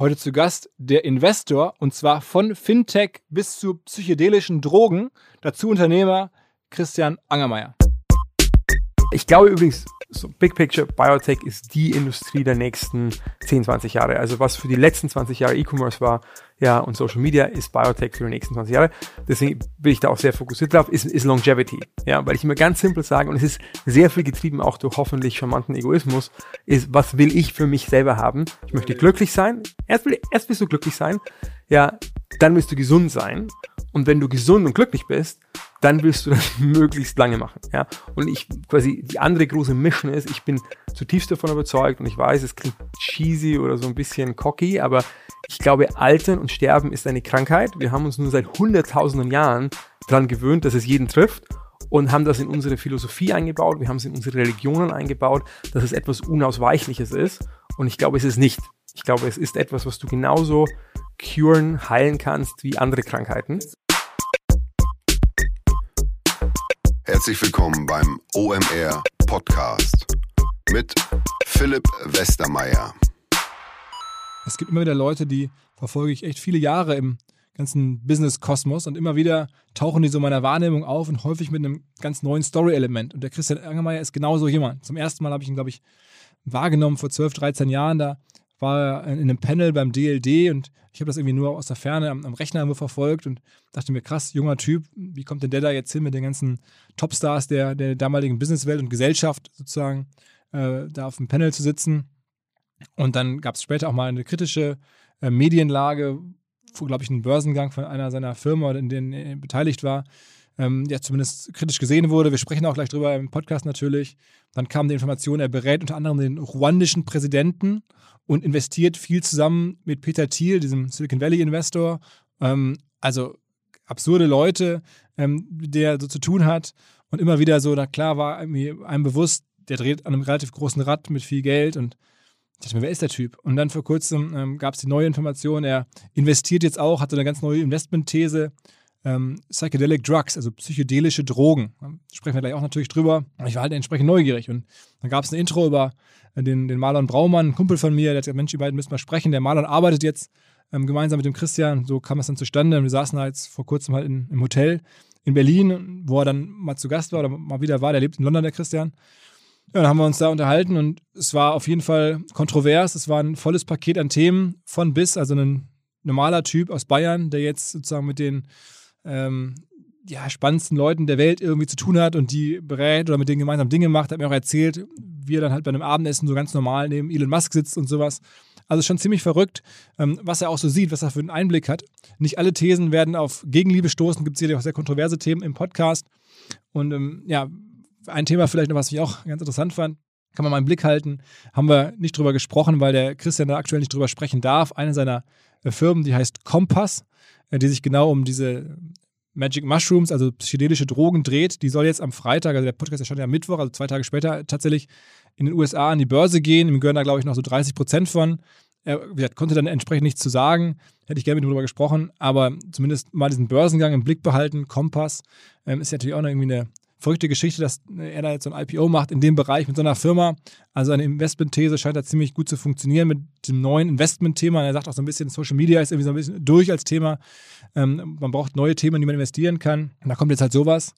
Heute zu Gast der Investor und zwar von Fintech bis zu psychedelischen Drogen, dazu Unternehmer Christian Angermeier. Ich glaube übrigens, so Big Picture, Biotech ist die Industrie der nächsten 10, 20 Jahre. Also was für die letzten 20 Jahre E-Commerce war, ja, und Social Media ist Biotech für die nächsten 20 Jahre. Deswegen bin ich da auch sehr fokussiert drauf, ist, ist Longevity. Ja, weil ich immer ganz simpel sage, und es ist sehr viel getrieben auch durch hoffentlich charmanten Egoismus, ist, was will ich für mich selber haben? Ich möchte glücklich sein. Erst, will, erst willst du glücklich sein. Ja, dann willst du gesund sein. Und wenn du gesund und glücklich bist, dann willst du das möglichst lange machen. Ja? Und ich quasi die andere große Mission ist, ich bin zutiefst davon überzeugt und ich weiß, es klingt cheesy oder so ein bisschen cocky, aber ich glaube, Altern und Sterben ist eine Krankheit. Wir haben uns nur seit hunderttausenden Jahren daran gewöhnt, dass es jeden trifft und haben das in unsere Philosophie eingebaut, wir haben es in unsere Religionen eingebaut, dass es etwas Unausweichliches ist. Und ich glaube, es ist nicht. Ich glaube, es ist etwas, was du genauso curen, heilen kannst wie andere Krankheiten. Herzlich willkommen beim OMR Podcast mit Philipp Westermeier. Es gibt immer wieder Leute, die verfolge ich echt viele Jahre im ganzen Business-Kosmos und immer wieder tauchen die so in meiner Wahrnehmung auf und häufig mit einem ganz neuen Story-Element. Und der Christian Angermeier ist genauso jemand. Zum ersten Mal habe ich ihn, glaube ich, wahrgenommen vor 12, 13 Jahren. Da war in einem Panel beim DLD und ich habe das irgendwie nur aus der Ferne am, am Rechner immer verfolgt und dachte mir, krass, junger Typ, wie kommt denn der da jetzt hin mit den ganzen Topstars der, der damaligen Businesswelt und Gesellschaft sozusagen äh, da auf dem Panel zu sitzen. Und dann gab es später auch mal eine kritische äh, Medienlage, glaube ich, ein Börsengang von einer seiner Firmen, in denen er beteiligt war, ähm, ja zumindest kritisch gesehen wurde. Wir sprechen auch gleich drüber im Podcast natürlich. Dann kam die Information, er berät unter anderem den ruandischen Präsidenten und investiert viel zusammen mit Peter Thiel, diesem Silicon Valley Investor. Ähm, also absurde Leute, ähm, der so zu tun hat. Und immer wieder so, na klar war einem bewusst, der dreht an einem relativ großen Rad mit viel Geld und ich dachte mir, wer ist der Typ? Und dann vor kurzem ähm, gab es die neue Information, er investiert jetzt auch, hat so eine ganz neue Investmentthese, ähm, Psychedelic Drugs, also psychedelische Drogen. Sprechen wir gleich auch natürlich drüber. Ich war halt entsprechend neugierig. Und dann gab es ein Intro über den, den Marlon Braumann, ein Kumpel von mir, der hat gesagt, Mensch, die beiden müssen mal sprechen. Der Marlon arbeitet jetzt ähm, gemeinsam mit dem Christian. So kam es dann zustande. Und wir saßen da jetzt vor kurzem halt in, im Hotel in Berlin, wo er dann mal zu Gast war oder mal wieder war. Der lebt in London, der Christian. Ja, dann haben wir uns da unterhalten und es war auf jeden Fall kontrovers. Es war ein volles Paket an Themen von bis, also ein normaler Typ aus Bayern, der jetzt sozusagen mit den ähm, ja, spannendsten Leuten der Welt irgendwie zu tun hat und die berät oder mit denen gemeinsam Dinge macht, hat mir auch erzählt, wie er dann halt bei einem Abendessen so ganz normal neben Elon Musk sitzt und sowas. Also schon ziemlich verrückt, ähm, was er auch so sieht, was er für einen Einblick hat. Nicht alle Thesen werden auf Gegenliebe stoßen, gibt es hier auch sehr kontroverse Themen im Podcast. Und ähm, ja, ein Thema vielleicht noch, was ich auch ganz interessant fand, kann man mal im Blick halten, haben wir nicht drüber gesprochen, weil der Christian da aktuell nicht drüber sprechen darf. Eine seiner äh, Firmen, die heißt Kompass, äh, die sich genau um diese Magic Mushrooms, also psychedelische Drogen, dreht. Die soll jetzt am Freitag, also der Podcast erscheint ja am Mittwoch, also zwei Tage später, tatsächlich in den USA an die Börse gehen. Ihm gehören da, glaube ich, noch so 30 Prozent von. Er konnte dann entsprechend nichts zu sagen. Hätte ich gerne mit ihm darüber gesprochen, aber zumindest mal diesen Börsengang im Blick behalten. Kompass ähm, ist ja natürlich auch noch irgendwie eine verrückte Geschichte, dass er da jetzt so ein IPO macht in dem Bereich mit so einer Firma. Also eine Investmentthese scheint da ziemlich gut zu funktionieren mit dem neuen Investmentthema. Er sagt auch so ein bisschen, Social Media ist irgendwie so ein bisschen durch als Thema. Ähm, man braucht neue Themen, die man investieren kann. Und da kommt jetzt halt sowas.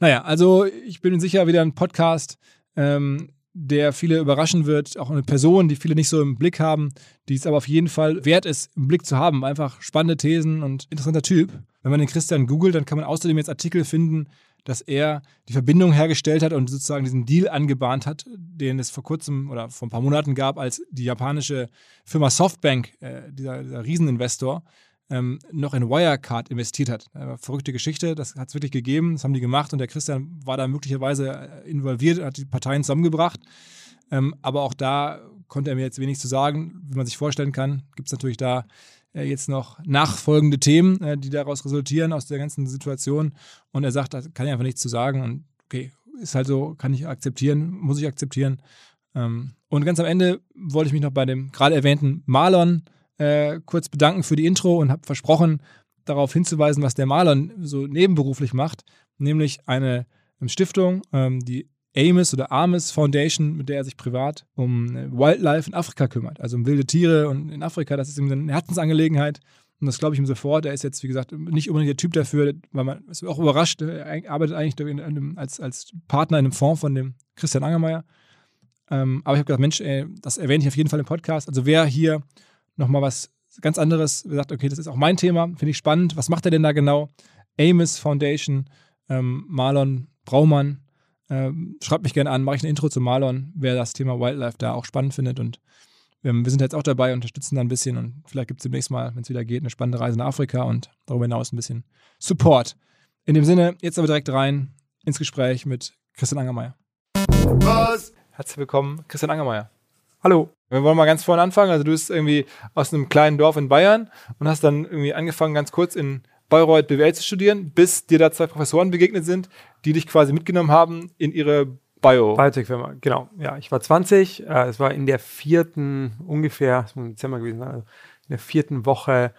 Naja, also ich bin sicher wieder ein Podcast, ähm, der viele überraschen wird, auch eine Person, die viele nicht so im Blick haben, die es aber auf jeden Fall wert ist, im Blick zu haben. Einfach spannende Thesen und interessanter Typ. Wenn man den Christian googelt, dann kann man außerdem jetzt Artikel finden, dass er die Verbindung hergestellt hat und sozusagen diesen Deal angebahnt hat, den es vor kurzem oder vor ein paar Monaten gab, als die japanische Firma Softbank, äh, dieser, dieser Rieseninvestor, ähm, noch in Wirecard investiert hat. Äh, verrückte Geschichte, das hat es wirklich gegeben, das haben die gemacht und der Christian war da möglicherweise äh, involviert, hat die Parteien zusammengebracht. Ähm, aber auch da konnte er mir jetzt wenig zu sagen. Wie man sich vorstellen kann, gibt es natürlich da jetzt noch nachfolgende Themen, äh, die daraus resultieren aus der ganzen Situation. Und er sagt, da kann ich einfach nichts zu sagen. Und okay, ist halt so, kann ich akzeptieren, muss ich akzeptieren. Ähm, und ganz am Ende wollte ich mich noch bei dem gerade erwähnten Marlon äh, kurz bedanken für die Intro und habe versprochen, darauf hinzuweisen, was der Marlon so nebenberuflich macht, nämlich eine Stiftung, ähm, die Amos oder Amis Foundation, mit der er sich privat um äh, Wildlife in Afrika kümmert. Also um wilde Tiere und in Afrika, das ist ihm eine Herzensangelegenheit. Und das glaube ich ihm sofort. Er ist jetzt, wie gesagt, nicht unbedingt der Typ dafür, weil man ist auch überrascht. Er arbeitet eigentlich einem, als, als Partner in einem Fonds von dem Christian Angermeier. Ähm, aber ich habe gedacht, Mensch, ey, das erwähne ich auf jeden Fall im Podcast. Also wer hier nochmal was ganz anderes sagt, okay, das ist auch mein Thema, finde ich spannend. Was macht er denn da genau? Amos Foundation, ähm, Marlon Braumann. Ähm, schreibt mich gerne an, mache ich ein Intro zu Marlon, wer das Thema Wildlife da auch spannend findet. Und ähm, wir sind jetzt auch dabei, unterstützen da ein bisschen und vielleicht gibt es demnächst mal, wenn es wieder geht, eine spannende Reise nach Afrika und darüber hinaus ein bisschen Support. In dem Sinne, jetzt aber direkt rein ins Gespräch mit Christian Angermeier. Was? Herzlich willkommen, Christian Angermeier. Hallo. Wir wollen mal ganz vorne anfangen. Also du bist irgendwie aus einem kleinen Dorf in Bayern und hast dann irgendwie angefangen, ganz kurz in Bayreuth BWL zu studieren, bis dir da zwei Professoren begegnet sind, die dich quasi mitgenommen haben in ihre Bio. Biotech-Firma, genau. Ja, ich war 20. Äh, es war in der vierten, ungefähr, es muss im Dezember gewesen also in der vierten Woche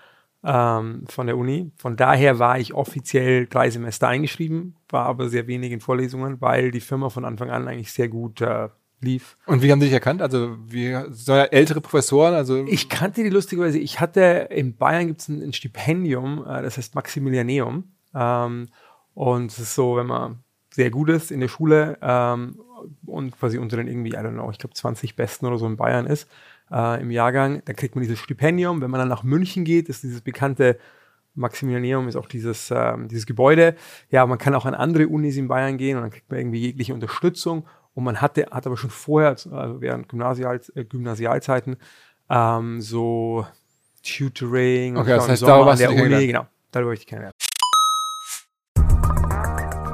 ähm, von der Uni. Von daher war ich offiziell drei Semester eingeschrieben, war aber sehr wenig in Vorlesungen, weil die Firma von Anfang an eigentlich sehr gut äh, lief. Und wie haben die dich erkannt? Also wie so ältere Professoren? Also ich kannte die lustigerweise. Ich hatte in Bayern gibt es ein, ein, Stipendium, äh, das heißt Maximilianeum. Ähm, und es ist so, wenn man sehr gut ist in der Schule ähm, und quasi unter den irgendwie, I don't know, ich glaube 20 Besten oder so in Bayern ist äh, im Jahrgang, dann kriegt man dieses Stipendium. Wenn man dann nach München geht, ist dieses bekannte Maximilianeum ist auch dieses, ähm, dieses Gebäude. Ja, man kann auch an andere Unis in Bayern gehen und dann kriegt man irgendwie jegliche Unterstützung. Und man hatte, hat aber schon vorher, also während Gymnasial, äh, Gymnasialzeiten, ähm, so Tutoring. Okay, das heißt, darüber an der Uni, genau, darüber habe ich die kennengelernt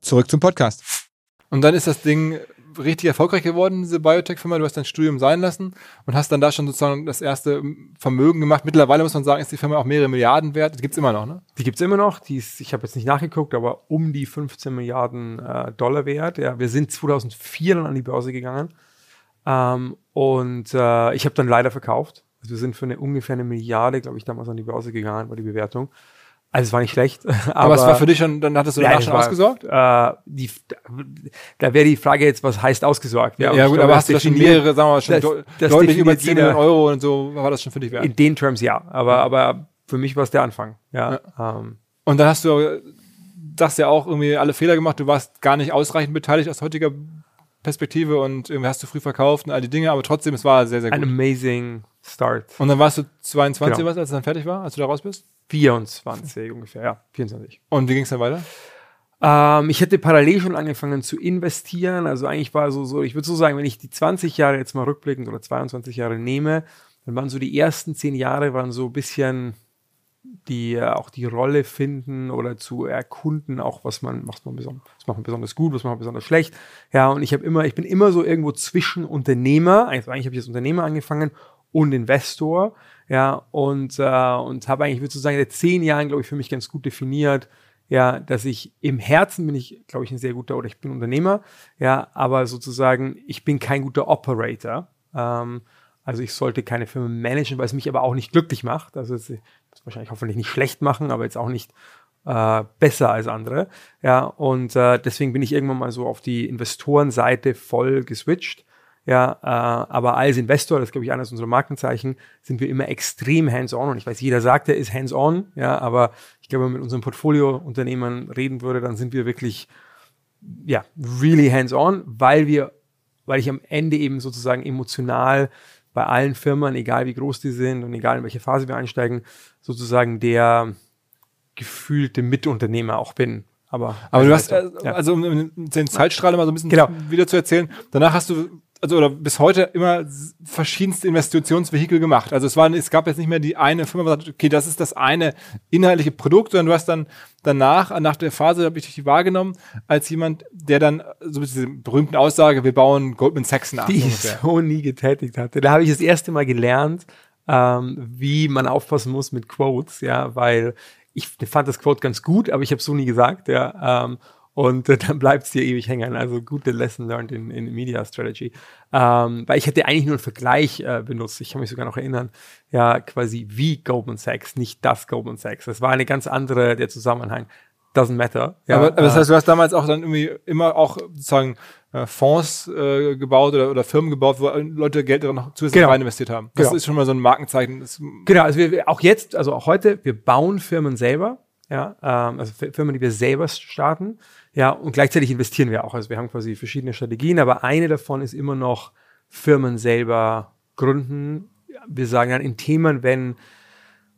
Zurück zum Podcast. Und dann ist das Ding richtig erfolgreich geworden, diese Biotech-Firma. Du hast dein Studium sein lassen und hast dann da schon sozusagen das erste Vermögen gemacht. Mittlerweile muss man sagen, ist die Firma auch mehrere Milliarden wert. Die gibt es immer noch, ne? Die gibt es immer noch. Die ist, ich habe jetzt nicht nachgeguckt, aber um die 15 Milliarden äh, Dollar wert. Ja, wir sind 2004 dann an die Börse gegangen. Ähm, und äh, ich habe dann leider verkauft. Also wir sind für eine ungefähr eine Milliarde, glaube ich, damals an die Börse gegangen, war die Bewertung. Also es war nicht schlecht. Aber, aber es war für dich schon, dann hattest du danach ja, schon war, ausgesorgt? Äh, die, da wäre die Frage jetzt, was heißt ausgesorgt? Ja, ja gut, aber hast du schon mehrere, sagen wir mal, schon das, das deutlich über 10 Millionen Euro und so, war das schon für dich wert? In den Terms ja, aber, aber für mich war es der Anfang. Ja. ja. Ähm. Und dann hast du, sagst ja auch irgendwie alle Fehler gemacht, du warst gar nicht ausreichend beteiligt aus heutiger Perspektive und irgendwie hast du früh verkauft und all die Dinge, aber trotzdem, es war sehr, sehr gut. Ein amazing Start. Und dann warst du 22, genau. was, als es dann fertig war, als du da raus bist? 24 ungefähr, ja, 24. Und wie ging es dann weiter? Ähm, ich hätte parallel schon angefangen zu investieren. Also eigentlich war so, so ich würde so sagen, wenn ich die 20 Jahre jetzt mal rückblickend oder 22 Jahre nehme, dann waren so die ersten 10 Jahre waren so ein bisschen die äh, auch die Rolle finden oder zu erkunden, auch was man, was man besonders, was macht man besonders gut, was macht man besonders schlecht. Ja, und ich habe immer, ich bin immer so irgendwo zwischen Unternehmer, also eigentlich habe ich als Unternehmer angefangen und Investor. Ja, und, äh, und habe eigentlich, würde ich sagen, seit zehn Jahren, glaube ich, für mich ganz gut definiert, ja, dass ich im Herzen bin ich, glaube ich, ein sehr guter oder ich bin Unternehmer, ja, aber sozusagen ich bin kein guter Operator. Ähm, also ich sollte keine Firma managen, weil es mich aber auch nicht glücklich macht. Also das wahrscheinlich hoffentlich nicht schlecht machen, aber jetzt auch nicht äh, besser als andere. Ja, und äh, deswegen bin ich irgendwann mal so auf die Investorenseite voll geswitcht. Ja, äh, aber als Investor, das glaube ich eines unserer Markenzeichen, sind wir immer extrem hands-on. Und ich weiß, jeder sagt, er ist hands-on, ja, aber ich glaube, wenn man mit unseren Portfolio-Unternehmern reden würde, dann sind wir wirklich, ja, really hands-on, weil wir, weil ich am Ende eben sozusagen emotional bei allen Firmen, egal wie groß die sind und egal in welche Phase wir einsteigen, sozusagen der gefühlte Mitunternehmer auch bin. Aber, aber du hast, äh, ja. also um den Zeitstrahl mal so ein bisschen genau. wieder zu erzählen, danach hast du also oder bis heute immer verschiedenste Investitionsvehikel gemacht. Also es war, es gab jetzt nicht mehr die eine Firma, die sagt, okay, das ist das eine inhaltliche Produkt, sondern du hast dann danach, nach der Phase, habe ich dich wahrgenommen, als jemand, der dann so mit dieser berühmten Aussage, wir bauen Goldman Sachs nach. Die ich so nie getätigt hatte. Da habe ich das erste Mal gelernt, ähm, wie man aufpassen muss mit Quotes, ja, weil ich fand das Quote ganz gut, aber ich habe so nie gesagt, ja. Ähm, und äh, dann bleibt es dir ewig hängen. Also gute Lesson learned in, in Media Strategy. Ähm, weil ich hätte eigentlich nur einen Vergleich äh, benutzt. Ich kann mich sogar noch erinnern, ja, quasi wie Goldman Sachs, nicht das Goldman Sachs. Das war eine ganz andere, der Zusammenhang. Doesn't matter. Ja, aber, aber das heißt, du hast damals auch dann irgendwie immer auch sozusagen äh, Fonds äh, gebaut oder, oder Firmen gebaut, wo Leute Geld noch zusätzlich genau. rein investiert haben. Das genau. ist schon mal so ein Markenzeichen. Das genau, also wir, auch jetzt, also auch heute, wir bauen Firmen selber, ja, ähm, also Firmen, die wir selber starten. Ja, und gleichzeitig investieren wir auch. Also wir haben quasi verschiedene Strategien, aber eine davon ist immer noch Firmen selber gründen. Wir sagen dann in Themen, wenn,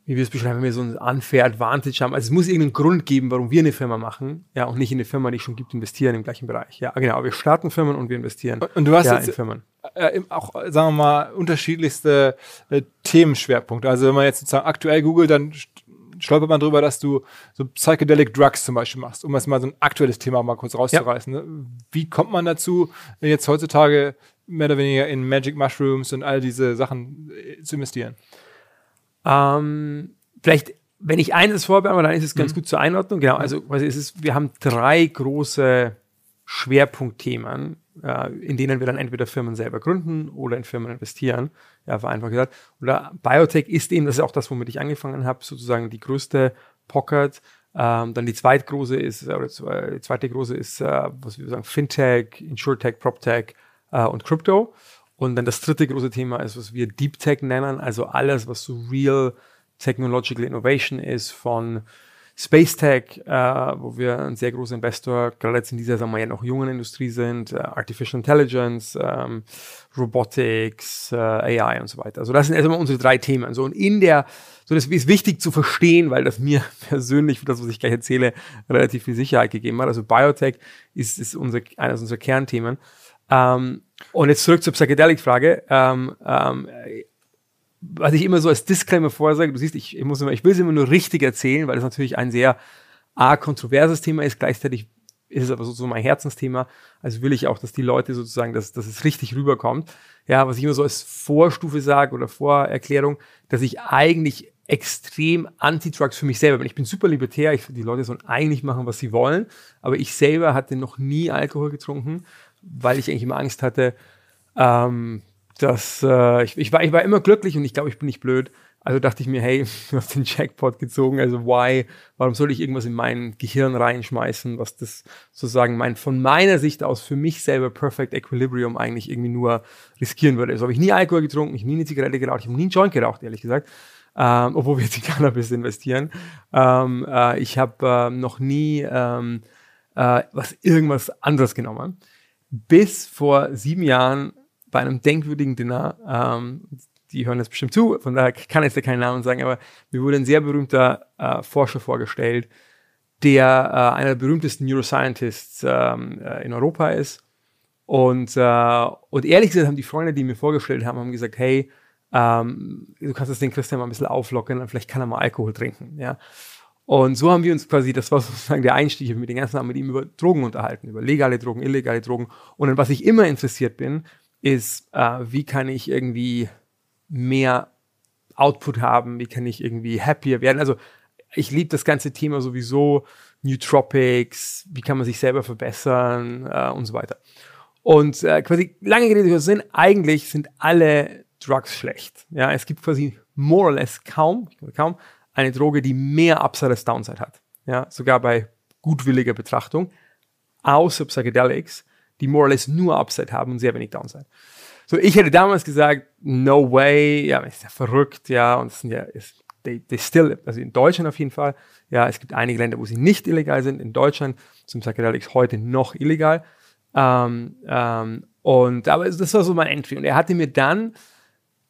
wie wir es beschreiben, wenn wir so ein unfair Advantage haben. Also es muss irgendeinen Grund geben, warum wir eine Firma machen, ja, und nicht in eine Firma, die es schon gibt, investieren im gleichen Bereich. Ja, genau. Wir starten Firmen und wir investieren. Und du hast ja, jetzt in Firmen. Äh, auch, sagen wir mal, unterschiedlichste äh, Themenschwerpunkte. Also wenn man jetzt sozusagen aktuell googelt, dann stolpert man drüber, dass du so Psychedelic Drugs zum Beispiel machst, um jetzt mal so ein aktuelles Thema mal kurz rauszureißen. Ja. Ne? Wie kommt man dazu, jetzt heutzutage mehr oder weniger in Magic Mushrooms und all diese Sachen äh, zu investieren? Ähm, vielleicht, wenn ich eines vorbereite, dann ist es ganz mhm. gut zur Einordnung. Genau, also es ist, wir haben drei große Schwerpunktthemen, in denen wir dann entweder Firmen selber gründen oder in Firmen investieren, ja, vereinfacht gesagt. Oder Biotech ist eben, das ist auch das, womit ich angefangen habe, sozusagen die größte Pocket. Ähm, dann die zweitgroße ist, oder die zweite große ist, äh, was wir sagen, Fintech, Insurtech, PropTech äh, und Crypto. Und dann das dritte große Thema ist, was wir Deep Tech nennen, also alles, was so Real Technological Innovation ist, von Space Tech, äh, wo wir ein sehr großer Investor, gerade jetzt in dieser, sagen wir ja noch jungen Industrie sind, äh, Artificial Intelligence, ähm, Robotics, äh, AI und so weiter. Also das sind erstmal unsere drei Themen. So und in der, so das ist wichtig zu verstehen, weil das mir persönlich für das, was ich gleich erzähle, relativ viel Sicherheit gegeben hat. Also Biotech ist, ist unser, eines unserer Kernthemen. Ähm, und jetzt zurück zur Psychedelic-Frage. Ähm, ähm, was ich immer so als Disclaimer vorsage, du siehst, ich, ich muss immer, ich will es immer nur richtig erzählen, weil es natürlich ein sehr a kontroverses Thema ist, gleichzeitig ist es aber so mein Herzensthema. Also will ich auch, dass die Leute sozusagen, dass, dass es richtig rüberkommt. Ja, was ich immer so als Vorstufe sage oder Vorerklärung, dass ich eigentlich extrem Anti-Drugs für mich selber bin. Ich bin super libertär, ich, die Leute sollen eigentlich machen, was sie wollen, aber ich selber hatte noch nie Alkohol getrunken, weil ich eigentlich immer Angst hatte, ähm, dass äh, ich, ich, war, ich war immer glücklich und ich glaube, ich bin nicht blöd. Also dachte ich mir, hey, du hast den Jackpot gezogen, also why, warum soll ich irgendwas in mein Gehirn reinschmeißen, was das sozusagen mein, von meiner Sicht aus für mich selber Perfect Equilibrium eigentlich irgendwie nur riskieren würde. Also habe ich nie Alkohol getrunken, ich habe nie eine Zigarette geraucht, ich habe nie einen Joint geraucht, ehrlich gesagt. Ähm, obwohl wir jetzt in Cannabis investieren. Ähm, äh, ich habe äh, noch nie ähm, äh, was irgendwas anderes genommen. Bis vor sieben Jahren bei einem denkwürdigen Dinner, ähm, die hören jetzt bestimmt zu, von daher kann ich jetzt keinen Namen sagen, aber mir wurde ein sehr berühmter äh, Forscher vorgestellt, der äh, einer der berühmtesten Neuroscientists ähm, äh, in Europa ist. Und, äh, und ehrlich gesagt haben die Freunde, die mir vorgestellt haben, haben gesagt, hey, ähm, du kannst das den Christian mal ein bisschen auflockern, und vielleicht kann er mal Alkohol trinken. Ja. Und so haben wir uns quasi, das war sozusagen der Einstieg, mit den ganzen Abend mit ihm über Drogen unterhalten, über legale Drogen, illegale Drogen. Und an was ich immer interessiert bin, ist, äh, wie kann ich irgendwie mehr Output haben, wie kann ich irgendwie happier werden. Also ich liebe das ganze Thema sowieso, Nootropics, wie kann man sich selber verbessern äh, und so weiter. Und äh, quasi lange Rede Sinn, eigentlich sind alle Drugs schlecht. Ja, es gibt quasi more or less kaum, kaum eine Droge, die mehr Upside als Downside hat. Ja, sogar bei gutwilliger Betrachtung, außer Psychedelics, die more or less nur Upside haben und sehr wenig Downside. So, ich hätte damals gesagt, no way, ja, ist ja verrückt, ja, und es sind ja, ist, they, they still, also in Deutschland auf jeden Fall, ja, es gibt einige Länder, wo sie nicht illegal sind. In Deutschland sind Psychedelics heute noch illegal. Ähm, ähm, und, aber das war so mein Entry. Und er hatte mir dann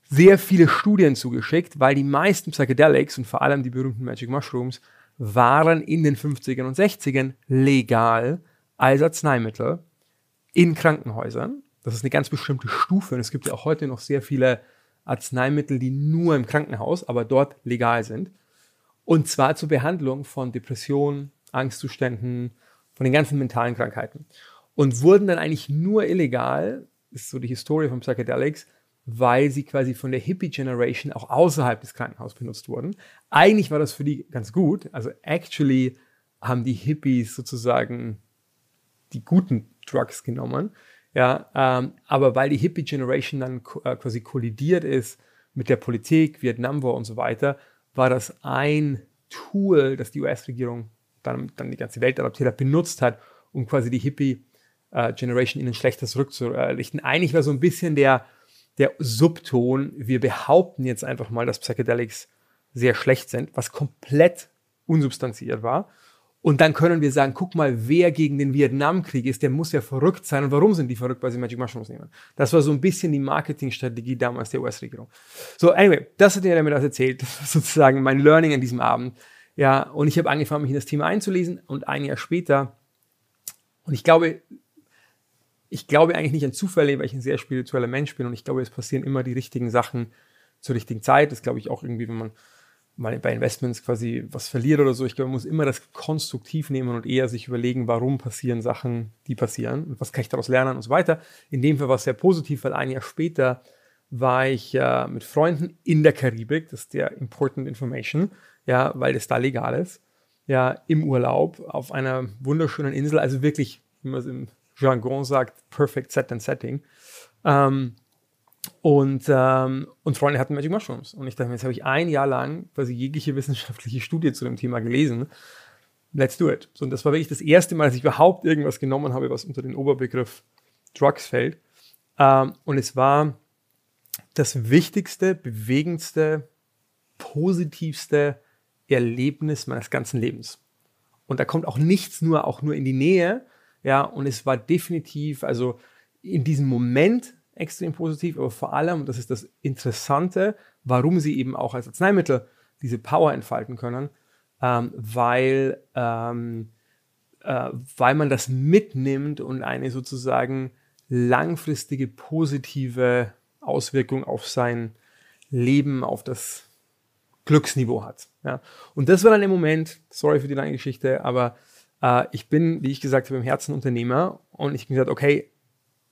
sehr viele Studien zugeschickt, weil die meisten Psychedelics und vor allem die berühmten Magic Mushrooms waren in den 50ern und 60ern legal als Arzneimittel in Krankenhäusern. Das ist eine ganz bestimmte Stufe und es gibt ja auch heute noch sehr viele Arzneimittel, die nur im Krankenhaus, aber dort legal sind. Und zwar zur Behandlung von Depressionen, Angstzuständen, von den ganzen mentalen Krankheiten. Und wurden dann eigentlich nur illegal, ist so die Historie von Psychedelics, weil sie quasi von der Hippie-Generation auch außerhalb des Krankenhauses benutzt wurden. Eigentlich war das für die ganz gut. Also actually haben die Hippies sozusagen die guten Drugs genommen. Ja, ähm, aber weil die Hippie-Generation dann äh, quasi kollidiert ist mit der Politik, Vietnam War und so weiter, war das ein Tool, das die US-Regierung dann, dann die ganze Welt adaptiert hat, benutzt hat, um quasi die Hippie-Generation äh, ihnen schlechter zurückzurichten. Eigentlich war so ein bisschen der, der Subton, wir behaupten jetzt einfach mal, dass Psychedelics sehr schlecht sind, was komplett unsubstanziert war. Und dann können wir sagen, guck mal, wer gegen den Vietnamkrieg ist, der muss ja verrückt sein. Und warum sind die verrückt, weil sie Magic Mushrooms nehmen? Das war so ein bisschen die Marketingstrategie damals der US-Regierung. So, anyway, das hat er mir das erzählt. Sozusagen mein Learning an diesem Abend. Ja, und ich habe angefangen, mich in das Thema einzulesen und ein Jahr später, und ich glaube, ich glaube eigentlich nicht an Zufälle, weil ich ein sehr spiritueller Mensch bin und ich glaube, es passieren immer die richtigen Sachen zur richtigen Zeit. Das glaube ich auch irgendwie, wenn man mal bei Investments quasi was verliert oder so. Ich glaube, man muss immer das konstruktiv nehmen und eher sich überlegen, warum passieren Sachen, die passieren und was kann ich daraus lernen und so weiter. In dem Fall war es sehr positiv, weil ein Jahr später war ich äh, mit Freunden in der Karibik, das ist der Important Information, ja, weil es da legal ist, ja, im Urlaub auf einer wunderschönen Insel, also wirklich, wie man es im Jargon sagt, perfect set and setting. Ähm, und, ähm, und Freunde hatten Magic Mushrooms. Und ich dachte mir, jetzt habe ich ein Jahr lang quasi jegliche wissenschaftliche Studie zu dem Thema gelesen. Let's do it. So, und das war wirklich das erste Mal, dass ich überhaupt irgendwas genommen habe, was unter den Oberbegriff Drugs fällt. Ähm, und es war das wichtigste, bewegendste, positivste Erlebnis meines ganzen Lebens. Und da kommt auch nichts nur, auch nur in die Nähe. Ja, und es war definitiv, also in diesem Moment extrem positiv, aber vor allem, das ist das Interessante, warum sie eben auch als Arzneimittel diese Power entfalten können, ähm, weil, ähm, äh, weil man das mitnimmt und eine sozusagen langfristige positive Auswirkung auf sein Leben, auf das Glücksniveau hat. Ja. Und das war dann im Moment, sorry für die lange Geschichte, aber äh, ich bin, wie ich gesagt habe, im Herzen Unternehmer und ich habe gesagt, okay,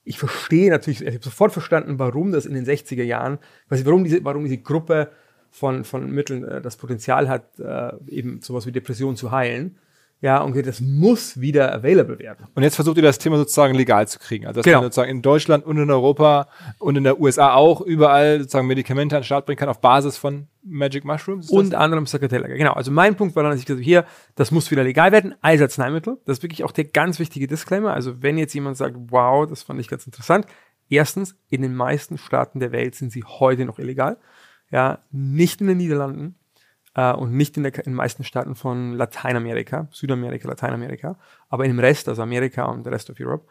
ich verstehe natürlich, ich habe sofort verstanden, warum das in den 60er Jahren, warum diese, warum diese Gruppe von, von Mitteln äh, das Potenzial hat, äh, eben sowas wie Depression zu heilen. Ja, und das muss wieder available werden. Und jetzt versucht ihr das Thema sozusagen legal zu kriegen. Also dass genau. man sozusagen in Deutschland und in Europa und in der USA auch überall sozusagen Medikamente an den Start bringen kann auf Basis von Magic Mushrooms. Unter anderem Psychedelika. Genau. Also mein Punkt war dann, dass ich gesagt habe, hier, das muss wieder legal werden als Arzneimittel. Das ist wirklich auch der ganz wichtige Disclaimer. Also wenn jetzt jemand sagt, wow, das fand ich ganz interessant. Erstens, in den meisten Staaten der Welt sind sie heute noch illegal. Ja, nicht in den Niederlanden, äh, und nicht in, der, in den meisten Staaten von Lateinamerika, Südamerika, Lateinamerika, aber in dem Rest, also Amerika und der Rest of Europe.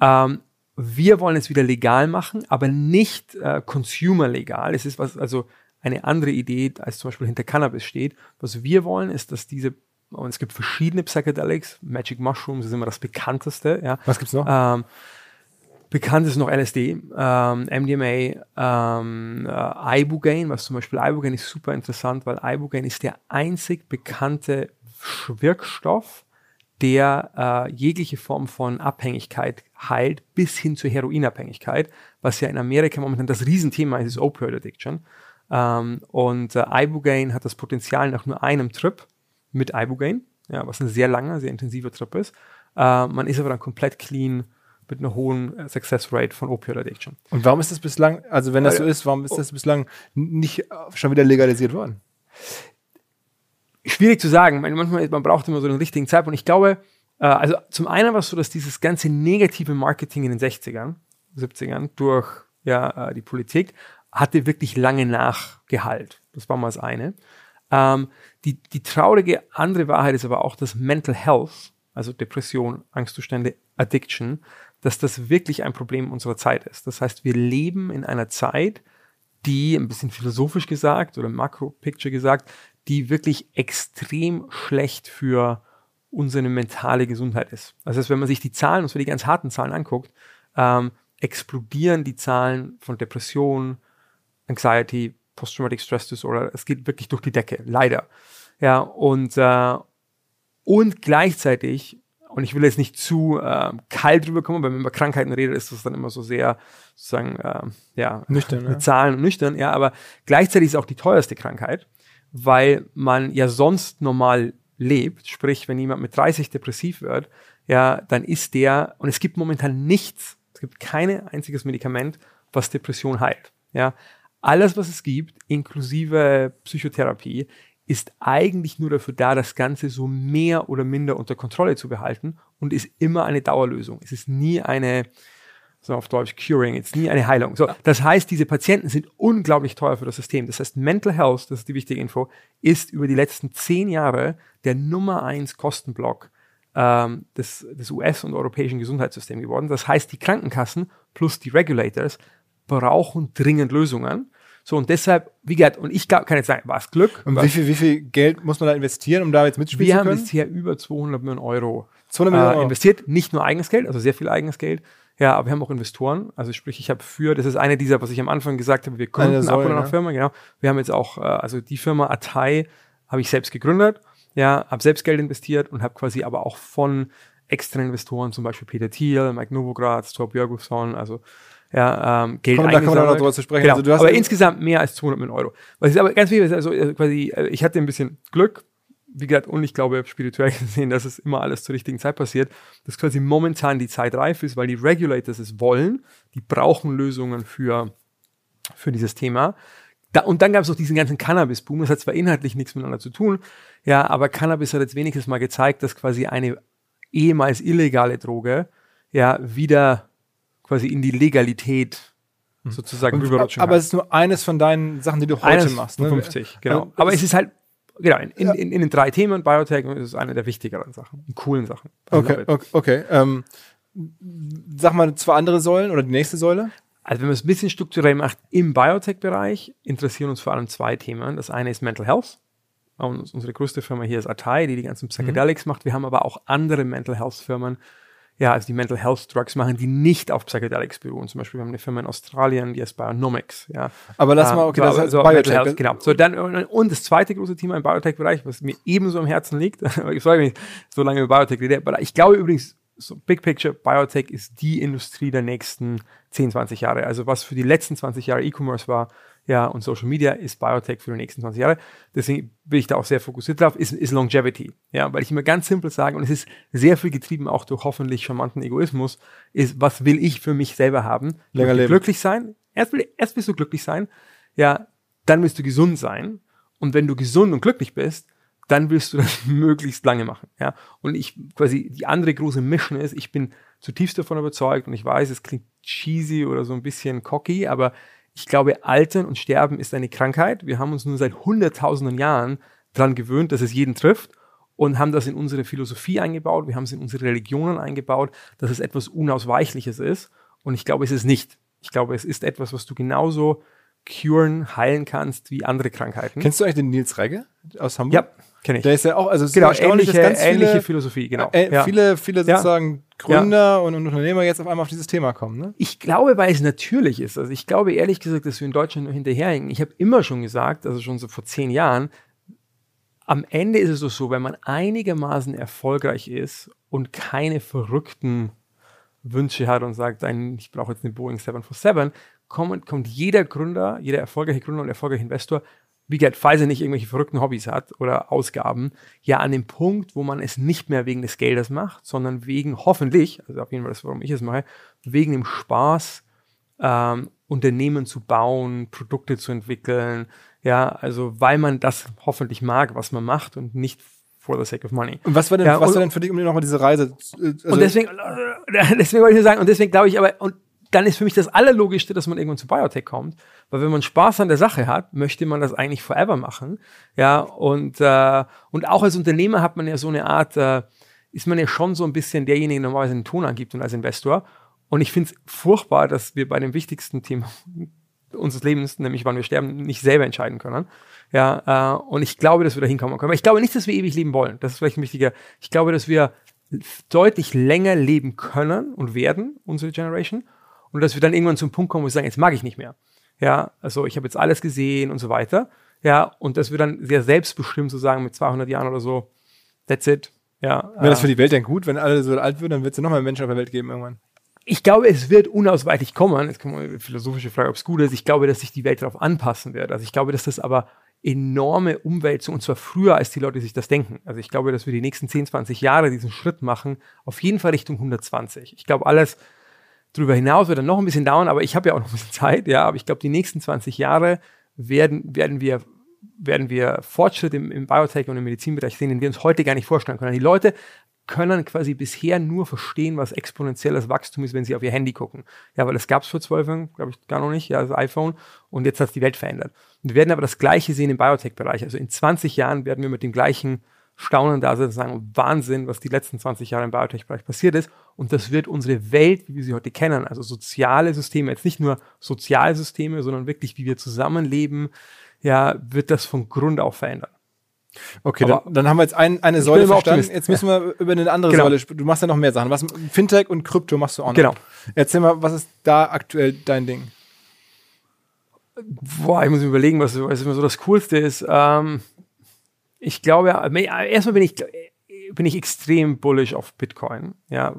Ähm, wir wollen es wieder legal machen, aber nicht äh, consumer legal. Es ist was, also eine andere Idee, als zum Beispiel hinter Cannabis steht. Was wir wollen, ist, dass diese und es gibt verschiedene Psychedelics, Magic Mushrooms ist immer das bekannteste. Ja. Was gibt's noch? Ähm, Bekannt ist noch LSD, ähm, MDMA, ähm, äh, Ibogaine, was zum Beispiel Ibogaine ist super interessant, weil Ibogaine ist der einzig bekannte Wirkstoff, der äh, jegliche Form von Abhängigkeit heilt, bis hin zur Heroinabhängigkeit, was ja in Amerika momentan das Riesenthema ist, ist Opioid Addiction. Ähm, und äh, Ibogaine hat das Potenzial nach nur einem Trip, mit Ibogaine, ja, was ein sehr langer, sehr intensiver Trip ist. Äh, man ist aber dann komplett clean mit einer hohen äh, Success Rate von Opioid Addiction. Und warum ist das bislang, also wenn das so ist, warum ist das bislang nicht schon wieder legalisiert worden? Schwierig zu sagen. Manchmal, man braucht immer so den richtigen Zeitpunkt. Ich glaube, äh, also zum einen war es so, dass dieses ganze negative Marketing in den 60ern, 70ern durch ja, äh, die Politik hatte wirklich lange Nachgehalt. Das war mal das eine. Ähm, die, die traurige andere Wahrheit ist aber auch, dass Mental Health, also Depression, Angstzustände, Addiction, dass das wirklich ein Problem unserer Zeit ist. Das heißt, wir leben in einer Zeit, die, ein bisschen philosophisch gesagt oder Makro-Picture gesagt, die wirklich extrem schlecht für unsere mentale Gesundheit ist. Das heißt, wenn man sich die Zahlen, und zwar die ganz harten Zahlen anguckt, ähm, explodieren die Zahlen von Depression, Anxiety, Post-Traumatic Stress Disorder. Es geht wirklich durch die Decke, leider. Ja, und, äh, und gleichzeitig, und ich will jetzt nicht zu äh, kalt drüber kommen, weil wenn man über Krankheiten redet, ist das dann immer so sehr, sozusagen, äh, ja, nüchtern, mit ja. Zahlen und nüchtern, ja, aber gleichzeitig ist es auch die teuerste Krankheit, weil man ja sonst normal lebt, sprich, wenn jemand mit 30 depressiv wird, ja, dann ist der, und es gibt momentan nichts, es gibt kein einziges Medikament, was Depression heilt. Ja, alles, was es gibt, inklusive Psychotherapie, ist eigentlich nur dafür da, das Ganze so mehr oder minder unter Kontrolle zu behalten und ist immer eine Dauerlösung. Es ist nie eine, so auf Deutsch Curing, ist nie eine Heilung. So, das heißt, diese Patienten sind unglaublich teuer für das System. Das heißt, Mental Health, das ist die wichtige Info, ist über die letzten zehn Jahre der Nummer eins Kostenblock ähm, des, des US- und europäischen Gesundheitssystems geworden. Das heißt, die Krankenkassen plus die Regulators brauchen dringend Lösungen. So, und deshalb, wie gesagt, und ich kann jetzt sagen, war es Glück. Und wie viel, wie viel Geld muss man da investieren, um da jetzt mitspielen zu können? Wir haben bisher über 200 Millionen Euro, 200 Millionen äh, Euro. investiert. Nicht nur eigenes Geld, also sehr viel eigenes Geld. Ja, aber wir haben auch Investoren. Also sprich, ich habe für, das ist eine dieser, was ich am Anfang gesagt habe, wir gründen ab und an Firma, genau. Wir haben jetzt auch, äh, also die Firma Atai habe ich selbst gegründet, ja, habe selbst Geld investiert und habe quasi aber auch von externen Investoren, zum Beispiel Peter Thiel, Mike Novogratz, Tor Björgusson, also ja, ähm, Geld Komm, da kommen wir noch drüber zu sprechen. Genau. Also aber insgesamt mehr als 200 Millionen Euro. Was ist aber ganz wichtig, also äh, quasi, äh, ich hatte ein bisschen Glück, wie gesagt, und ich glaube, spirituell gesehen, dass es immer alles zur richtigen Zeit passiert, dass quasi momentan die Zeit reif ist, weil die Regulators es wollen, die brauchen Lösungen für, für dieses Thema. Da, und dann gab es noch diesen ganzen Cannabis-Boom. Das hat zwar inhaltlich nichts miteinander zu tun, ja, aber Cannabis hat jetzt wenigstens mal gezeigt, dass quasi eine ehemals illegale Droge ja wieder quasi in die Legalität sozusagen rüberrutschen Aber es ist nur eines von deinen Sachen, die du heute Eines machst. Ne? 50, genau. Also, aber es- ist halt, genau, in, in, in, in den drei Themen, Biotech ist es eine der wichtigeren Sachen, coolen Sachen. Love Okay, okay. okay. Ähm, sag mal zwei andere Säulen oder die nächste Säule. Also wenn man es ein bisschen strukturell macht, im Biotech-Bereich interessieren uns vor allem zwei Themen. Das eine ist Mental Health. Und unsere größte Firma hier ist Atai, die die ganzen Psychedelics macht. Wir haben aber auch andere Mental Health-Firmen, ja, also die Mental Health Drugs machen, die nicht auf Psychedelics beruhen. Zum Beispiel, wir haben eine Firma in Australien, die heißt Bionomics, ja. Aber lass Ähm, mal, okay, so, das ist so Biotech. Health, genau. So, dann, und, das zweite große Thema im Biotech-Bereich, was mir ebenso am Herzen liegt, ich sorry, wenn ich so lange über Biotech rede, aber ich glaube übrigens, so Big Picture, Biotech ist die Industrie der nächsten 10, 20 Jahre. Also was für die letzten 20 Jahre E-Commerce war, ja, und Social Media ist Biotech für die nächsten 20 Jahre. Deswegen bin ich da auch sehr fokussiert drauf, ist, ist Longevity. Ja, weil ich immer ganz simpel sage, und es ist sehr viel getrieben auch durch hoffentlich charmanten Egoismus, ist, was will ich für mich selber haben? Länger leben. glücklich sein. Erst, erst willst du glücklich sein, ja, dann willst du gesund sein. Und wenn du gesund und glücklich bist, dann willst du das möglichst lange machen. Ja? Und ich quasi, die andere große Mission ist, ich bin zutiefst davon überzeugt und ich weiß, es klingt cheesy oder so ein bisschen cocky, aber ich glaube, Altern und Sterben ist eine Krankheit. Wir haben uns nur seit hunderttausenden Jahren daran gewöhnt, dass es jeden trifft und haben das in unsere Philosophie eingebaut, wir haben es in unsere Religionen eingebaut, dass es etwas Unausweichliches ist. Und ich glaube, es ist nicht. Ich glaube, es ist etwas, was du genauso curen, heilen kannst wie andere Krankheiten. Kennst du eigentlich den Nils Regge aus Hamburg? ja, kenne ich. Der ist ja auch, also es ist genau, erstaunlich, ähnliche, ganz ähnliche viele, Philosophie, genau. äh, ja. viele, viele Ja. sozusagen Gründer und, und Unternehmer jetzt auf einmal auf dieses Thema kommen. Ne? Ich glaube, weil es natürlich ist. Also ich glaube ehrlich gesagt, dass wir in Deutschland nur hinterherhängen. Ich habe immer schon gesagt, also schon so vor zehn Jahren, am Ende ist es so, wenn man einigermaßen erfolgreich ist und keine verrückten Wünsche hat und sagt, ein, ich brauche jetzt eine Boeing 747, kommt, kommt jeder Gründer, jeder erfolgreiche Gründer und erfolgreiche Investor wie gesagt, falls er nicht irgendwelche verrückten Hobbys hat oder Ausgaben, ja an dem Punkt, wo man es nicht mehr wegen des Geldes macht, sondern wegen hoffentlich, also auf jeden Fall das, warum ich es mache, wegen dem Spaß, ähm, Unternehmen zu bauen, Produkte zu entwickeln, ja, also weil man das hoffentlich mag, was man macht und nicht for the sake of money. Und was war denn, Ja, was und- war denn für dich, um dir nochmal diese Reise, äh, also, und deswegen, deswegen wollte ich nur sagen, und deswegen glaube ich aber, und dann ist für mich das Allerlogischste, dass man irgendwann zu Biotech kommt, weil wenn man Spaß an der Sache hat, möchte man das eigentlich forever machen, ja, und, äh, und auch als Unternehmer hat man ja so eine Art, äh, ist man ja schon so ein bisschen derjenige, der normalerweise den Ton angibt und als Investor, und ich finde es furchtbar, dass wir bei dem wichtigsten Thema unseres Lebens, nämlich wann wir sterben, nicht selber entscheiden können. Ja, äh, und ich glaube, dass wir da hinkommen können. Aber ich glaube nicht, dass wir ewig leben wollen. Das ist vielleicht ein wichtiger. Ich glaube, dass wir deutlich länger leben können und werden, unsere Generation, und dass wir dann irgendwann zum Punkt kommen, wo wir sagen, jetzt mag ich nicht mehr. Ja, also ich habe jetzt alles gesehen und so weiter. Ja, und dass wir dann sehr selbstbestimmt so sagen, mit 200 Jahren oder so, that's it. Ja, wäre das äh, für die Welt denn gut, wenn alle so alt würden, dann wird es ja noch mehr Menschen auf der Welt geben irgendwann. ich glaube, es wird unausweichlich kommen. Jetzt kommt eine philosophische Frage, ob es gut ist. Ich glaube, dass sich die Welt darauf anpassen wird. Also ich glaube, dass das aber enorme Umwälzung, und zwar früher, als die Leute sich das denken. Also ich glaube, dass wir die nächsten 10, 20 Jahre diesen Schritt machen, auf jeden Fall Richtung 120. Ich glaube, alles darüber hinaus wird dann noch ein bisschen dauern, aber ich habe ja auch noch ein bisschen Zeit, ja, aber ich glaube, die nächsten 20 Jahre werden, werden wir werden wir Fortschritt im, im Biotech und im Medizinbereich sehen, den wir uns heute gar nicht vorstellen können. Die Leute können quasi bisher nur verstehen, was exponentielles Wachstum ist, wenn sie auf ihr Handy gucken. Ja, weil das gab es vor zwölf Jahren, glaube ich, gar noch nicht, ja, das iPhone. Und jetzt hat es die Welt verändert. Und wir werden aber das Gleiche sehen im Biotech-Bereich. Also in 20 Jahren werden wir mit dem gleichen Staunen da sitzen und sagen, Wahnsinn, was die letzten 20 Jahre im Biotech-Bereich passiert ist. Und das wird unsere Welt, wie wir sie heute kennen, also soziale Systeme, jetzt nicht nur Sozialsysteme, sondern wirklich, wie wir zusammenleben, ja, wird das von Grund auf verändern. Okay, dann, dann haben wir jetzt ein, eine Säule verstanden. Optimist. Jetzt müssen wir über eine andere Genau. Säule sprechen. Du machst ja noch mehr Sachen. Was Fintech und Krypto machst du auch noch. Genau. Erzähl mal, was ist da aktuell dein Ding? Boah, ich muss mir überlegen, was, was immer so das Coolste ist. Ähm, ich glaube, erstmal bin ich, bin ich extrem bullish auf Bitcoin. Ja,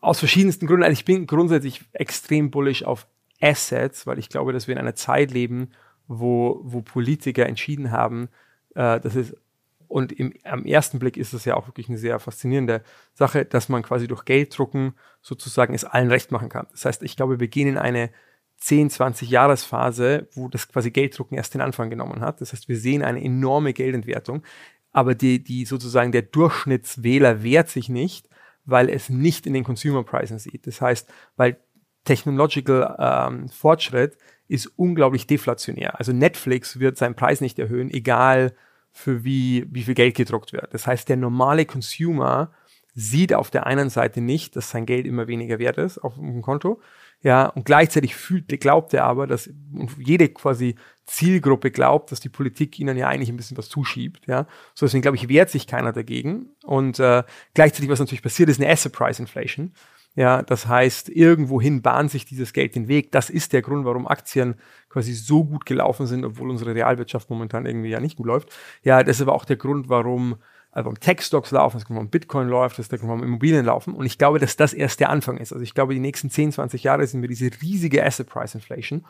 aus verschiedensten Gründen. Also ich bin grundsätzlich extrem bullish auf Assets, weil ich glaube, dass wir in einer Zeit leben, wo, wo Politiker entschieden haben, äh, dass es und im, am ersten Blick ist es ja auch wirklich eine sehr faszinierende Sache, dass man quasi durch Gelddrucken sozusagen es allen recht machen kann. Das heißt, ich glaube, wir gehen in eine 10, 20 Jahresphase, wo das quasi Gelddrucken erst den Anfang genommen hat. Das heißt, wir sehen eine enorme Geldentwertung, aber die, die sozusagen der Durchschnittswähler wehrt sich nicht, weil es nicht in den Consumer Pricen sieht. Das heißt, weil Technological ähm, Fortschritt ist unglaublich deflationär. Also Netflix wird seinen Preis nicht erhöhen, egal für wie, wie viel Geld gedruckt wird. Das heißt, der normale Consumer sieht auf der einen Seite nicht, dass sein Geld immer weniger wert ist auf dem Konto. Ja, und gleichzeitig fühlt, glaubt er aber, dass jede quasi Zielgruppe glaubt, dass die Politik ihnen ja eigentlich ein bisschen was zuschiebt. Ja, so deswegen glaube ich, wehrt sich keiner dagegen. Und äh, gleichzeitig, was natürlich passiert, ist eine Asset Price Inflation. Ja, das heißt, irgendwohin bahnt sich dieses Geld den Weg. Das ist der Grund, warum Aktien quasi so gut gelaufen sind, obwohl unsere Realwirtschaft momentan irgendwie ja nicht gut läuft. Ja, das ist aber auch der Grund, warum also warum Tech-Stocks laufen, das Grund, warum Bitcoin läuft, das Grund, warum Immobilien laufen. Und ich glaube, dass das erst der Anfang ist. Also ich glaube, die nächsten 10, 20 Jahre sind wir diese riesige Asset Price Inflation.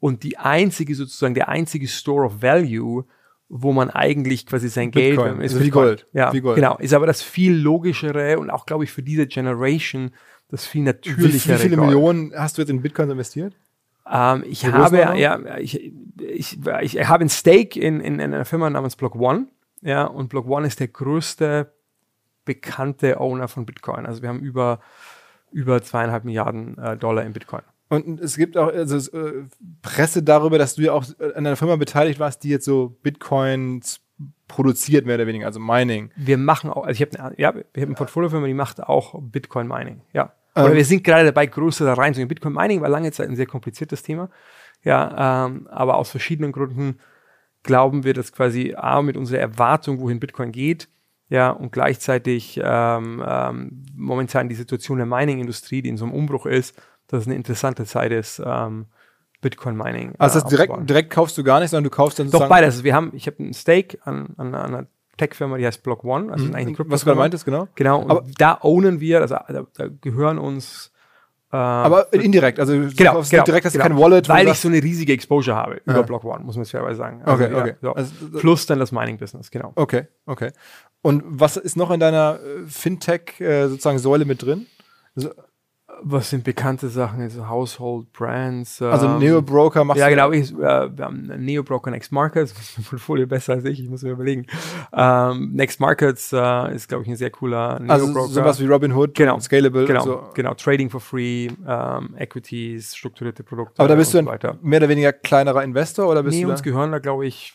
Und die einzige, sozusagen, der einzige Store of Value, wo man eigentlich quasi sein Bitcoin, Geld ist also wie. Gold, Ja, wie Gold. genau. Ist aber das viel logischere und auch, glaube ich, für diese Generation das viel natürlichere. wie viele Gold. Millionen hast du jetzt in Bitcoin investiert? Ähm, ich habe, ja, ich, ich, ich habe ein Stake in, in, in einer Firma namens Block One. Ja, und Block One ist der größte bekannte Owner von Bitcoin. Also wir haben über, über zweieinhalb Milliarden äh, Dollar in Bitcoin. Und es gibt auch also, äh, Presse darüber, dass du ja auch an einer Firma beteiligt warst, die jetzt so Bitcoins produziert, mehr oder weniger, also Mining. Wir machen auch, also ich habe eine, ja, wir haben eine Portfoliofirma, die macht auch Bitcoin Mining. Ja. Ähm. Oder wir sind gerade dabei, größer da reinzugehen. Bitcoin Mining war lange Zeit ein sehr kompliziertes Thema. Ja, ähm, aber aus verschiedenen Gründen glauben wir, dass quasi A, mit unserer Erwartung, wohin Bitcoin geht, ja, und gleichzeitig ähm, ähm, momentan die Situation der Mining-Industrie, die in so einem Umbruch ist, dass es eine interessante Zeit ist, ähm, Bitcoin-Mining. Also äh, das direkt, direkt kaufst du gar nicht, sondern du kaufst dann Doch beides. Also wir haben, ich habe einen Stake an, an, an einer Tech-Firma, die heißt Block One, also Mhm. eigentlich Was du gerade meintest, genau. Genau, und Aber- da ownen wir, also da, da gehören uns äh, Aber indirekt, also Genau, genau, direkt hast du genau. kein Wallet. Weil ich so eine riesige Exposure habe Ja. über Block One, muss man es fairerweise sagen. Okay, ja, okay. So. Also, Plus dann das Mining-Business, genau. Okay, okay. Und was ist noch in deiner äh, Fintech äh, sozusagen Säule mit drin? Was sind bekannte Sachen, also Household Brands? Also ähm, Neo Broker machst Ja, genau. Ich, äh, wir haben Neo Broker Next Markets, Portfolio besser als ich, ich muss mir überlegen. Ähm, Next Markets äh, ist, glaube ich, ein sehr cooler Neo Also Broker. sowas wie Robinhood, Genau, Scalable. genau, So. genau. Trading for free, ähm, Equities, strukturierte Produkte. Aber da bist du ein so mehr oder weniger kleinerer Investor oder bist Nee, du uns da? gehören da, glaube ich,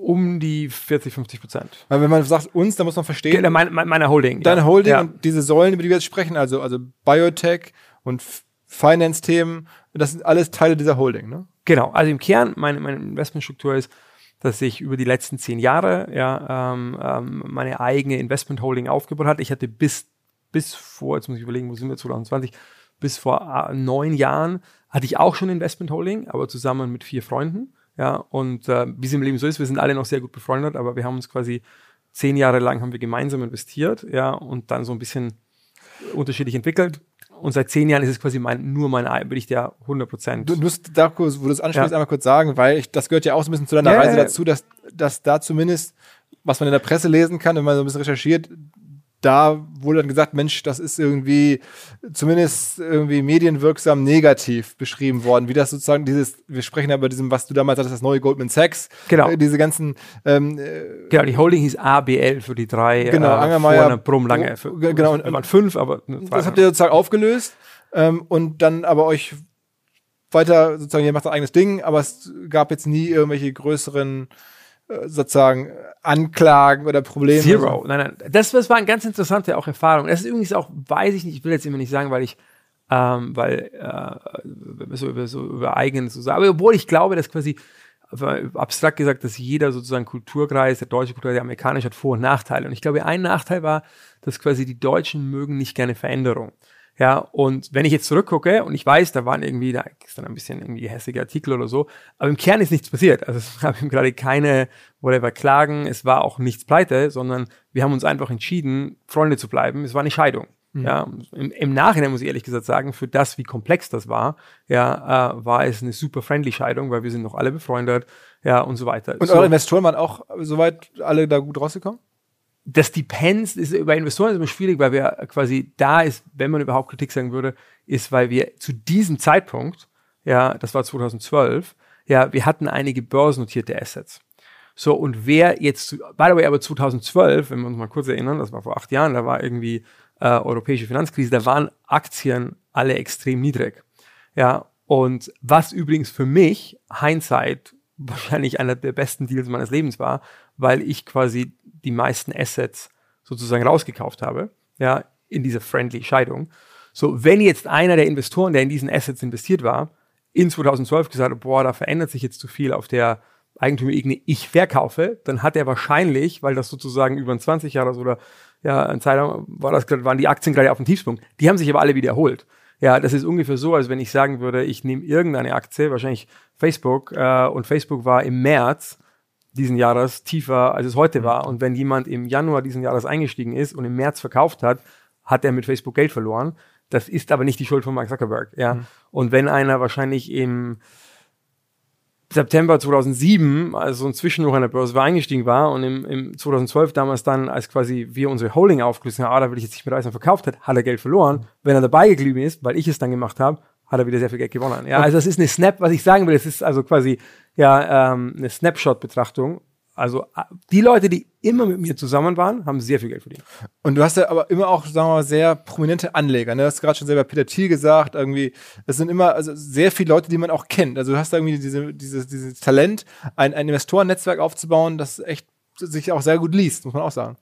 um die 40, 50 Prozent. Weil wenn man sagt uns, dann muss man verstehen, Genau, mein, mein, meiner Holding. deine ja. Holding Ja. und diese Säulen, über die wir jetzt sprechen, also, also Biotech und Finance-Themen, das sind alles Teile dieser Holding, ne? Genau, also im Kern, meine, meine Investmentstruktur ist, dass ich über die letzten zehn Jahre ja, ähm, ähm, meine eigene Investment Holding aufgebaut hatte. Ich hatte bis, bis vor, jetzt muss ich überlegen, wo sind wir, 2020, bis vor äh, neun Jahren hatte ich auch schon Investment Holding, aber zusammen mit vier Freunden. Ja, und äh, wie es im Leben so ist, wir sind alle noch sehr gut befreundet, aber wir haben uns quasi zehn Jahre lang haben wir gemeinsam investiert, ja, und dann so ein bisschen unterschiedlich entwickelt. Und seit zehn Jahren ist es quasi mein, nur mein, würde ich der 100 Prozent. Du du musst da kurz, wo du es ansprichst, Ja. einmal kurz sagen, weil ich, das gehört ja auch so ein bisschen zu deiner Ja, Reise ja. dazu, dass, dass da zumindest, was man in der Presse lesen kann, wenn man so ein bisschen recherchiert, da wurde dann gesagt, Mensch, das ist irgendwie zumindest irgendwie medienwirksam negativ beschrieben worden, wie das sozusagen dieses, wir sprechen ja über diesem, was du damals hattest, das neue Goldman Sachs, Genau. äh, diese ganzen ähm, äh, Genau, die Holding hieß ABL für die drei. Genau, äh, Angermeier, Brumm lange. Für, ge- genau, und- wir waren fünf, aber ne, Das habt ihr sozusagen aufgelöst ähm, und dann aber euch weiter sozusagen, ihr macht ein eigenes Ding, aber es gab jetzt nie irgendwelche größeren äh, sozusagen Anklagen oder Probleme. Zero. Nein, nein. Das, das war eine ganz interessante auch Erfahrung. Das ist übrigens auch, weiß ich nicht, ich will jetzt immer nicht sagen, weil ich, ähm, weil äh, so über so über eigenes so sagen. Aber obwohl ich glaube, dass quasi aber abstrakt gesagt, dass jeder sozusagen Kulturkreis, der deutsche Kulturkreis, der amerikanische hat Vor- und Nachteile. Und ich glaube, ein Nachteil war, dass quasi die Deutschen mögen nicht gerne Veränderung. Ja, und wenn ich jetzt zurückgucke und ich weiß, da waren irgendwie, da ist dann ein bisschen irgendwie hässliche Artikel oder so, aber im Kern ist nichts passiert. Also es gab eben gerade keine, whatever, Klagen, es war auch nichts pleite, sondern wir haben uns einfach entschieden, Freunde zu bleiben. Es war eine Scheidung. Ja, im, im Nachhinein muss ich ehrlich gesagt sagen, für das, wie komplex das war, ja, äh, war es eine super friendly Scheidung, weil wir sind noch alle befreundet, ja, und so weiter. Und so, eure Investoren waren auch soweit alle da gut rausgekommen? Das Depends ist bei Investoren ist immer schwierig, weil wir quasi da ist, wenn man überhaupt Kritik sagen würde, ist, weil wir zu diesem Zeitpunkt, ja, das war 2012, ja, wir hatten einige börsennotierte Assets. So, und wer jetzt, by the way, aber 2012, wenn wir uns mal kurz erinnern, das war vor acht Jahren, da war irgendwie äh, europäische Finanzkrise, da waren Aktien alle extrem niedrig. Ja, und was übrigens für mich, Hindsight, wahrscheinlich einer der besten Deals meines Lebens war, weil ich quasi die meisten Assets sozusagen rausgekauft habe, ja, in dieser friendly Scheidung. So, wenn jetzt einer der Investoren, der in diesen Assets investiert war, in 2012 gesagt hat, boah, da verändert sich jetzt zu viel auf der Eigentümerebene, ich verkaufe, dann hat er wahrscheinlich, weil das sozusagen über ein 20 Jahre oder ja, ein Zeitraum war das, gerade- waren die Aktien gerade auf dem Tiefspunkt. Die haben sich aber alle wieder erholt. Ja, das ist ungefähr so, als wenn ich sagen würde, ich nehme irgendeine Aktie, wahrscheinlich Facebook, äh, und Facebook war im März diesen Jahres tiefer, als es heute war. Und wenn jemand im Januar diesen Jahres eingestiegen ist und im März verkauft hat, hat er mit Facebook Geld verloren. Das ist aber nicht die Schuld von Mark Zuckerberg. Ja. Und wenn einer wahrscheinlich im September 2007, also so ein Zwischenhoch an der Börse war, eingestiegen war und im, im 2012 damals dann, als quasi wir unsere Holding aufgelöst haben, ah, da will ich jetzt nicht mit Eisern verkauft hat, hat er Geld verloren. Wenn er dabei geblieben ist, weil ich es dann gemacht habe, hat er wieder sehr viel Geld gewonnen. Ja, also das ist eine Snap, was ich sagen will, es ist also quasi ja ähm, eine Snapshot-Betrachtung. Also äh, die Leute, die immer mit mir zusammen waren, haben sehr viel Geld verdient. Und du hast ja aber immer auch, sagen wir mal, sehr prominente Anleger. Ne? Du hast gerade schon selber Peter Thiel gesagt, irgendwie, es sind immer also sehr viele Leute, die man auch kennt. Also du hast da irgendwie diese, dieses, dieses Talent, ein, ein Investorennetzwerk aufzubauen, das echt sich auch sehr gut liest, muss man auch sagen.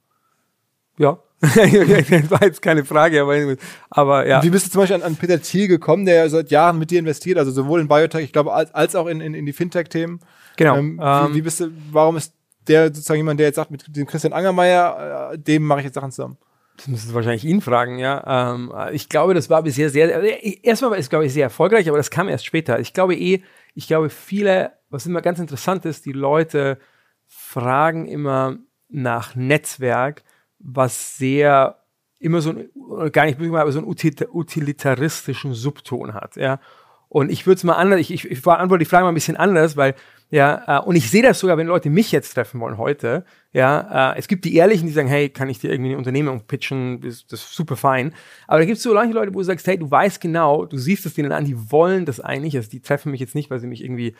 Ja, das war jetzt keine Frage, aber, aber ja. Wie bist du zum Beispiel an, an Peter Thiel gekommen, der seit Jahren mit dir investiert, also sowohl in Biotech, ich glaube, als, als auch in, in, in die Fintech-Themen? Genau. Ähm, Ähm, wie, wie bist du, warum ist der sozusagen jemand, der jetzt sagt, mit dem Christian Angermeier, äh, dem mache ich jetzt Sachen zusammen? Das müsstest du wahrscheinlich ihn fragen, ja. Ähm, ich glaube, das war bisher sehr, also, erstmal war es, glaube ich, sehr erfolgreich, aber das kam erst später. Ich glaube eh, ich glaube, viele, was immer ganz interessant ist, die Leute fragen immer nach Netzwerk, was sehr immer so ein, gar nicht, aber so einen utilitaristischen Subton hat, ja. Und ich würde es mal anders, ich, ich, ich beantworte die Frage mal ein bisschen anders, weil ja, äh, und ich sehe das sogar, wenn Leute mich jetzt treffen wollen heute. Ja, äh, es gibt die Ehrlichen, die sagen, hey, kann ich dir irgendwie eine Unternehmung pitchen? Das, das ist super fein. Aber da gibt es so manche Leute, wo du sagst, hey, du weißt genau, du siehst es denen an, die wollen das eigentlich. Also die treffen mich jetzt nicht, weil sie mich irgendwie,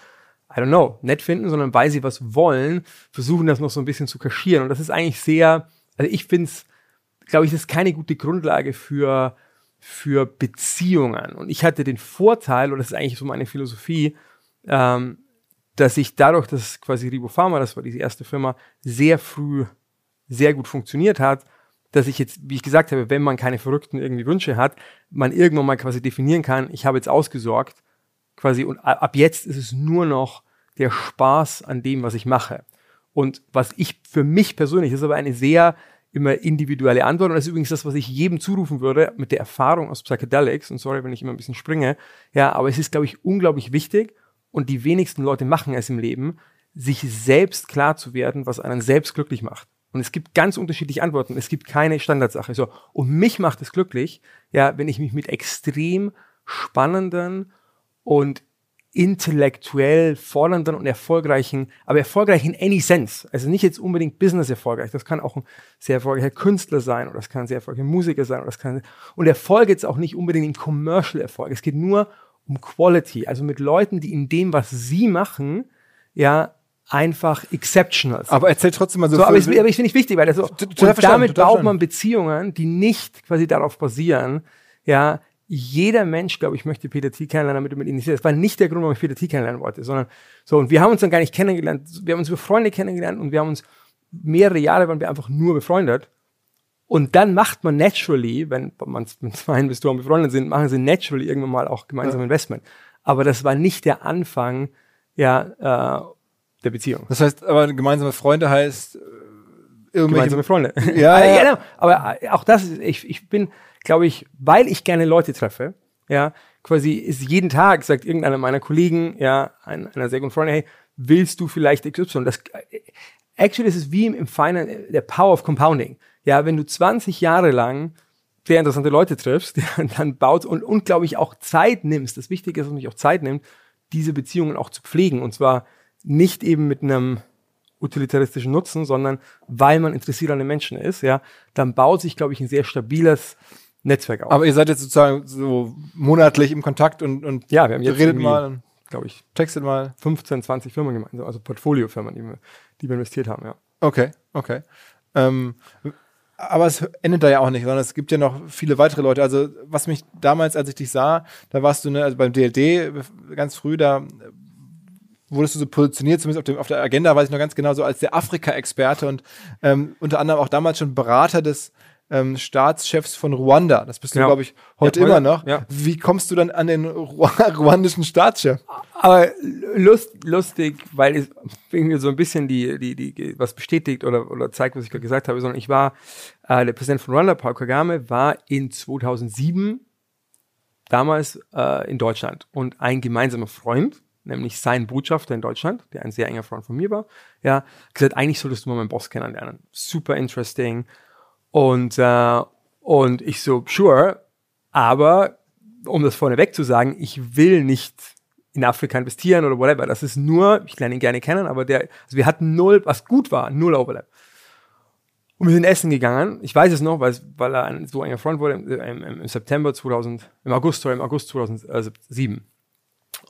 I don't know, nett finden, sondern weil sie was wollen, versuchen das noch so ein bisschen zu kaschieren. Und das ist eigentlich sehr, also ich finde es, glaube ich, das ist keine gute Grundlage für für Beziehungen. Und ich hatte den Vorteil, und das ist eigentlich so meine Philosophie, ähm, dass ich dadurch, dass quasi Ribopharma, das war diese erste Firma, sehr früh sehr gut funktioniert hat, dass ich jetzt, wie ich gesagt habe, wenn man keine verrückten irgendwie Wünsche hat, man irgendwann mal quasi definieren kann, ich habe jetzt ausgesorgt, quasi, und ab jetzt ist es nur noch der Spaß an dem, was ich mache. Und was ich für mich persönlich, das ist aber eine sehr immer individuelle Antwort. Und das ist übrigens das, was ich jedem zurufen würde mit der Erfahrung aus Psychedelics. Und sorry, wenn ich immer ein bisschen springe. Ja, aber es ist, glaube ich, unglaublich wichtig. Und die wenigsten Leute machen es im Leben, sich selbst klar zu werden, was einen selbst glücklich macht. Und es gibt ganz unterschiedliche Antworten. Es gibt keine Standardsache. So, und mich macht es glücklich, ja, wenn ich mich mit extrem spannenden und intellektuell fordernden und erfolgreichen, aber erfolgreich in any sense. Also nicht jetzt unbedingt Business erfolgreich. Das kann auch ein sehr erfolgreicher Künstler sein oder das kann ein sehr erfolgreicher Musiker sein oder das kann, und Erfolg jetzt auch nicht unbedingt im Commercial Erfolg. Es geht nur um Quality. Also mit Leuten, die in dem, was sie machen, ja, einfach exceptional sind. Aber erzähl trotzdem mal so. so aber, ich, aber ich finde ich wichtig, weil das so, und damit baut man Beziehungen, die nicht quasi darauf basieren, ja, jeder Mensch, glaube ich, möchte Peter T. kennenlernen, damit er mit ihm nicht Das war nicht der Grund, warum ich Peter T. kennenlernen wollte, sondern so. Und wir haben uns dann gar nicht kennengelernt. Wir haben uns über Freunde kennengelernt und wir haben uns mehrere Jahre waren wir einfach nur befreundet. Und dann macht man naturally, wenn man mit zwei Investoren befreundet sind, machen sie naturally irgendwann mal auch gemeinsam ja. Investment. Aber das war nicht der Anfang, ja, äh, der Beziehung. Das heißt, aber gemeinsame Freunde heißt äh, irgendwelche gemeinsame Freunde. Ja, ja. ja. Genau. Aber auch das, ich, ich bin glaube ich, weil ich gerne Leute treffe, ja, quasi ist jeden Tag, sagt irgendeiner meiner Kollegen, ja, ein, einer sehr guten Freundin, hey, willst du vielleicht XY? Das, actually ist es wie im, Finance, der Power of Compounding. Ja, wenn du 20 Jahre lang sehr interessante Leute triffst, ja, dann baut und unglaublich auch Zeit nimmst. Das Wichtige ist, dass man sich auch Zeit nimmt, diese Beziehungen auch zu pflegen. Und zwar nicht eben mit einem utilitaristischen Nutzen, sondern weil man interessiert an den Menschen ist, ja, dann baut sich, glaube ich, ein sehr stabiles Netzwerk auf. Aber ihr seid jetzt sozusagen so monatlich im Kontakt und, und ja, wir haben jetzt redet mal, glaube ich, textet mal 15, 20 Firmen gemeinsam, also Portfoliofirmen, die wir, die wir investiert haben, ja. Okay, okay. Ähm, aber es endet da ja auch nicht, sondern es gibt ja noch viele weitere Leute. Also, was mich damals, als ich dich sah, da warst du ne, also beim DLD ganz früh, da wurdest du so positioniert, zumindest auf, dem, auf der Agenda, weiß ich noch ganz genau, so als der Afrika-Experte und ähm, unter anderem auch damals schon Berater des ähm, Staatschefs von Ruanda. Das bist du, ja. glaube ich, heute ja, immer noch. Ja. Wie kommst du dann an den Ru ruandischen Staatschef? Aber lust, lustig, weil es irgendwie so ein bisschen die, die, die, was bestätigt oder, oder zeigt, was ich gerade gesagt habe, sondern ich war, äh, der Präsident von Ruanda, Paul Kagame, war in 2007 damals äh, in Deutschland und ein gemeinsamer Freund, nämlich sein Botschafter in Deutschland, der ein sehr enger Freund von mir war, ja, gesagt, eigentlich solltest du mal meinen Boss kennenlernen. Super interesting, und, äh, und ich so, sure, aber um das vorneweg zu sagen, ich will nicht in Afrika investieren oder whatever. Das ist nur, ich lerne ihn gerne kennen, aber der, also wir hatten null, was gut war, null Overlap. Und wir sind essen gegangen. Ich weiß es noch, weil, er ein so enger Freund wurde im, im, im, September 2000, im August, sorry, im August 2007.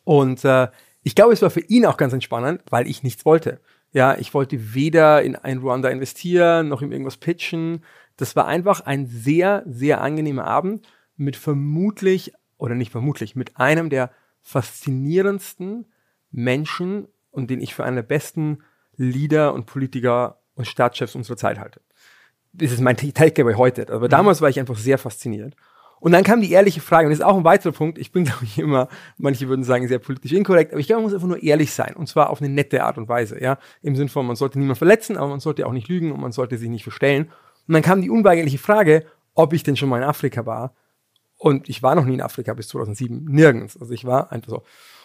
Und äh, ich glaube, es war für ihn auch ganz entspannend, weil ich nichts wollte. Ja, ich wollte weder in ein Ruanda investieren, noch ihm irgendwas pitchen. Das war einfach ein sehr, sehr angenehmer Abend mit vermutlich, oder nicht vermutlich, mit einem der faszinierendsten Menschen und den ich für einen der besten Leader und Politiker und Staatschefs unserer Zeit halte. Das ist mein Takeaway heute. Aber mhm. damals war ich einfach sehr fasziniert. Und dann kam die ehrliche Frage, und das ist auch ein weiterer Punkt, ich bin, glaube ich, immer, manche würden sagen, sehr politisch inkorrekt, aber ich glaube, man muss einfach nur ehrlich sein, und zwar auf eine nette Art und Weise, ja, im Sinne von, man sollte niemand verletzen, aber man sollte auch nicht lügen und man sollte sich nicht verstellen. Und dann kam die unweigerliche Frage, ob ich denn schon mal in Afrika war. Und ich war noch nie in Afrika bis 2007, nirgends. Also ich war einfach so.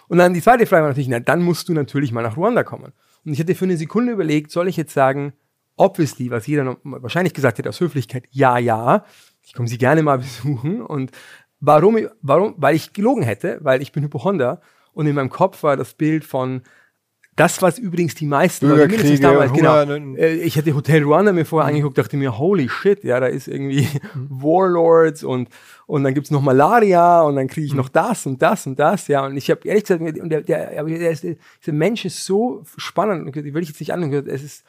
Und dann die zweite Frage war natürlich, na, dann musst du natürlich mal nach Ruanda kommen. Und ich hatte für eine Sekunde überlegt, soll ich jetzt sagen, obviously, was jeder wahrscheinlich gesagt hätte aus Höflichkeit, ja, ja, ich komme sie gerne mal besuchen. Und warum, warum? Weil ich gelogen hätte, weil ich bin Hypochonder und in meinem Kopf war das Bild von das, was übrigens die meisten Bürgerkriege, damals, Hunger, genau, äh, ich hatte Hotel Rwanda mir vorher angeguckt, dachte mir, holy shit, ja, da ist irgendwie Warlords und, und dann gibt's noch Malaria und dann kriege ich noch das und das und das, ja, und ich habe ehrlich gesagt, und der, der, der, ist, dieser Mensch ist so spannend, und die will ich jetzt nicht anhören, es ist,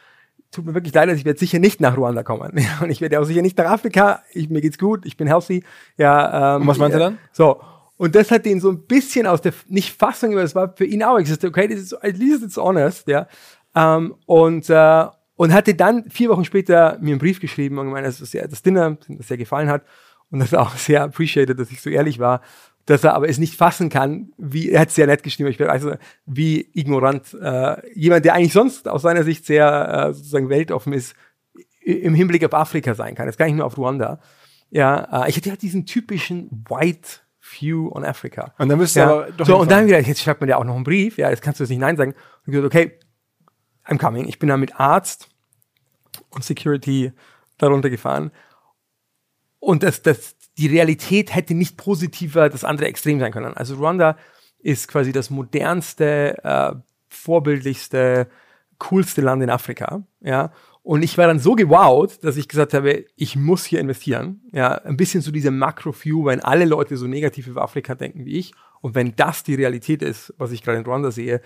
tut mir wirklich leid, ich werde sicher nicht nach Ruanda kommen. Ja, und ich werde auch sicher nicht nach Afrika. Ich, mir geht's gut, ich bin healthy. Ja, ähm, Und was meinst du dann? So. Und das hat ihn so ein bisschen aus der, nicht Fassung, aber es war für ihn auch, ich sagte, okay, das ist, at least it's honest, ja. Ähm, und, äh, und hatte dann vier Wochen später mir einen Brief geschrieben und gemeint, dass das, das Dinner das sehr gefallen hat und das auch sehr appreciated, dass ich so ehrlich war, dass er aber es nicht fassen kann, wie, er hat sehr nett geschrieben, ich also, wie ignorant, äh, jemand, der eigentlich sonst aus seiner Sicht sehr, äh, sozusagen weltoffen ist, im Hinblick auf Afrika sein kann, das gar nicht nur auf Ruanda. Ja, äh, ich hatte halt diesen typischen White View on Africa. Und dann du Ja. aber doch so, und dann wieder, jetzt schreibt man dir auch noch einen Brief, ja, jetzt kannst du das nicht Nein sagen. Und gesagt, okay, I'm coming. Ich bin da mit Arzt und Security darunter gefahren. Und das, das, die Realität hätte nicht positiver das andere Extrem sein können. Also Rwanda ist quasi das modernste, äh, vorbildlichste, coolste Land in Afrika. Ja. Und ich war dann so gewowt, dass ich gesagt habe, ich muss hier investieren. Ja, ein bisschen so diese Macro-View, wenn alle Leute so negativ über Afrika denken wie ich. Und wenn das die Realität ist, was ich gerade in Rwanda sehe,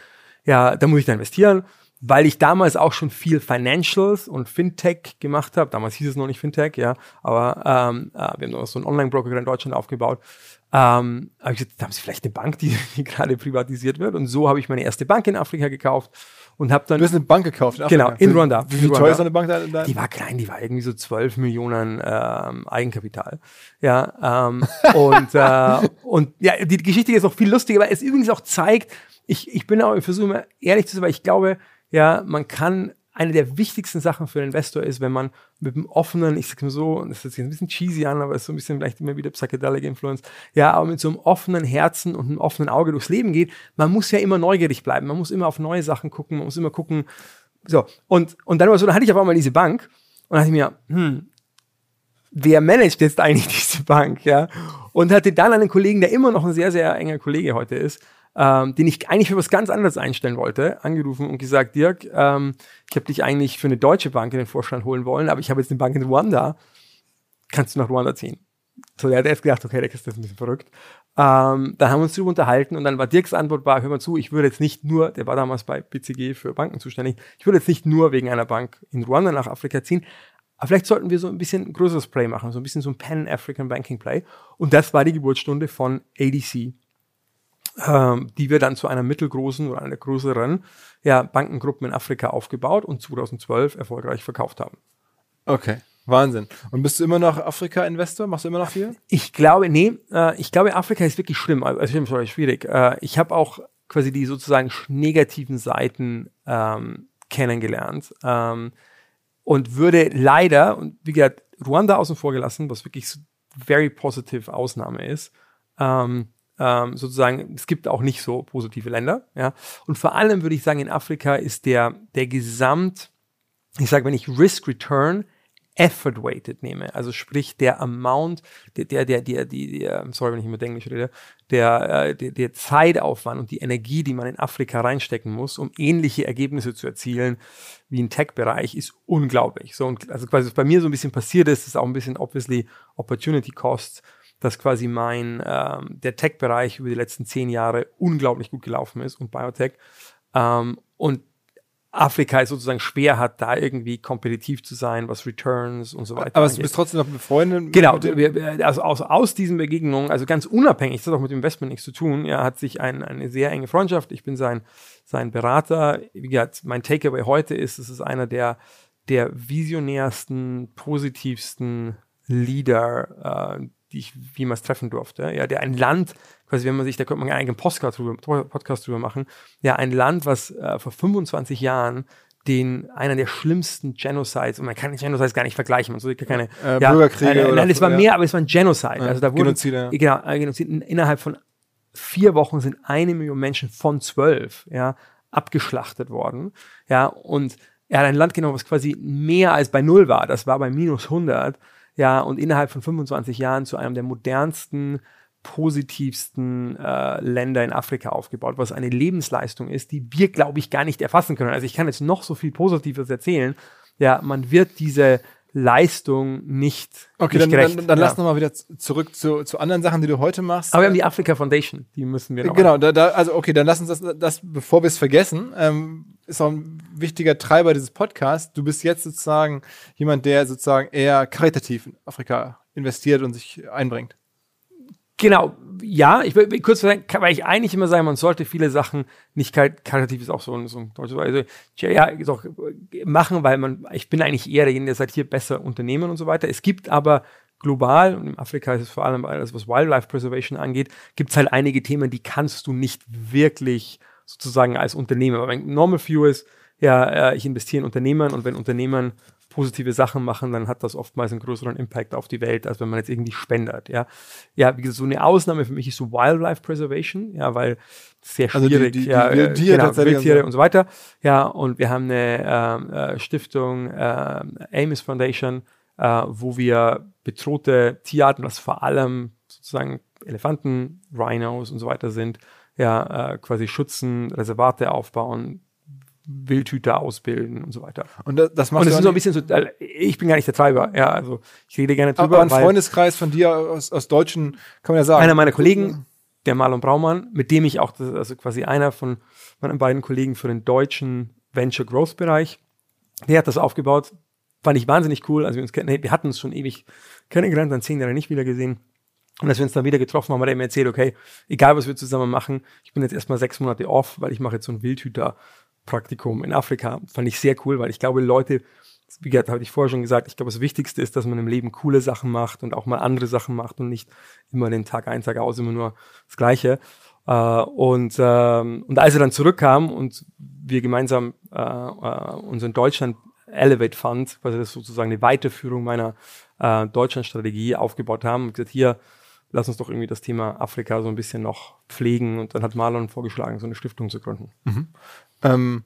ja, dann muss ich da investieren, weil ich damals auch schon viel Financials und Fintech gemacht habe. Damals hieß es noch nicht Fintech, ja, aber ähm, äh, wir haben noch so einen Online-Broker in Deutschland aufgebaut. Ähm, habe ich gesagt, da haben sie vielleicht eine Bank, die, die gerade privatisiert wird. Und so habe ich meine erste Bank in Afrika gekauft und habe dann Du hast eine Bank gekauft. in. Genau, in Rwanda. Wie In teuer ist so eine Bank da? da? die war klein, die war irgendwie so 12 Millionen ähm, Eigenkapital. Ja, ähm, und, äh, und ja, die Geschichte ist auch viel lustiger, weil es übrigens auch zeigt, ich, ich bin auch, ich versuche immer ehrlich zu sein, weil ich glaube, ja, man kann eine der wichtigsten Sachen für einen Investor ist, wenn man mit einem offenen, ich sag mal so, das ist jetzt ein bisschen cheesy an, aber es ist so ein bisschen vielleicht immer wieder Psychedelic Influence, ja, aber mit so einem offenen Herzen und einem offenen Auge durchs Leben geht, man muss ja immer neugierig bleiben, man muss immer auf neue Sachen gucken, man muss immer gucken, so, und, und dann war so, dann hatte ich auf einmal diese Bank und dachte mir, hm, wer managt jetzt eigentlich diese Bank, ja? Und hatte dann einen Kollegen, der immer noch ein sehr, sehr enger Kollege heute ist, ähm, den ich eigentlich für was ganz anderes einstellen wollte, angerufen und gesagt, Dirk, ähm, ich habe dich eigentlich für eine deutsche Bank in den Vorstand holen wollen, aber ich habe jetzt eine Bank in Ruanda, kannst du nach Ruanda ziehen? So, der hat erst gedacht, okay, der ist ein bisschen verrückt. Ähm, dann haben wir uns darüber unterhalten und dann war Dirks Antwort war, hör mal zu, ich würde jetzt nicht nur, der war damals bei BCG für Banken zuständig, ich würde jetzt nicht nur wegen einer Bank in Ruanda nach Afrika ziehen, aber vielleicht sollten wir so ein bisschen ein größeres Play machen, so ein bisschen so ein Pan-African Banking Play. Und das war die Geburtsstunde von ADC, ähm, die wir dann zu einer mittelgroßen oder einer größeren ja, Bankengruppe in Afrika aufgebaut und 2012 erfolgreich verkauft haben. Okay, Wahnsinn. Und bist du immer noch Afrika-Investor? Machst du immer noch viel? Ich glaube, nee, äh, ich glaube, Afrika ist wirklich schlimm, also schlimm, sorry, schwierig. Äh, ich habe auch quasi die sozusagen negativen Seiten ähm, kennengelernt ähm, und würde leider, und wie gesagt, Ruanda außen vor gelassen, was wirklich very positive Ausnahme ist, ähm, ähm, sozusagen, es gibt auch nicht so positive Länder, ja. Und vor allem würde ich sagen, in Afrika ist der, der Gesamt, ich sage, wenn ich Risk Return Effort weighted nehme, also sprich der Amount, der, der, der, der, die, der sorry, wenn ich mit Englisch rede, der, äh, der, der Zeitaufwand und die Energie, die man in Afrika reinstecken muss, um ähnliche Ergebnisse zu erzielen wie im Tech-Bereich, ist unglaublich. So, und also quasi was bei mir so ein bisschen passiert ist, ist auch ein bisschen obviously Opportunity Costs, dass quasi mein, ähm, der Tech-Bereich über die letzten zehn Jahre unglaublich gut gelaufen ist und Biotech. Ähm, und Afrika es sozusagen schwer hat, da irgendwie kompetitiv zu sein, was Returns und so weiter Aber du bist trotzdem noch befreundet? Genau, also aus, aus diesen Begegnungen, also ganz unabhängig, das hat auch mit dem Investment nichts zu tun, ja, hat sich ein, eine sehr enge Freundschaft. Ich bin sein, sein Berater. Wie gesagt, mein Takeaway heute ist, es ist einer der, der visionärsten, positivsten Leader, äh, die ich jemals treffen durfte. Ja, der ein Land, quasi, wenn man sich, da könnte man einen eigenen Podcast drüber, Podcast drüber machen, ja, ein Land, was äh, vor 25 Jahren den einer der schlimmsten Genocides, und man kann Genocides gar nicht vergleichen, man soll keine Äh, Bürgerkriege äh, oder- Nein, es war ja. mehr, aber es war ein Genocide. also da wurde, Genozide, ja. Genau, äh, Genozid. In- Innerhalb von vier Wochen sind eine Million Menschen von zwölf, ja, abgeschlachtet worden. Ja, und er hat ein Land genommen, was quasi mehr als bei Null war. Das war bei minus 100. ja, und innerhalb von 25 Jahren zu einem der modernsten, positivsten äh, Länder in Afrika aufgebaut, was eine Lebensleistung ist, die wir, glaube ich, gar nicht erfassen können. Also ich kann jetzt noch so viel Positives erzählen. Ja, man wird diese Leistung nicht. Okay, nicht dann, gerecht. dann, dann ja. lass nochmal wieder zurück zu, zu anderen Sachen, die du heute machst. Aber wir haben die Afrika Foundation, die müssen wir noch. Genau, da, da, also okay, dann lass uns das, das bevor wir es vergessen, ähm, ist auch ein wichtiger Treiber dieses Podcasts. Du bist jetzt sozusagen jemand, der sozusagen eher karitativ in Afrika investiert und sich einbringt. Genau, ja, ich will kurz sagen, weil ich eigentlich immer sagen, man sollte viele Sachen nicht kar- karitativ ist auch so ein, so ein deutsches also ja, doch machen, weil man, ich bin eigentlich eher derjenige, der sagt, hier besser Unternehmen und so weiter. Es gibt aber global, und in Afrika ist es vor allem alles, was Wildlife Preservation angeht, gibt es halt einige Themen, die kannst du nicht wirklich sozusagen als Unternehmer. Aber mein Normal View ist, ja, äh, ich investiere in Unternehmen und wenn Unternehmen positive Sachen machen, dann hat das oftmals einen größeren Impact auf die Welt, als wenn man jetzt irgendwie spendet, ja. Ja, wie gesagt, so eine Ausnahme für mich ist so Wildlife Preservation, ja, weil sehr Also die- schwierig, die- die ja, äh, Wildtiere genau, tatsächlich Wildtiere und so. und so weiter, ja, und wir haben eine ähm, äh, Stiftung, äh, Amos Foundation, äh, wo wir bedrohte Tierarten, was vor allem sozusagen Elefanten, Rhinos und so weiter sind, ja, äh, quasi schützen, Reservate aufbauen, Wildhüter ausbilden und so weiter. Und das, das Und machst es du ist so ein bisschen so, äh, ich bin gar nicht der Treiber, ja, also ich rede gerne drüber, aber ein Freundeskreis von dir aus, aus Deutschen, kann man ja sagen. einer meiner Kollegen, der Marlon Braumann, mit dem ich auch, das also quasi einer von meinen beiden Kollegen für den deutschen Venture Growth Bereich, der hat das aufgebaut, fand ich wahnsinnig cool, also wir uns wir hatten uns schon ewig kennengelernt, dann zehn Jahre nicht wieder gesehen. Und als wir uns dann wieder getroffen haben, hat er mir erzählt, okay, egal was wir zusammen machen, ich bin jetzt erstmal sechs Monate off, weil ich mache jetzt so ein Wildhüter-Praktikum in Afrika. Fand ich sehr cool, weil ich glaube, Leute, wie gesagt, habe ich vorher schon gesagt, ich glaube, das Wichtigste ist, dass man im Leben coole Sachen macht und auch mal andere Sachen macht und nicht immer den Tag ein, Tag aus, immer nur das Gleiche. Äh, und, ähm, und als er dann zurückkam und wir gemeinsam äh, äh, unseren Deutschland Elevate Fund, quasi das sozusagen eine Weiterführung meiner Deutschland-Strategie aufgebaut haben und gesagt, hier, lass uns doch irgendwie das Thema Afrika so ein bisschen noch pflegen. Und dann hat Marlon vorgeschlagen, so eine Stiftung zu gründen. ähm,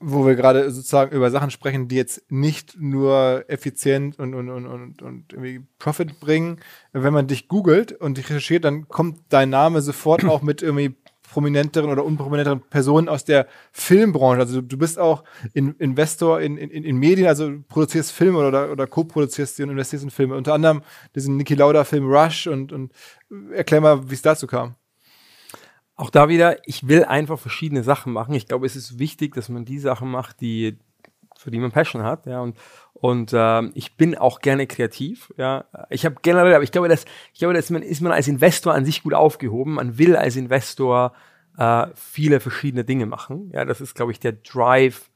wo wir gerade sozusagen über Sachen sprechen, die jetzt nicht nur effizient und, und, und, und, und irgendwie Profit bringen. Wenn man dich googelt und dich recherchiert, dann kommt dein Name sofort auch mit irgendwie prominenteren oder unprominenteren Personen aus der Filmbranche. Also du, bist auch in, Investor in, in, in Medien, also du produzierst Filme oder, oder co-produzierst die und investierst in Filme. Unter anderem diesen Niki Lauda Film Rush und, und erklär mal, wie es dazu kam. Auch da wieder, ich will einfach verschiedene Sachen machen. Ich glaube, es ist wichtig, dass man die Sachen macht, die für die man Passion hat, ja und und ähm, ich bin auch gerne kreativ, ja. Ich habe generell, aber ich glaube, dass ich glaube, dass man ist man als Investor an sich gut aufgehoben. Man will als Investor äh, viele verschiedene Dinge machen, ja. Das ist, glaube ich, der Drive,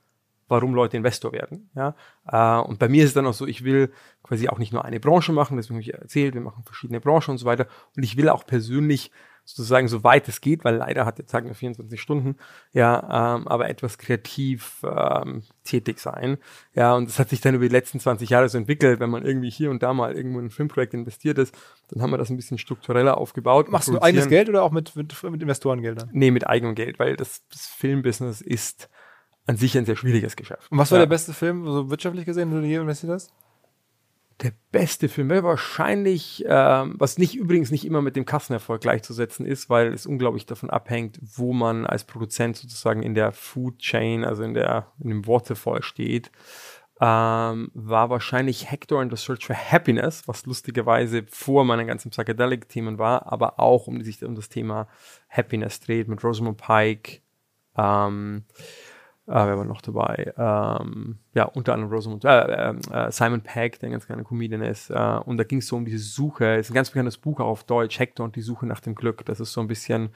warum Leute Investor werden, ja. Äh, und bei mir ist es dann auch so, ich will quasi auch nicht nur eine Branche machen, deswegen habe ich erzählt, wir machen verschiedene Branchen und so weiter. Und ich will auch persönlich sozusagen so weit es geht, weil leider hat der Tag nur 24 Stunden, ja, ähm, aber etwas kreativ ähm, tätig sein. Ja, und das hat sich dann über die letzten 20 Jahre so entwickelt, wenn man irgendwie hier und da mal irgendwo in ein Filmprojekt investiert ist, dann haben wir das ein bisschen struktureller aufgebaut. Machst du eigenes Geld oder auch mit, mit, mit Investorengeldern? Nee, mit eigenem Geld, weil das, das Filmbusiness ist an sich ein sehr schwieriges Geschäft. Und was war ja. der beste Film, so wirtschaftlich gesehen, den du je investiert hast? Der beste Film wäre wahrscheinlich, ähm, was nicht übrigens nicht immer mit dem Kassenerfolg gleichzusetzen ist, weil es unglaublich davon abhängt, wo man als Produzent sozusagen in der Food Chain, also in der in dem Waterfall steht, ähm, war wahrscheinlich Hector and the Search for Happiness, was lustigerweise vor meinen ganzen Psychedelic-Themen war, aber auch um sich um das Thema Happiness dreht mit Rosamund Pike. Ähm, äh, wer war noch dabei? Ähm, ja, unter anderem Rosamund, äh, äh, äh, Simon Pegg, der ein ganz kleiner Comedian ist. Äh, und da ging es so um diese Suche. Es ist ein ganz bekanntes Buch auch auf Deutsch, Hector und die Suche nach dem Glück. Das ist so ein bisschen,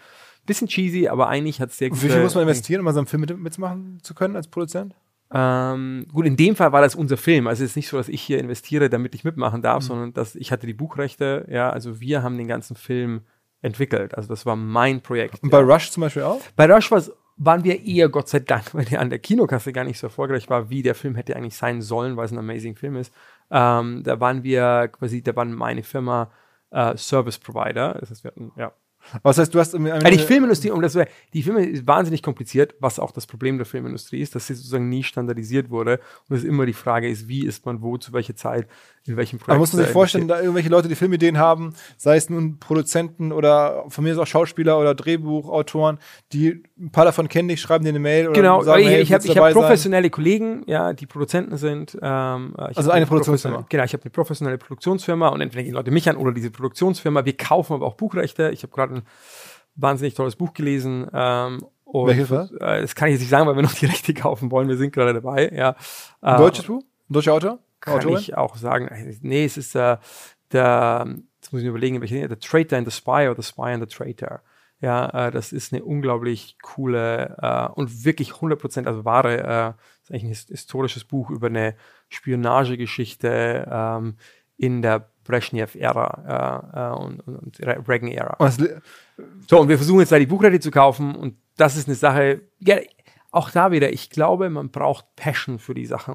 bisschen cheesy, aber eigentlich hat es sehr Und wie viel muss man investieren, um an so einem Film mit, mitmachen zu können als Produzent? ähm, gut, in dem Fall war das unser Film. Also es ist nicht so, dass ich hier investiere, damit ich mitmachen darf, sondern dass ich hatte die Buchrechte. Ja, also wir haben den ganzen Film entwickelt. Also das war mein Projekt. Und ja. bei Rush zum Beispiel auch? Bei Rush war's, waren wir eher, Gott sei Dank, weil der an der Kinokasse gar nicht so erfolgreich war, wie der Film hätte eigentlich sein sollen, weil es ein amazing Film ist. Ähm, da waren wir quasi, da waren meine Firma äh, Service Provider. Das heißt, wir hatten, ja. Aber das heißt, du hast irgendwie Weil die Filmindustrie, um das zu die Filme ist wahnsinnig kompliziert, was auch das Problem der Filmindustrie ist, dass sie sozusagen nie standardisiert wurde und es immer die Frage ist, wie ist man wo, zu welcher Zeit in welchem Projekt. Aber muss man sich vorstellen, da irgendwelche Leute, die Filmideen haben, sei es nun Produzenten oder von mir ist auch Schauspieler oder Drehbuchautoren, die ein paar davon kennen dich, schreiben dir eine Mail oder genau, sagen, ich, hey, ich habe hab dabei sein? professionelle Kollegen, ja, die Produzenten sind. Ähm, Also eine professionelle- Produktionsfirma. Genau, ich habe eine professionelle Produktionsfirma und entweder gehen Leute mich an oder diese Produktionsfirma. Wir kaufen aber auch Buchrechte. Ich habe gerade ein wahnsinnig tolles Buch gelesen. Ähm, und, Welches war? Äh, das kann ich jetzt nicht sagen, weil wir noch die Rechte kaufen wollen. Wir sind gerade dabei. Ja. Ein Äh, deutsches Buch? Ein deutscher Autor? Kann Autorin? ich auch sagen. Nee, es ist äh, der, jetzt muss ich mir überlegen, welche, der Traitor and the Spy oder The Spy and the Traitor. Ja, äh, das ist eine unglaublich coole äh, und wirklich 100% also wahre, äh, ist eigentlich ein his historisches Buch über eine Spionagegeschichte ähm, in der Brezhnev-Ära äh, äh, und, und, und Reagan-Ära. So, und wir versuchen jetzt da die Buchrechte zu kaufen und das ist eine Sache, ja, auch da wieder, ich glaube, man braucht Passion für die Sachen.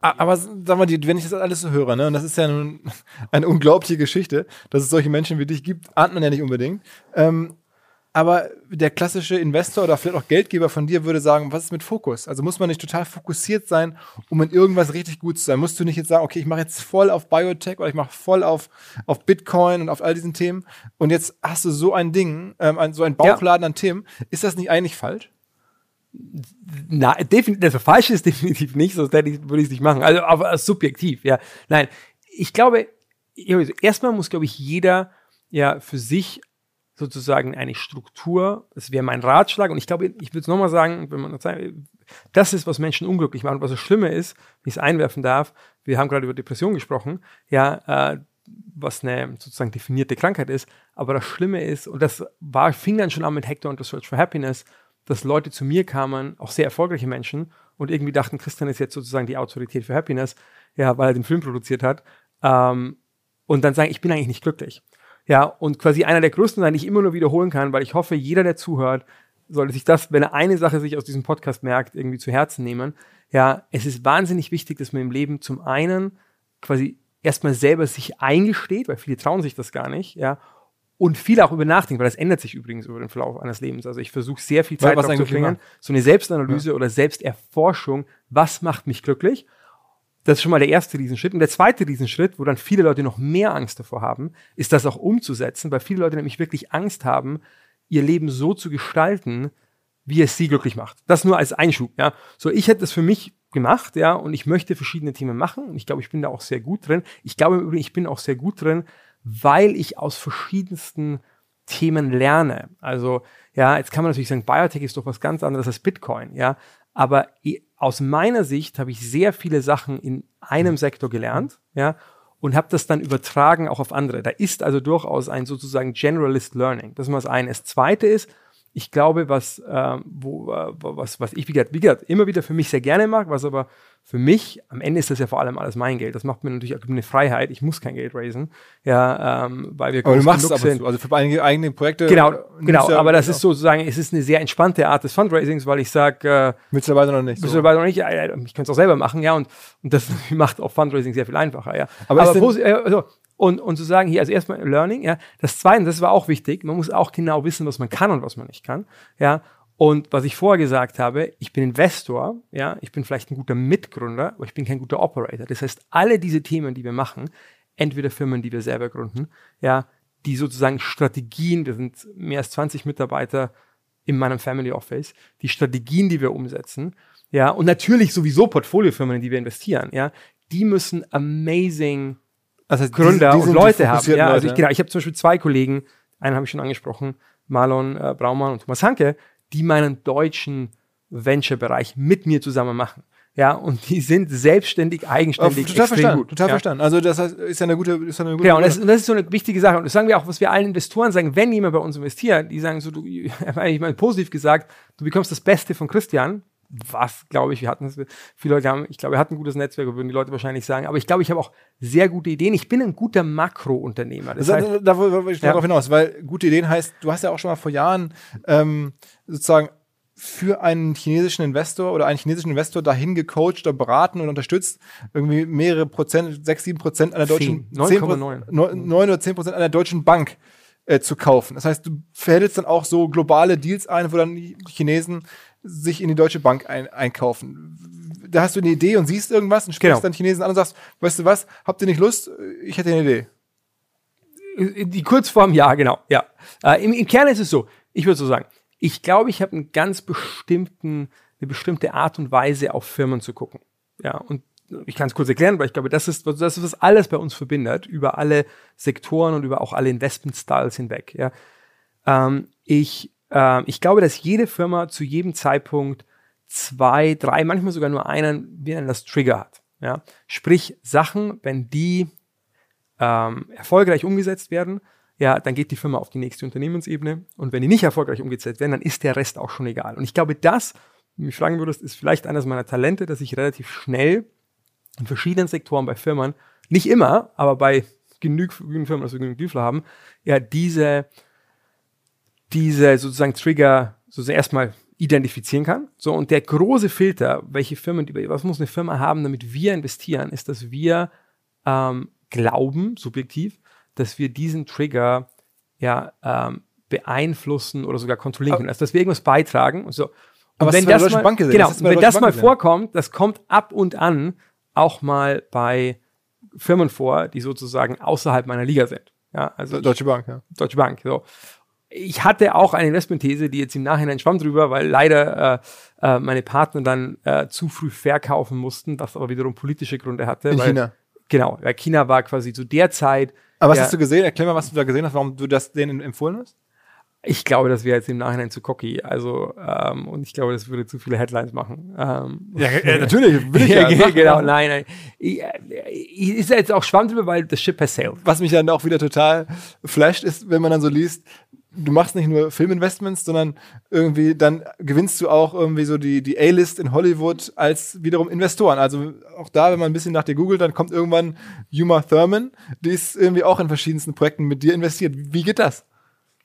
Aber sag mal, wenn ich das alles so höre, ne, und das ist ja nun eine unglaubliche Geschichte, dass es solche Menschen wie dich gibt, ahnt man ja nicht unbedingt. Ähm, aber der klassische Investor oder vielleicht auch Geldgeber von dir würde sagen, was ist mit Fokus? Also muss man nicht total fokussiert sein, um in irgendwas richtig gut zu sein? Musst du nicht jetzt sagen, okay, ich mache jetzt voll auf Biotech oder ich mache voll auf, auf Bitcoin und auf all diesen Themen und jetzt hast du so ein Ding, ähm, so ein Bauchladen an Themen. Ist das nicht eigentlich falsch? Na, definitiv, also falsch ist definitiv nicht, sonst würde ich es nicht machen. Also, aber subjektiv, ja. Nein, ich glaube, also erstmal muss, glaube ich, jeder ja für sich sozusagen eine Struktur, das wäre mein Ratschlag, und ich glaube, ich würde es nochmal sagen, wenn man das ist, was Menschen unglücklich macht. Und was das Schlimme ist, wenn ich es einwerfen darf, wir haben gerade über Depression gesprochen, ja, äh, was eine sozusagen definierte Krankheit ist, aber das Schlimme ist, und das war, fing dann schon an mit Hector und The Search for Happiness, dass Leute zu mir kamen, auch sehr erfolgreiche Menschen, und irgendwie dachten, Christian ist jetzt sozusagen die Autorität für Happiness, ja, weil er den Film produziert hat, ähm, und dann sagen, ich bin eigentlich nicht glücklich. Ja, und quasi einer der größten die ich immer nur wiederholen kann, weil ich hoffe, jeder, der zuhört, sollte sich das, wenn er eine Sache sich aus diesem Podcast merkt, irgendwie zu Herzen nehmen. Ja, es ist wahnsinnig wichtig, dass man im Leben zum einen quasi erstmal selber sich eingesteht, weil viele trauen sich das gar nicht, ja, und viel auch über nachdenken, weil das ändert sich übrigens über den Verlauf eines Lebens. Also ich versuche sehr viel Zeit zu eigentlich bringen, so eine Selbstanalyse oder Selbsterforschung, was macht mich glücklich? Das ist schon mal der erste Riesenschritt. Und der zweite Riesenschritt, wo dann viele Leute noch mehr Angst davor haben, ist das auch umzusetzen, weil viele Leute nämlich wirklich Angst haben, ihr Leben so zu gestalten, wie es sie glücklich macht. Das nur als Einschub, ja. So, ich hätte das für mich gemacht, ja, und ich möchte verschiedene Themen machen. Und ich glaube, ich bin da auch sehr gut drin. Ich glaube im Übrigen, ich bin auch sehr gut drin, weil ich aus verschiedensten Themen lerne. Also, ja, jetzt kann man natürlich sagen, Biotech ist doch was ganz anderes als Bitcoin, ja. Aber aus meiner Sicht habe ich sehr viele Sachen in einem Sektor gelernt, ja, und habe das dann übertragen auch auf andere. Da ist also durchaus ein sozusagen Generalist Learning. Das ist mal das eine. Das zweite ist, ich glaube, was, ähm, wo, äh, was, was ich, wie gesagt, wie gesagt, immer wieder für mich sehr gerne mag, was aber für mich, am Ende ist das ja vor allem alles mein Geld. Das macht mir natürlich auch eine Freiheit. Ich muss kein Geld raisen, ja, ähm, weil wir Aber du machst es genug ab und sind. zu. Also für einige eigene Projekte. Genau, genau. ja- Aber das ist sozusagen, es ist eine sehr entspannte Art des Fundraisings, weil ich sage, äh, dabei noch nicht? bist So. noch nicht? Äh, Ich könnte es auch selber machen, ja, und, und das macht auch Fundraising sehr viel einfacher, ja. Aber ist denn- äh, also, und, und zu sagen, hier, also erstmal Learning, ja. Das zweite, das war auch wichtig, man muss auch genau wissen, was man kann und was man nicht kann, ja. Und was ich vorher gesagt habe, ich bin Investor, ja, ich bin vielleicht ein guter Mitgründer, aber ich bin kein guter Operator. Das heißt, alle diese Themen, die wir machen, entweder Firmen, die wir selber gründen, ja, die sozusagen Strategien, wir sind mehr als 20 Mitarbeiter, in meinem Family Office, die Strategien, die wir umsetzen, ja, und natürlich sowieso Portfoliofirmen, in die wir investieren, ja, die müssen amazing Heißt, Gründer die- die und Leute haben. Ja, also ich, genau, ich habe zum Beispiel zwei Kollegen, einen habe ich schon angesprochen, Marlon äh, Braumann und Thomas Hanke, die meinen deutschen Venture-Bereich mit mir zusammen machen. Ja, und die sind selbstständig, eigenständig, total verstanden, gut. total ja. verstanden. Also das heißt, ist ja eine gute, ist ja eine gute. Genau, und das, und das ist so eine wichtige Sache. Und das sagen wir auch, was wir allen Investoren sagen, wenn jemand bei uns investiert, die sagen so, du, ich meine positiv gesagt, du bekommst das Beste von Christian, was, glaube ich, wir hatten das, viele Leute haben, ich glaube, wir hatten ein gutes Netzwerk, würden die Leute wahrscheinlich sagen, aber ich glaube, ich habe auch sehr gute Ideen. Ich bin ein guter Makrounternehmer. Das heißt, da wollte ich Ja. darauf hinaus, weil gute Ideen heißt, du hast ja auch schon mal vor Jahren ähm, sozusagen für einen chinesischen Investor oder einen chinesischen Investor dahin gecoacht oder beraten und unterstützt, irgendwie mehrere Prozent, sechs, sieben Prozent einer deutschen, Zehn. 10 9,9. neun neun oder zehn Prozent einer deutschen Bank äh, zu kaufen. Das heißt, du verhältst dann auch so globale Deals ein, wo dann die Chinesen sich in die deutsche Bank ein, einkaufen. Da hast du eine Idee und siehst irgendwas und sprichst Genau. dann Chinesen an und sagst, weißt du was, habt ihr nicht Lust? Ich hätte eine Idee. Die Kurzform, ja, genau, ja. Äh, im, Im Kern ist es so, ich würde so sagen, ich glaube, ich habe einen ganz bestimmten, eine bestimmte Art und Weise auf Firmen zu gucken. Ja, und ich kann es kurz erklären, weil ich glaube, das ist, das ist, was alles bei uns verbindet, über alle Sektoren und über auch alle Investment-Styles hinweg. Ja. Ähm, ich, ähm, ich glaube, dass jede Firma zu jedem Zeitpunkt zwei, drei, manchmal sogar nur einen, wie nennen das Trigger hat. Ja. Sprich, Sachen, wenn die ähm, erfolgreich umgesetzt werden, ja, dann geht die Firma auf die nächste Unternehmensebene. Und wenn die nicht erfolgreich umgesetzt werden, dann ist der Rest auch schon egal. Und ich glaube, das, wenn du mich fragen würdest, ist vielleicht eines meiner Talente, dass ich relativ schnell in verschiedenen Sektoren bei Firmen, nicht immer, aber bei genügend Firmen, dass wir genügend Dealflow haben, ja, diese, diese sozusagen Trigger sozusagen erstmal identifizieren kann. So, und der große Filter, welche Firmen, was muss eine Firma haben, damit wir investieren, ist, dass wir ähm, glauben, subjektiv, dass wir diesen Trigger ja ähm, beeinflussen oder sogar kontrollieren können. Also, dass wir irgendwas beitragen und so. Und Aber wenn das mal, genau, Das wenn das mal vorkommt, das kommt ab und an auch mal bei Firmen vor, die sozusagen außerhalb meiner Liga sind. Ja, also Deutsche Bank, ja. Deutsche Bank. So. Ich hatte auch eine Investmentthese, die jetzt im Nachhinein schwamm drüber, weil leider äh, äh, meine Partner dann äh, zu früh verkaufen mussten, was aber wiederum politische Gründe hatte. In weil, China. Genau, weil China war quasi zu der Zeit. Aber was hast du gesehen? Erklär mal, was du da gesehen hast, warum du das denen empfohlen hast. Ich glaube, das wäre jetzt im Nachhinein zu cocky. Also, ähm, und ich glaube, das würde zu viele Headlines machen. Ähm, natürlich, will ja, genau, nein, nein. Ich, äh, ich, ist jetzt auch schwamm drüber, weil das Ship has sailed. Was mich dann auch wieder total flasht, ist, wenn man dann so liest, du machst nicht nur Filminvestments, sondern irgendwie dann gewinnst du auch irgendwie so die, die A-List in Hollywood als wiederum Investoren. Also auch da, wenn man ein bisschen nach dir googelt, dann kommt irgendwann Yuma Thurman, die ist irgendwie auch in verschiedensten Projekten mit dir investiert. Wie geht das?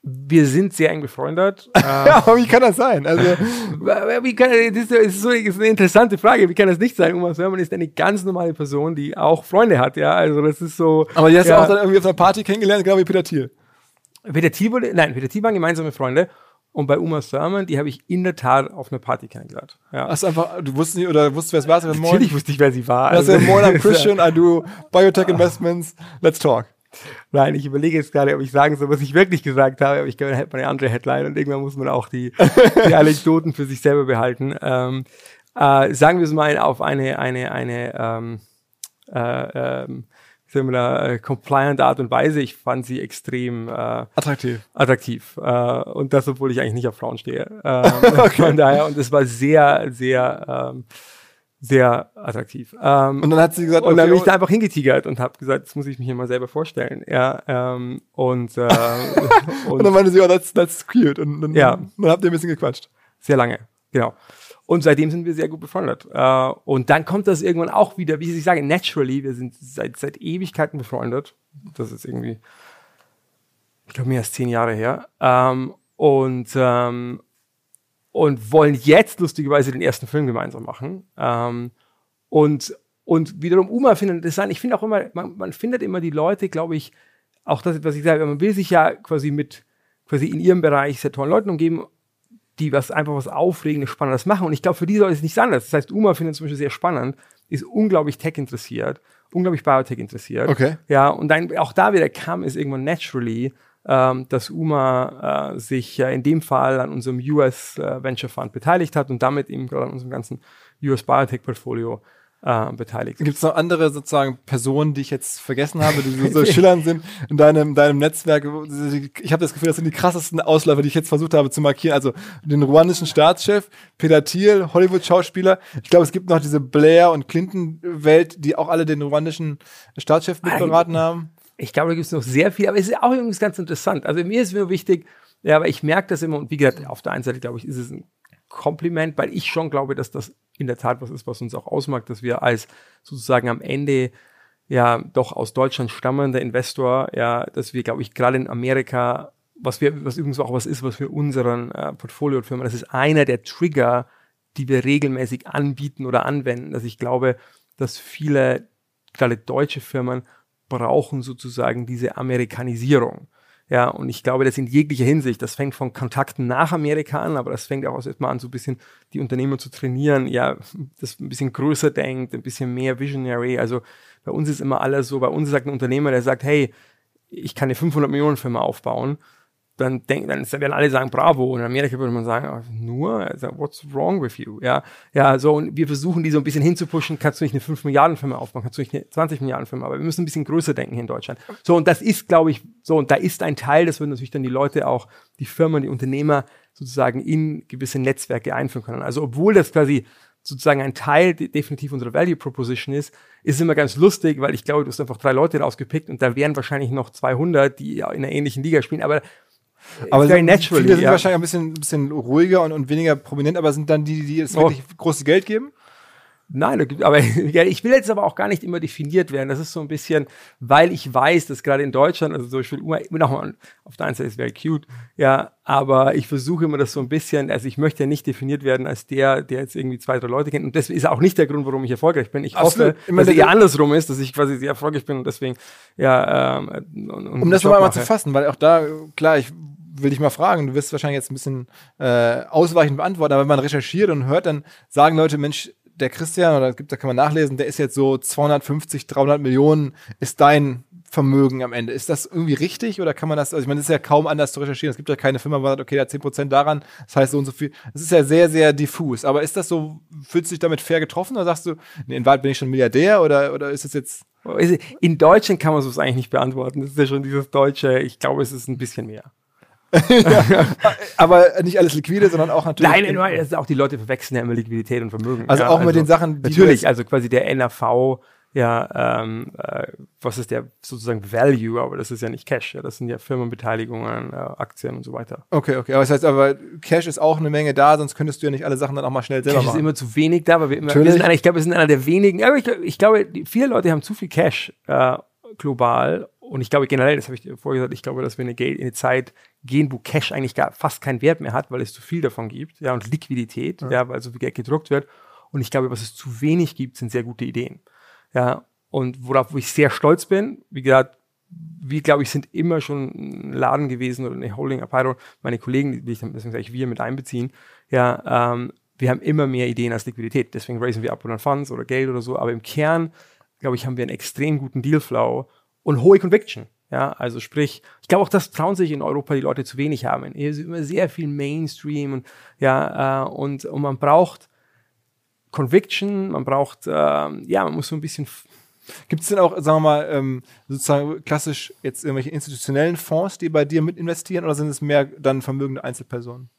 Wir sind sehr eng befreundet. Ja, aber wie kann das sein? Also, Wie kann, das ist, so- ist eine interessante Frage. Wie kann das nicht sein? Uma Thurman ist eine ganz normale Person, die auch Freunde hat. Ja, also das ist so. aber die hast ja, du auch dann irgendwie auf einer Party kennengelernt, genau wie Peter Thiel. Peter Thiel wurde, nein, Peter Thiel waren gemeinsame Freunde. Und bei Uma Thurman, die habe ich in der Tat auf einer Party kennengelernt. Ja. Hast du einfach, du wusstest nicht, oder wusstest, wer es war? Natürlich wusste ich, wer sie war. Also, Also- Moin, I'm Christian, I do Biotech Investments, let's talk. Nein, ich überlege jetzt gerade, ob ich sagen soll, was ich wirklich gesagt habe, aber ich glaube, dann hätte man eine andere Headline und irgendwann muss man auch die, die Anekdoten für sich selber behalten. Ähm, äh, sagen wir es mal auf eine, eine, eine ähm, äh, ähm, da, äh, compliant Art und Weise. Ich fand sie extrem äh, Attraktiv. attraktiv. Äh, und das, obwohl ich eigentlich nicht auf Frauen stehe. Ähm, Von daher, und es war sehr, sehr, ähm, sehr attraktiv. Ähm, Und dann hat sie gesagt, und dann bin ich okay, da einfach hingetigert und habe gesagt, das muss ich mich hier mal selber vorstellen. Ja, ähm, und, äh, und dann und meinte sie, oh, that's, that's cute. Und dann, Ja. dann habt ihr ein bisschen gequatscht. sehr lange, genau. Und seitdem sind wir sehr gut befreundet. Äh, und dann kommt das irgendwann auch wieder, wie ich sage, naturally, wir sind seit, seit Ewigkeiten befreundet. Das ist irgendwie, ich glaube, mehr als zehn Jahre her. Ähm, und, ähm, und wollen jetzt lustigerweise den ersten Film gemeinsam machen. Ähm, und, und wiederum Uma findet interessant. Ich finde auch immer, man, man findet immer die Leute, glaube ich, auch das, was ich sage, man will sich ja quasi mit, quasi in ihrem Bereich sehr tollen Leuten umgeben, die was einfach was Aufregendes, Spannendes machen. Und ich glaube, für die ist es nichts anderes. Das heißt, Uma findet zum Beispiel sehr spannend, ist unglaublich Tech interessiert, unglaublich Biotech interessiert. Okay. Ja, und dann auch da wieder kam es irgendwann naturally, ähm, dass UMA äh, sich äh, in dem Fall an unserem US äh, Venture Fund beteiligt hat und damit eben gerade an unserem ganzen US Biotech Portfolio äh, beteiligt. Gibt es noch andere sozusagen Personen, die ich jetzt vergessen habe, die so, so schillernd sind in deinem, deinem Netzwerk? Ich habe das Gefühl, das sind die krassesten Ausläufer, die ich jetzt versucht habe zu markieren. Also den ruandischen Staatschef, Peter Thiel, Hollywood-Schauspieler. Ich glaube, es gibt noch diese Blair- und Clinton-Welt, die auch alle den ruandischen Staatschef mitberaten haben. Ich glaube, da gibt es noch sehr viel, aber es ist auch übrigens ganz interessant. Also mir ist mir wichtig, ja, aber ich merke das immer und wie gesagt, auf der einen Seite, glaube ich, ist es ein Kompliment, weil ich schon glaube, dass das in der Tat was ist, was uns auch ausmacht, dass wir als sozusagen am Ende ja doch aus Deutschland stammender Investor, ja, dass wir, glaube ich, gerade in Amerika, was wir, was übrigens auch was ist, was für unseren äh, Portfoliofirmen, das ist einer der Trigger, die wir regelmäßig anbieten oder anwenden, dass ich glaube, dass viele, gerade deutsche Firmen, brauchen sozusagen diese Amerikanisierung. Ja, und ich glaube, das in jeglicher Hinsicht, das fängt von Kontakten nach Amerika an, aber das fängt auch erstmal an, so ein bisschen die Unternehmer zu trainieren, ja, das ein bisschen größer denkt, ein bisschen mehr visionary. Also bei uns ist immer alles so, bei uns sagt ein Unternehmer, der sagt, hey, ich kann eine 500 Millionen Firma aufbauen dann denken, dann werden alle sagen, bravo. Und in Amerika würde man sagen, oh, nur, also, what's wrong with you? Ja, ja, so, und wir versuchen, die so ein bisschen hinzupushen. Kannst du nicht eine 5 Milliarden Firma aufbauen? Kannst du nicht eine 20 Milliarden Firma? Aber wir müssen ein bisschen größer denken in Deutschland. So, und das ist, glaube ich, so, und da ist ein Teil, das würden natürlich dann die Leute auch, die Firmen, die Unternehmer sozusagen in gewisse Netzwerke einführen können. Also, obwohl das quasi sozusagen ein Teil definitiv unserer Value Proposition ist, ist immer ganz lustig, weil ich glaube, du hast einfach drei Leute rausgepickt und da wären wahrscheinlich noch 200, die in einer ähnlichen Liga spielen, aber aber very natural. Viele sind ja. wahrscheinlich ein bisschen, ein bisschen ruhiger und, und weniger prominent, aber sind dann die, die es oh. wirklich großes Geld geben? Nein, aber ja, ich will jetzt aber auch gar nicht immer definiert werden. Das ist so ein bisschen, weil ich weiß, dass gerade in Deutschland, also so ich will immer nochmal, auf der einen Seite ist very cute, ja, aber ich versuche immer das so ein bisschen, also ich möchte ja nicht definiert werden als der, der jetzt irgendwie zwei, drei Leute kennt. Und das ist auch nicht der Grund, warum ich erfolgreich bin. Ich Absolut. hoffe, immer dass es eher andersrum ist, dass ich quasi sehr erfolgreich bin und deswegen, ja, ähm, und, und um das nochmal zu fassen, weil auch da, klar, ich will dich mal fragen, du wirst wahrscheinlich jetzt ein bisschen äh, ausweichend beantworten, aber wenn man recherchiert und hört, dann sagen Leute, Mensch, der Christian, oder gibt, da kann man nachlesen, der ist jetzt so 250, 300 Millionen, ist dein Vermögen am Ende. Ist das irgendwie richtig oder kann man das, also ich meine, es ist ja kaum anders zu recherchieren. Es gibt ja keine Firma, wo man sagt, okay, hat 10% daran, das heißt so und so viel. Es ist ja sehr, sehr diffus. Aber ist das so, fühlst du dich damit fair getroffen oder sagst du, nee, in Wahrheit bin ich schon Milliardär oder, oder ist es jetzt. In Deutschland kann man sowas eigentlich nicht beantworten. Das ist ja schon dieses Deutsche, ich glaube, es ist ein bisschen mehr. aber nicht alles liquide, sondern auch natürlich. Nein, nein, das ist auch die Leute verwechseln ja immer Liquidität und Vermögen. Also ja, auch also mit den Sachen, die natürlich, also quasi der NRV, ja, ähm, äh, was ist der sozusagen Value, aber das ist ja nicht Cash, ja, das sind ja Firmenbeteiligungen, äh, Aktien und so weiter. Okay, okay, aber das heißt aber, Cash ist auch eine Menge da, sonst könntest du ja nicht alle Sachen dann auch mal schnell selber Cash machen. ist immer zu wenig da, weil wir immer, wir sind einer, ich glaube, wir sind einer der wenigen, aber ich, ich glaube, viele Leute haben zu viel Cash äh, global und ich glaube generell, das habe ich vorher gesagt, ich glaube, dass wir eine, Geld, eine Zeit gehen, wo Cash eigentlich gar fast keinen Wert mehr hat, weil es zu viel davon gibt, ja, und Liquidität, ja, ja weil so viel Geld gedruckt wird. Und ich glaube, was es zu wenig gibt, sind sehr gute Ideen. Ja, und worauf wo ich sehr stolz bin, wie gesagt, wir, glaube ich, sind immer schon ein Laden gewesen oder eine Holding Apiro. Meine Kollegen, die ich deswegen sage ich wir mit einbeziehen, ja, ähm, wir haben immer mehr Ideen als Liquidität. Deswegen raisen wir Up Funds oder Geld oder so. Aber im Kern, glaube ich, haben wir einen extrem guten Dealflow und hohe Conviction. Ja, also sprich, ich glaube auch, das trauen sich in Europa die Leute zu wenig haben. Es ist immer sehr viel Mainstream und ja, äh, und, und man braucht Conviction, man braucht, äh, ja, man muss so ein bisschen. Gibt es denn auch, sagen wir mal, ähm, sozusagen klassisch jetzt irgendwelche institutionellen Fonds, die bei dir mit investieren oder sind es mehr dann vermögende Einzelpersonen?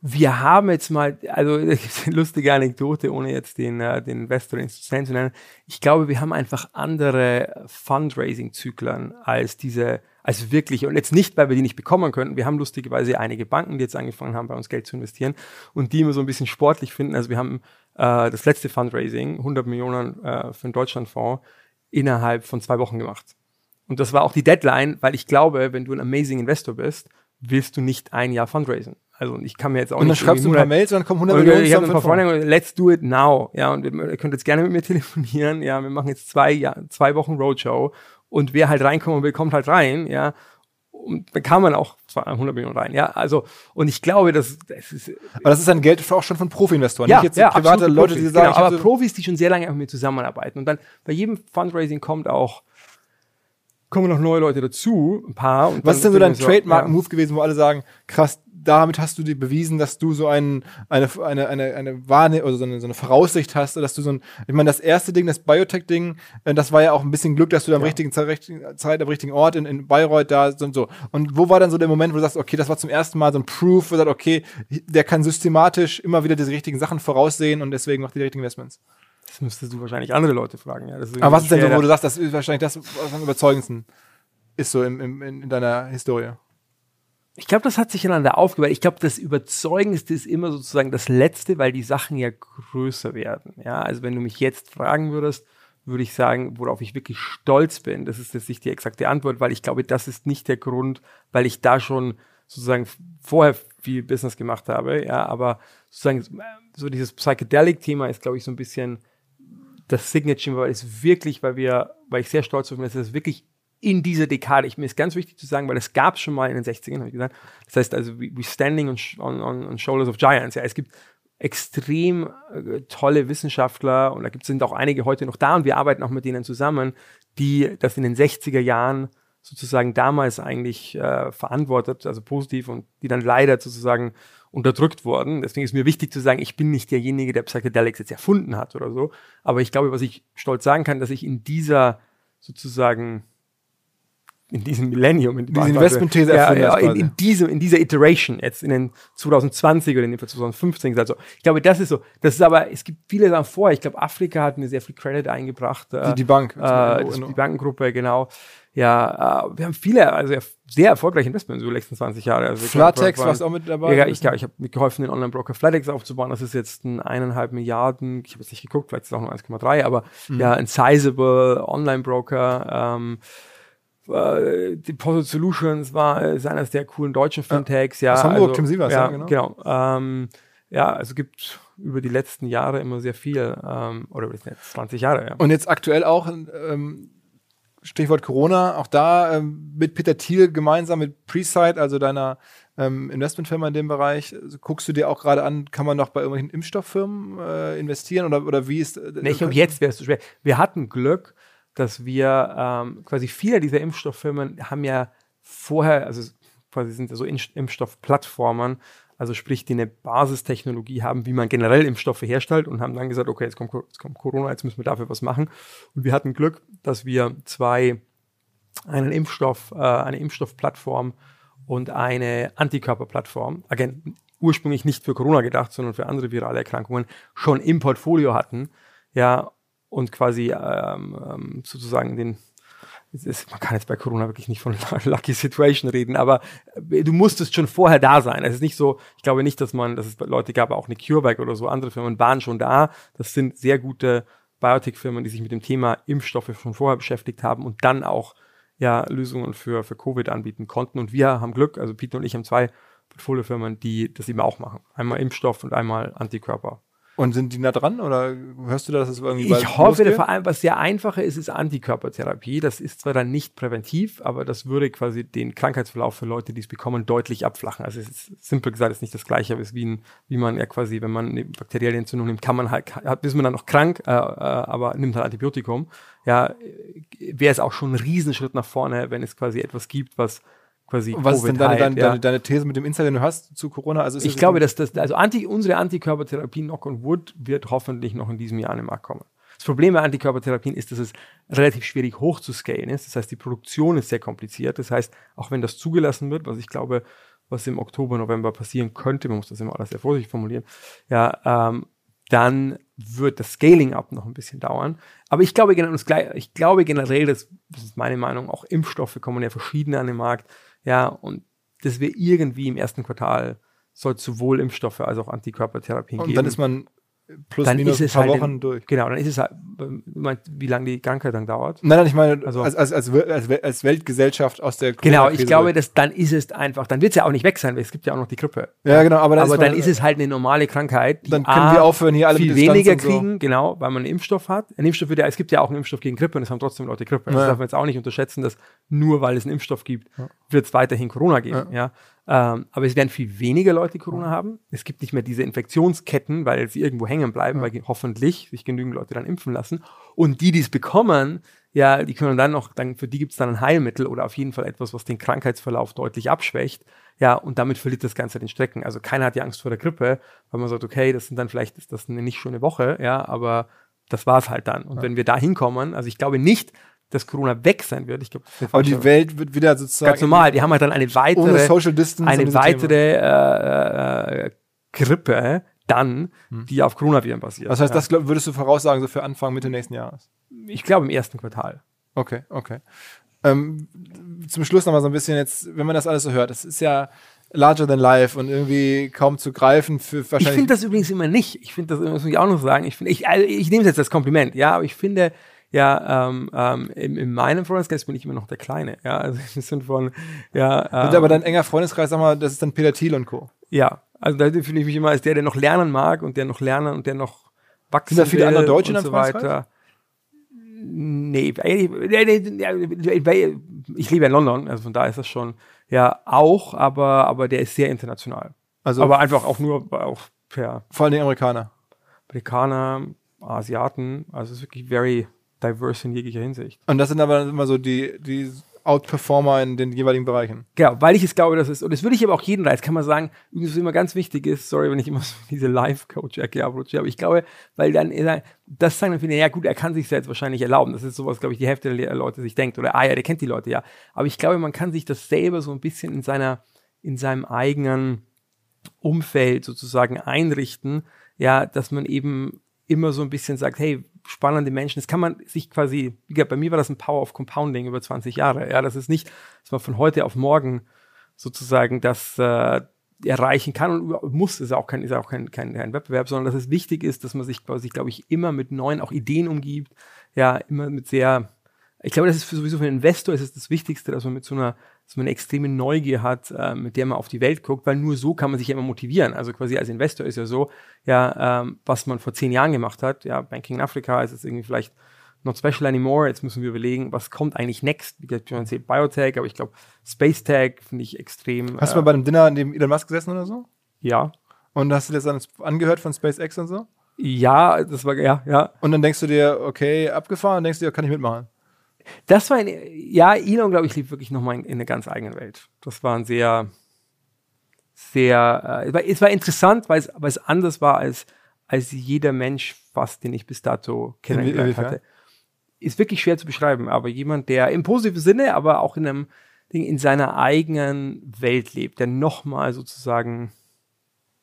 Wir haben jetzt mal, also eine lustige Anekdote, ohne jetzt den, äh, den Investor institutionell zu nennen. Ich glaube, wir haben einfach andere Fundraising-Zyklen als diese, als wirklich, und jetzt nicht, weil wir die nicht bekommen könnten. Wir haben lustigerweise einige Banken, die jetzt angefangen haben, bei uns Geld zu investieren und die immer so ein bisschen sportlich finden. Also wir haben äh, das letzte Fundraising, 100 Millionen äh, für den Deutschlandfonds, innerhalb von zwei Wochen gemacht. Und das war auch die Deadline, weil ich glaube, wenn du ein amazing Investor bist, willst du nicht ein Jahr fundraisen. Also ich kann mir jetzt auch und nicht. Und dann schreibst du ein paar Mails und dann kommen 100 Millionen. Ich habe ein paar Freunde, let's do it now. Ja, und ihr könnt jetzt gerne mit mir telefonieren. Ja, wir machen jetzt zwei, ja, zwei Wochen Roadshow und wer halt reinkommen will, kommt halt rein. Ja, und dann kann man auch 200 Millionen rein. Ja, also und ich glaube, das, das ist. Aber das ist dann Geld auch schon von Profi-Investoren, ja, nicht jetzt ja, private Leute, die sagen. Genau, aber Profis, die schon sehr lange mit mir zusammenarbeiten. Und dann bei jedem Fundraising kommt auch kommen noch neue Leute dazu, ein paar. Was ist denn so dein Trademark-Move gewesen, wo alle sagen, krass, damit hast du dir bewiesen, dass du so ein, eine, eine, eine, eine Warne oder so eine, so eine Voraussicht hast, dass du so ein, ich meine, das erste Ding, das Biotech-Ding, äh, das war ja auch ein bisschen Glück, dass du da am ja. richtigen Zeit, richtigen Zeit, am richtigen Ort in, in Bayreuth da und so. Und wo war dann so der Moment, wo du sagst, okay, das war zum ersten Mal so ein Proof, wo du sagst, okay, der kann systematisch immer wieder diese richtigen Sachen voraussehen und deswegen macht die richtigen Investments? Das müsstest du wahrscheinlich andere Leute fragen. Ja. Aber was ist denn so, wo du sagst, das ist wahrscheinlich das, was am überzeugendsten ist so im, im, in deiner Historie? Ich glaube, das hat sich ineinander aufgebaut. Ich glaube, das Überzeugendste ist immer sozusagen das Letzte, weil die Sachen ja größer werden. Ja, also wenn du mich jetzt fragen würdest, würde ich sagen, worauf ich wirklich stolz bin. Das ist jetzt nicht die exakte Antwort, weil ich glaube, das ist nicht der Grund, weil ich da schon sozusagen vorher viel Business gemacht habe. Ja, aber sozusagen so dieses Psychedelic-Thema ist, glaube ich, so ein bisschen das Signature, weil es wirklich, weil wir, weil ich sehr stolz bin, dass es wirklich in dieser Dekade. Ich, mir ist ganz wichtig zu sagen, weil es gab schon mal in den 60ern, habe ich gesagt. Das heißt also, we, we standing on, on, on shoulders of giants. Ja, es gibt extrem äh, tolle Wissenschaftler und da gibt, sind auch einige heute noch da und wir arbeiten auch mit denen zusammen, die das in den 60er Jahren sozusagen damals eigentlich äh, verantwortet, also positiv und die dann leider sozusagen unterdrückt wurden. Deswegen ist mir wichtig zu sagen, ich bin nicht derjenige, der Psychedelics jetzt erfunden hat oder so. Aber ich glaube, was ich stolz sagen kann, dass ich in dieser sozusagen in diesem Millennium, in diese Investment-These ja, ja, in, in, diesem, in dieser Iteration, jetzt in den 2020 oder in den 2015, also ich glaube, das ist so. Das ist aber, es gibt viele Sachen vorher. Ich glaube, Afrika hat mir sehr viel Credit eingebracht. Die, die Bank. Äh, das, die Bankengruppe, genau. Ja, äh, wir haben viele, also sehr erfolgreiche Investments über die letzten 20 Jahre. Also Flatex war es auch mit dabei? Ja, ich, ja, ich habe mitgeholfen, den Online-Broker Flatex aufzubauen. Das ist jetzt ein eineinhalb Milliarden, ich habe jetzt nicht geguckt, vielleicht ist es auch nur 1,3, aber mhm. ja, ein sizable Online-Broker. Ähm, äh, Deposit Solutions war ist eines der coolen deutschen Fintechs. Ja, Aus Hamburg, also, Tim Sievers, ja, ja, genau. genau ähm, ja, also gibt über die letzten Jahre immer sehr viel, ähm, oder über die letzten 20 Jahre, ja. Und jetzt aktuell auch, ähm, Stichwort Corona, auch da ähm, mit Peter Thiel gemeinsam mit Preside, also deiner ähm, Investmentfirma in dem Bereich, also guckst du dir auch gerade an, kann man noch bei irgendwelchen Impfstofffirmen äh, investieren oder, oder wie ist. Äh, nee, ich glaube, jetzt wäre es so schwer. Wir hatten Glück, dass wir ähm, quasi viele dieser Impfstofffirmen haben ja vorher, also quasi sind so Impfstoffplattformen, also sprich, die eine Basistechnologie haben, wie man generell Impfstoffe herstellt und haben dann gesagt, okay, jetzt kommt, jetzt kommt Corona, jetzt müssen wir dafür was machen. Und wir hatten Glück, dass wir zwei, einen Impfstoff, äh, eine Impfstoffplattform und eine Antikörperplattform, again, ursprünglich nicht für Corona gedacht, sondern für andere virale Erkrankungen, schon im Portfolio hatten. Ja, und quasi ähm, ähm, sozusagen den, ist, man kann jetzt bei Corona wirklich nicht von Lucky Situation reden, aber äh, du musstest schon vorher da sein. Es ist nicht so, ich glaube nicht, dass man, dass es Leute gab, auch eine CureVac oder so, andere Firmen waren schon da. Das sind sehr gute Biotech-Firmen, die sich mit dem Thema Impfstoffe schon vorher beschäftigt haben und dann auch ja Lösungen für, für Covid anbieten konnten. Und wir haben Glück, also Peter und ich haben zwei Portfoliofirmen, die das eben auch machen. Einmal Impfstoff und einmal Antikörper. Und sind die nah dran oder hörst du da, dass es irgendwie Ich hoffe, vor allem, was sehr einfacher ist, ist Antikörpertherapie. Das ist zwar dann nicht präventiv, aber das würde quasi den Krankheitsverlauf für Leute, die es bekommen, deutlich abflachen. Also es ist simpel gesagt, es ist nicht das gleiche, wie, ein, wie man ja quasi, wenn man eine bakterielle Entzündung nimmt, kann man halt, ist man dann noch krank, äh, äh, aber nimmt halt Antibiotikum. Ja, wäre es auch schon ein Riesenschritt nach vorne, wenn es quasi etwas gibt, was quasi. Und was Covid ist denn deine, halt, deine, ja. deine, deine, These mit dem Insight, den du hast zu Corona? Also ich glaube, dass das, also Anti, unsere Antikörpertherapie Knock on Wood wird hoffentlich noch in diesem Jahr an den Markt kommen. Das Problem bei Antikörpertherapien ist, dass es relativ schwierig hoch zu scalen ist. Das heißt, die Produktion ist sehr kompliziert. Das heißt, auch wenn das zugelassen wird, was ich glaube, was im Oktober, November passieren könnte, man muss das immer alles sehr vorsichtig formulieren, ja, ähm, dann wird das Scaling up noch ein bisschen dauern. Aber ich glaube, ich glaube generell, das, das ist meine Meinung, auch Impfstoffe kommen ja verschiedene an den Markt. Ja, und dass wir irgendwie im ersten Quartal soll sowohl Impfstoffe als auch Antikörpertherapien geben. Und dann ist man plus dann minus ist ein paar halt Wochen in, durch. Genau, dann ist es halt, wie lange die Krankheit dann dauert. Nein, nein, ich meine, also, als, als, als, als Weltgesellschaft aus der Genau, ich glaube, dass dann ist es einfach, dann wird es ja auch nicht weg sein, weil es gibt ja auch noch die Grippe. Ja, genau, aber, dann, aber ist, dann ist es halt eine normale Krankheit. dann können A, wir aufhören, hier alle viel weniger kriegen, so. genau, weil man einen Impfstoff hat. Ein Impfstoff wird ja, es gibt ja auch einen Impfstoff gegen Grippe und es haben trotzdem Leute Grippe. Ja. Das darf man jetzt auch nicht unterschätzen, dass nur weil es einen Impfstoff gibt, wird es weiterhin Corona geben. Ja. ja. Ähm, aber es werden viel weniger Leute Corona haben. Es gibt nicht mehr diese Infektionsketten, weil sie irgendwo hängen bleiben, weil hoffentlich sich genügend Leute dann impfen lassen. Und die, die es bekommen, ja, die können dann noch, dann, für die gibt es dann ein Heilmittel oder auf jeden Fall etwas, was den Krankheitsverlauf deutlich abschwächt. Ja, und damit verliert das Ganze den Strecken. Also keiner hat ja Angst vor der Grippe, weil man sagt, okay, das sind dann vielleicht, ist das eine nicht schöne Woche, ja, aber das war es halt dann. Und ja. wenn wir da hinkommen, also ich glaube nicht, dass Corona weg sein wird. Ich glaube, aber die Welt wird wieder sozusagen ganz normal. Die haben halt dann eine weitere, Social Distance eine weitere äh, äh, Grippe dann, hm. die auf Coronaviren basiert. Das heißt, ja. das würdest du voraussagen so für Anfang Mitte nächsten Jahres? Ich glaube im ersten Quartal. Okay, okay. Ähm, zum Schluss noch mal so ein bisschen jetzt, wenn man das alles so hört, das ist ja larger than life und irgendwie kaum zu greifen für wahrscheinlich. Ich finde das übrigens immer nicht. Ich finde das, muss ich auch noch sagen. Ich finde, ich, also ich nehme es jetzt als Kompliment, ja, aber ich finde, ja, ähm, ähm, in, in meinem Freundeskreis bin ich immer noch der Kleine, ja, also im Sinne von, ja. Ähm, Sind aber dein enger Freundeskreis, sag mal, das ist dann Peter Thiel und Co. Ja, also da fühle ich mich immer als der, der noch lernen mag und der noch lernen und der noch wachsen Sind da viele andere Deutsche und so weiter. Nee, ich lebe in London, also von da ist das schon, ja, auch, aber, aber der ist sehr international. Also aber einfach auch nur auch per. Vor allem Amerikaner. Amerikaner, Asiaten, also es ist wirklich very diverse in jeglicher Hinsicht. Und das sind aber immer so die, die Outperformer in den jeweiligen Bereichen. Genau, weil ich es glaube, das ist, und das würde ich aber auch jedem reizen, kann man sagen, was immer ganz wichtig ist, sorry, wenn ich immer so diese Life-Coach-Ecke abrutsche, aber ich glaube, weil dann, das sagen dann viele, ja gut, er kann sich jetzt wahrscheinlich erlauben, das ist sowas, glaube ich, die Hälfte der Leute sich denkt, oder, ah ja, der kennt die Leute, ja, aber ich glaube, man kann sich das selber so ein bisschen in seiner, in seinem eigenen Umfeld sozusagen einrichten, ja, dass man eben immer so ein bisschen sagt, hey, spannende Menschen, das kann man sich quasi, wie gesagt, bei mir war das ein Power of Compounding über 20 Jahre. Ja, das ist nicht, dass man von heute auf morgen sozusagen das äh, erreichen kann und muss, ist auch kein, ist auch kein, kein, kein Wettbewerb, sondern dass es wichtig ist, dass man sich quasi, glaube ich, immer mit neuen auch Ideen umgibt, ja, immer mit sehr, ich glaube, das ist für sowieso für einen Investor ist es das Wichtigste, dass man mit so einer dass man eine extreme Neugier hat, äh, mit der man auf die Welt guckt, weil nur so kann man sich ja immer motivieren. Also quasi als Investor ist ja so, ja, ähm, was man vor zehn Jahren gemacht hat, ja, Banking in Africa ist jetzt irgendwie vielleicht not special anymore. Jetzt müssen wir überlegen, was kommt eigentlich next? Wie gesagt, man sieht Biotech, aber ich glaube, Space Tech finde ich extrem. Hast äh, du mal bei einem Dinner in dem Elon Musk gesessen oder so? Ja. Und hast du das dann angehört von SpaceX und so? Ja, das war, ja, ja. Und dann denkst du dir, okay, abgefahren, und denkst du dir, kann ich mitmachen? Das war ein, ja, Elon, glaube ich, lief wirklich nochmal in, in eine ganz eigene Welt. Das war ein sehr, sehr, äh, es, war, es war interessant, weil es, weil es anders war als, als jeder Mensch fast, den ich bis dato kennengelernt hatte. Ist wirklich schwer zu beschreiben, aber jemand, der im positiven Sinne, aber auch in einem Ding in seiner eigenen Welt lebt, der nochmal sozusagen.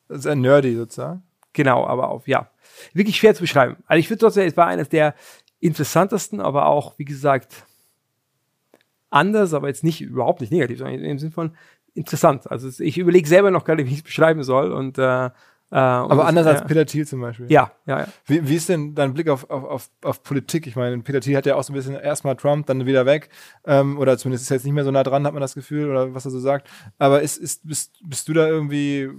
Sehr nerdy sozusagen. Genau, aber auf, ja. Wirklich schwer zu beschreiben. Also ich würde trotzdem, es war eines der interessantesten, aber auch, wie gesagt, anders, aber jetzt nicht überhaupt nicht negativ, sondern im Sinne von interessant. Also ich überlege selber noch gar nicht, wie ich es beschreiben soll. Und, äh, äh, aber anders als Peter Thiel zum Beispiel. Ja, ja, ja. Wie, wie ist denn dein Blick auf, auf, auf, auf Politik? Ich meine, Peter Thiel hat ja auch so ein bisschen erstmal Trump, dann wieder weg. Ähm, oder zumindest ist er jetzt nicht mehr so nah dran, hat man das Gefühl, oder was er so sagt. Aber ist, ist, bist, bist du da irgendwie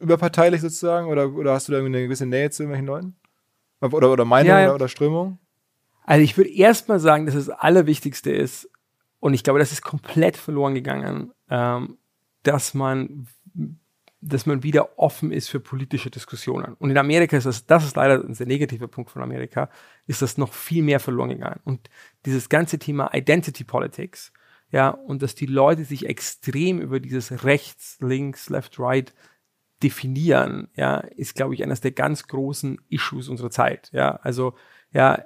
überparteilich sozusagen? Oder, oder hast du da irgendwie eine gewisse Nähe zu irgendwelchen Leuten? Oder, oder Meinung ja, ja. Oder, oder Strömung? Also ich würde erstmal sagen, dass das Allerwichtigste ist, und ich glaube, das ist komplett verloren gegangen, ähm, dass man dass man wieder offen ist für politische Diskussionen. Und in Amerika ist das, das ist leider ein sehr negativer Punkt von Amerika, ist das noch viel mehr verloren gegangen. Und dieses ganze Thema Identity Politics, ja, und dass die Leute sich extrem über dieses rechts, links, left, right definieren, ja, ist, glaube ich, eines der ganz großen Issues unserer Zeit. Ja, also, ja,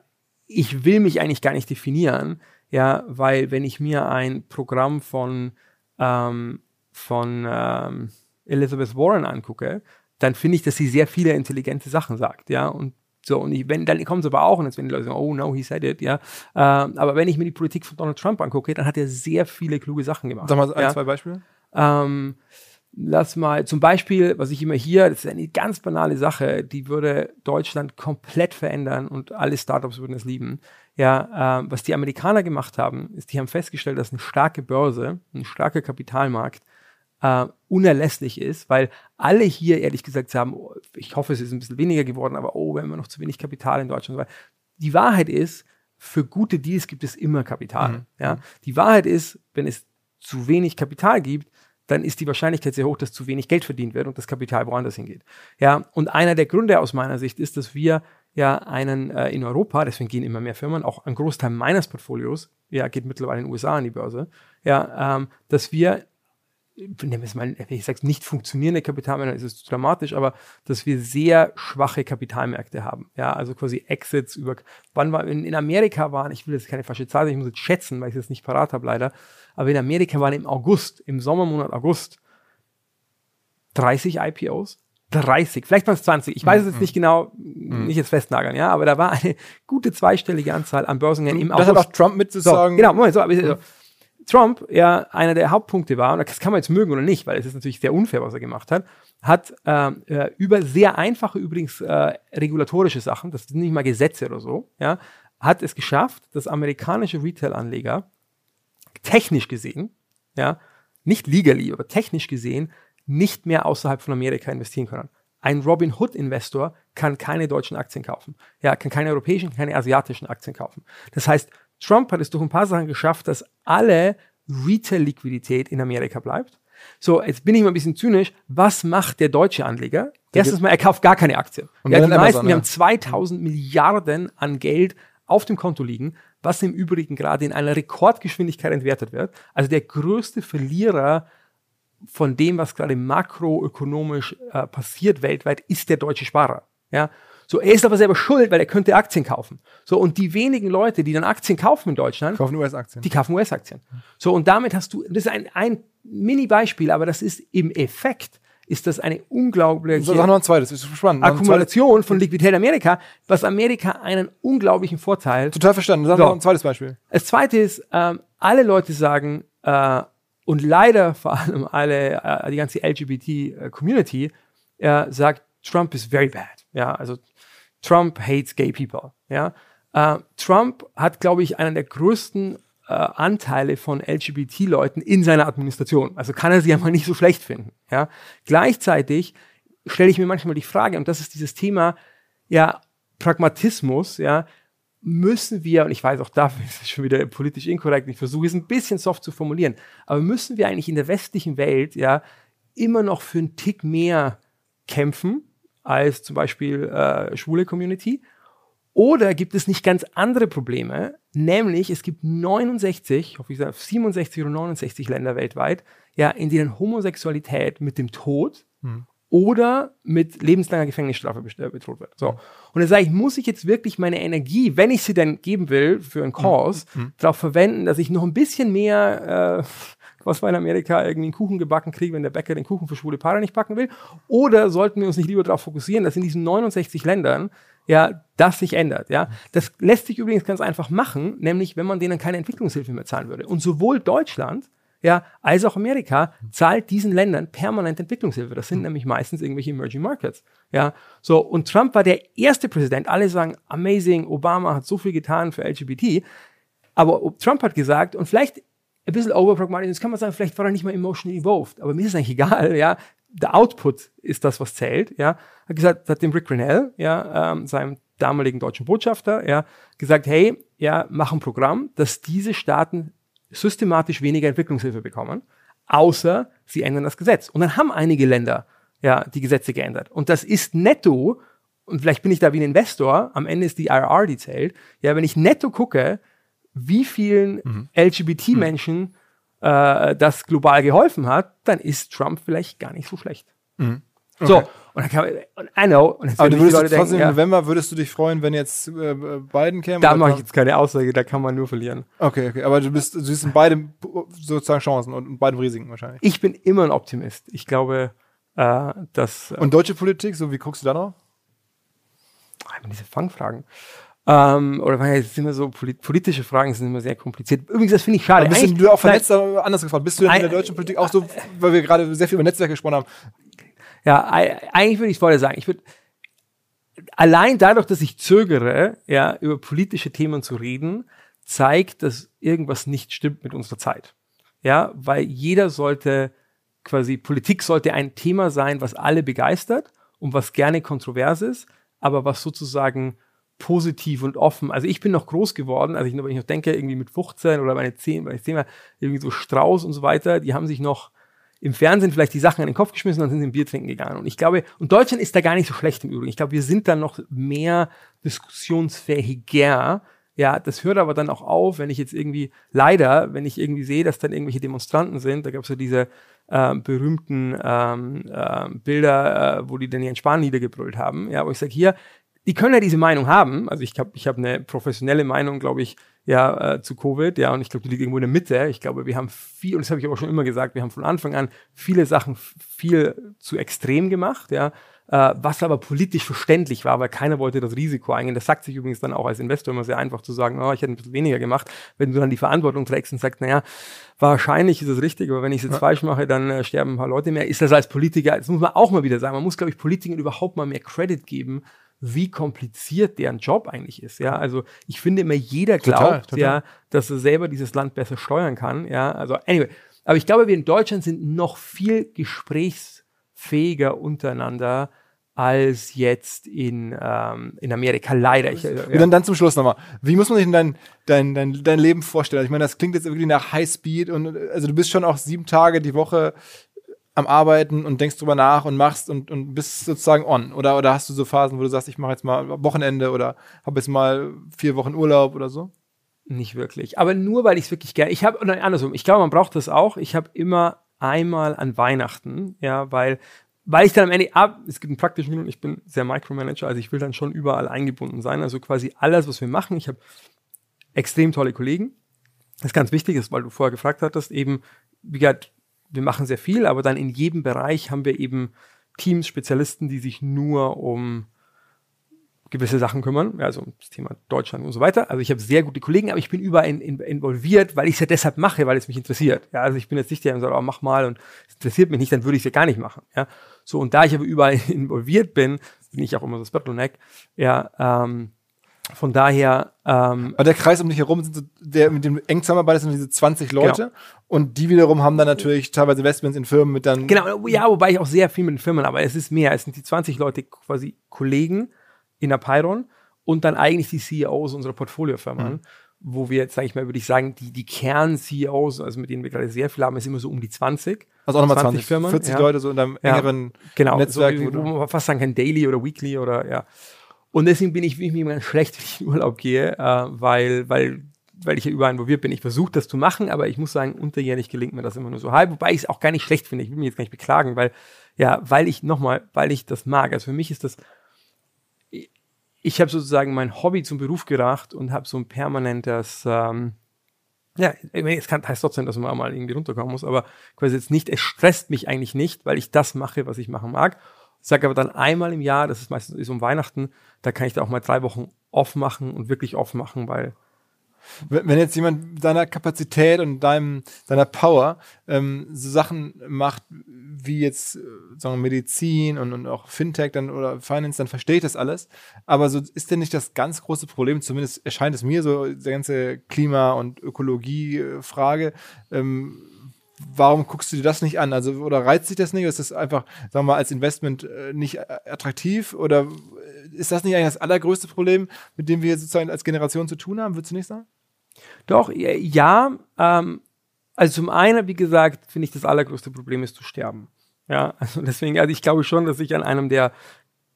ich will mich eigentlich gar nicht definieren, ja, weil wenn ich mir ein Programm von, ähm, von ähm, Elizabeth Warren angucke, dann finde ich, dass sie sehr viele intelligente Sachen sagt, ja, und so, und ich, wenn, dann kommt es aber auch, und jetzt wenn die Leute sagen, oh no, he said it, ja. Ähm, aber wenn ich mir die Politik von Donald Trump angucke, dann hat er sehr viele kluge Sachen gemacht. Sag mal ein, ja? zwei Beispiele. Ähm, lass mal zum Beispiel, was ich immer hier, das ist eine ganz banale Sache, die würde Deutschland komplett verändern und alle Startups würden es lieben. Ja, äh, was die Amerikaner gemacht haben, ist, die haben festgestellt, dass eine starke Börse, ein starker Kapitalmarkt äh, unerlässlich ist, weil alle hier ehrlich gesagt haben, oh, ich hoffe, es ist ein bisschen weniger geworden, aber oh, wir haben noch zu wenig Kapital in Deutschland. Die Wahrheit ist, für gute Deals gibt es immer Kapital. Mhm. Ja? Die Wahrheit ist, wenn es zu wenig Kapital gibt, dann ist die Wahrscheinlichkeit sehr hoch, dass zu wenig Geld verdient wird und das Kapital woanders hingeht. Ja, und einer der Gründe aus meiner Sicht ist, dass wir ja einen äh, in Europa, deswegen gehen immer mehr Firmen, auch ein Großteil meines Portfolios, ja, geht mittlerweile in den USA an die Börse, ja, ähm, dass wir es mal, ich sage nicht funktionierende Kapitalmärkte, ist es dramatisch, aber dass wir sehr schwache Kapitalmärkte haben. Ja, also quasi Exits über, wann war, in, in Amerika waren, ich will jetzt keine falsche Zahl, ich muss jetzt schätzen, weil ich das nicht parat habe leider, aber in Amerika waren im August, im Sommermonat August, 30 IPOs. 30, vielleicht waren es 20, ich weiß es jetzt mhm. nicht genau, mhm. nicht jetzt festnageln, ja, aber da war eine gute zweistellige Anzahl an Börsengängen im August. Das hat auch Trump mitzusagen. So, genau, Moment, so, aber, so, Trump ja einer der Hauptpunkte war, und das kann man jetzt mögen oder nicht, weil es ist natürlich sehr unfair, was er gemacht hat, hat ähm, äh, über sehr einfache übrigens äh, regulatorische Sachen, das sind nicht mal Gesetze oder so, ja, hat es geschafft, dass amerikanische Retail-Anleger technisch gesehen, ja, nicht legally, aber technisch gesehen, nicht mehr außerhalb von Amerika investieren können. Ein Robin Hood-Investor kann keine deutschen Aktien kaufen. Ja, kann keine europäischen, keine asiatischen Aktien kaufen. Das heißt, Trump hat es durch ein paar Sachen geschafft, dass alle Retail-Liquidität in Amerika bleibt. So, jetzt bin ich mal ein bisschen zynisch. Was macht der deutsche Anleger? Erstens mal, er kauft gar keine Aktien. Und ja, die meisten, Amazon, wir haben 2000 Milliarden an Geld auf dem Konto liegen, was im Übrigen gerade in einer Rekordgeschwindigkeit entwertet wird. Also der größte Verlierer von dem, was gerade makroökonomisch äh, passiert weltweit, ist der deutsche Sparer. Ja, so, er ist aber selber schuld, weil er könnte Aktien kaufen. So, und die wenigen Leute, die dann Aktien kaufen in Deutschland, kaufen US-Aktien. Die kaufen US-Aktien. So, und damit hast du, das ist ein, ein Mini-Beispiel, aber das ist im Effekt, ist das eine unglaubliche so, noch ein zweites, ist spannend. Akkumulation von Liquidität in Amerika, was Amerika einen unglaublichen Vorteil. Total verstanden. Sag so. noch ein zweites Beispiel. Das zweite ist, ähm, alle Leute sagen, äh, und leider vor allem alle, äh, die ganze LGBT-Community, äh, sagt, Trump is very bad. Ja, also Trump hates gay people. Ja? Äh, Trump hat, glaube ich, einen der größten äh, Anteile von LGBT-Leuten in seiner Administration. Also kann er sie ja mal nicht so schlecht finden. Ja? Gleichzeitig stelle ich mir manchmal die Frage, und das ist dieses Thema, ja, Pragmatismus, ja, müssen wir, und ich weiß auch dafür ist es schon wieder politisch inkorrekt, ich versuche es ein bisschen soft zu formulieren, aber müssen wir eigentlich in der westlichen Welt, ja, immer noch für einen Tick mehr kämpfen, als zum Beispiel äh, schwule Community? Oder gibt es nicht ganz andere Probleme? Nämlich, es gibt 69, ich hoffe, ich sage 67 oder 69 Länder weltweit, ja, in denen Homosexualität mit dem Tod hm. oder mit lebenslanger Gefängnisstrafe äh, bedroht wird. So. Und dann sage ich, muss ich jetzt wirklich meine Energie, wenn ich sie denn geben will für einen Kurs, hm. hm. darauf verwenden, dass ich noch ein bisschen mehr äh, was wir in Amerika irgendwie einen Kuchen gebacken kriegen, wenn der Bäcker den Kuchen für schwule Paare nicht backen will? Oder sollten wir uns nicht lieber darauf fokussieren, dass in diesen 69 Ländern ja, das sich ändert, ja. Das lässt sich übrigens ganz einfach machen, nämlich wenn man denen keine Entwicklungshilfe mehr zahlen würde. Und sowohl Deutschland, ja, als auch Amerika zahlt diesen Ländern permanent Entwicklungshilfe. Das sind nämlich meistens irgendwelche Emerging Markets, ja. So, und Trump war der erste Präsident. Alle sagen, amazing, Obama hat so viel getan für LGBT. Aber Trump hat gesagt, und vielleicht ein bisschen overpragmatisch. Jetzt kann man sagen, vielleicht war er nicht mal emotionally involved, aber mir ist es eigentlich egal, ja. Der Output ist das, was zählt, ja. Hat gesagt, hat dem Rick Grinnell, ja, ähm, seinem damaligen deutschen Botschafter, ja, gesagt, hey, ja, mach ein Programm, dass diese Staaten systematisch weniger Entwicklungshilfe bekommen, außer sie ändern das Gesetz. Und dann haben einige Länder, ja, die Gesetze geändert. Und das ist netto, und vielleicht bin ich da wie ein Investor, am Ende ist die IRR, die zählt, ja, wenn ich netto gucke, wie vielen mhm. LGBT-Menschen äh, das global geholfen hat, dann ist Trump vielleicht gar nicht so schlecht. Mhm. Okay. So, und dann kann man, I know. Und Aber du würdest trotzdem denken, im November würdest du dich freuen, wenn jetzt äh, Biden käme? Da mache ich jetzt keine Aussage, da kann man nur verlieren. Okay, okay. Aber du bist, du siehst in beiden sozusagen Chancen und in beiden Risiken wahrscheinlich. Ich bin immer ein Optimist. Ich glaube, äh, dass. Äh, und deutsche Politik, so wie guckst du da noch? Diese Fangfragen. Ähm, oder weil es immer so politische Fragen sind immer sehr kompliziert. Übrigens, das finde ich schade. Aber bist du auch vernetzt, nein, anders gefragt, bist du in der deutschen Politik auch so, weil wir gerade sehr viel über Netzwerke gesprochen haben? Ja, eigentlich würde ich es vorher sagen. Ich würde allein dadurch, dass ich zögere, ja, über politische Themen zu reden, zeigt, dass irgendwas nicht stimmt mit unserer Zeit. Ja, weil jeder sollte quasi Politik sollte ein Thema sein, was alle begeistert und was gerne kontrovers ist, aber was sozusagen positiv und offen. Also ich bin noch groß geworden, also ich, wenn ich noch denke, irgendwie mit 15 oder meine 10, weil ich 10 war, irgendwie so Strauß und so weiter, die haben sich noch im Fernsehen vielleicht die Sachen an den Kopf geschmissen und dann sind sie ein Bier trinken gegangen. Und ich glaube, und Deutschland ist da gar nicht so schlecht im Übrigen. Ich glaube, wir sind da noch mehr diskussionsfähiger. Ja, das hört aber dann auch auf, wenn ich jetzt irgendwie, leider, wenn ich irgendwie sehe, dass dann irgendwelche Demonstranten sind, da gab es ja diese äh, berühmten ähm, äh, Bilder, äh, wo die dann ihren Spahn niedergebrüllt haben, ja, wo ich sage, hier, die können ja diese Meinung haben. Also ich habe ich hab eine professionelle Meinung, glaube ich, ja, äh, zu Covid, ja, und ich glaube, die liegt irgendwo in der Mitte. Ich glaube, wir haben viel, und das habe ich aber schon immer gesagt, wir haben von Anfang an viele Sachen viel zu extrem gemacht, ja, äh, was aber politisch verständlich war, weil keiner wollte das Risiko eingehen. Das sagt sich übrigens dann auch als Investor immer sehr einfach zu sagen, oh, ich hätte ein bisschen weniger gemacht, wenn du dann die Verantwortung trägst und sagst, naja, wahrscheinlich ist es richtig, aber wenn ich es jetzt ja. falsch mache, dann äh, sterben ein paar Leute mehr. Ist das als Politiker, das muss man auch mal wieder sagen, man muss, glaube ich, Politikern überhaupt mal mehr Credit geben, wie kompliziert deren Job eigentlich ist. Ja, also ich finde immer jeder glaubt, total, total. ja, dass er selber dieses Land besser steuern kann. Ja, also anyway. Aber ich glaube, wir in Deutschland sind noch viel gesprächsfähiger untereinander als jetzt in, ähm, in Amerika, leider. Ich, äh, ja. Und dann, dann zum Schluss nochmal. Wie muss man sich denn dein, dein, dein, dein Leben vorstellen? Ich meine, das klingt jetzt wirklich nach Highspeed und also du bist schon auch sieben Tage die Woche am Arbeiten und denkst drüber nach und machst und, und bist sozusagen on? Oder, oder hast du so Phasen, wo du sagst, ich mache jetzt mal Wochenende oder habe jetzt mal vier Wochen Urlaub oder so? Nicht wirklich. Aber nur, weil ich es wirklich gerne. Ich habe, oder andersrum, ich glaube, man braucht das auch. Ich habe immer einmal an Weihnachten, ja, weil, weil ich dann am Ende, ah, es gibt einen praktischen Grund, ich bin sehr Micromanager, also ich will dann schon überall eingebunden sein. Also quasi alles, was wir machen. Ich habe extrem tolle Kollegen. Das ist ganz wichtig, ist, weil du vorher gefragt hattest, eben, wie gesagt, wir machen sehr viel, aber dann in jedem Bereich haben wir eben Teams, Spezialisten, die sich nur um gewisse Sachen kümmern, also um das Thema Deutschland und so weiter. Also ich habe sehr gute Kollegen, aber ich bin überall in, in, involviert, weil ich es ja deshalb mache, weil es mich interessiert. Ja, also ich bin jetzt nicht der, der sagt, oh, mach mal und es interessiert mich nicht, dann würde ich es ja gar nicht machen. Ja, so und da ich aber überall involviert bin, bin ich auch immer so das Bottleneck. Ja, ähm, von daher. Ähm, Aber der Kreis um dich herum, sind so, der mit dem eng zusammenarbeitet, sind diese 20 Leute. Genau. Und die wiederum haben dann natürlich teilweise Investments in Firmen mit dann. Genau, ja, wobei ich auch sehr viel mit den Firmen, aber es ist mehr. Es sind die 20 Leute quasi Kollegen in der Pyron und dann eigentlich die CEOs unserer Portfoliofirmen. Mhm. Wo wir jetzt, sage ich mal, würde ich sagen, die, die Kern-CEOs, also mit denen wir gerade sehr viel haben, ist immer so um die 20. Also auch nochmal 20, 20 Firmen. 40 ja. Leute so in deinem engeren ja, genau, Netzwerk. So, wo man fast sagen kann, Daily oder Weekly oder ja. Und deswegen bin ich, ich mir ganz schlecht, wenn ich in Urlaub gehe, äh, weil, weil, weil ich ja überall involviert bin. Ich versuche das zu machen, aber ich muss sagen, unterjährig gelingt mir das immer nur so halb, wobei ich es auch gar nicht schlecht finde. Ich will mich jetzt gar nicht beklagen, weil, ja, weil ich nochmal, weil ich das mag. Also für mich ist das, ich habe sozusagen mein Hobby zum Beruf gedacht und habe so ein permanentes, ähm, ja, es kann, heißt trotzdem, dass man mal irgendwie runterkommen muss, aber quasi jetzt nicht, es stresst mich eigentlich nicht, weil ich das mache, was ich machen mag. Sage aber dann einmal im Jahr, das ist meistens ist um Weihnachten, da kann ich da auch mal drei Wochen off machen und wirklich off machen, weil wenn jetzt jemand deiner Kapazität und deinem, deiner Power ähm, so Sachen macht, wie jetzt äh, sagen Medizin und, und auch Fintech dann oder Finance, dann verstehe ich das alles. Aber so ist denn nicht das ganz große Problem, zumindest erscheint es mir so, die ganze Klima- und Ökologie-Frage, ähm, warum guckst du dir das nicht an? Also, oder reizt sich das nicht? Ist das einfach, sagen wir mal, als Investment äh, nicht äh, attraktiv? Oder ist das nicht eigentlich das allergrößte Problem, mit dem wir sozusagen als Generation zu tun haben? Würdest du nicht sagen? Doch, ja. Ähm, also zum einen, wie gesagt, finde ich, das allergrößte Problem ist zu sterben. Ja, also deswegen, also ich glaube schon, dass ich an einem der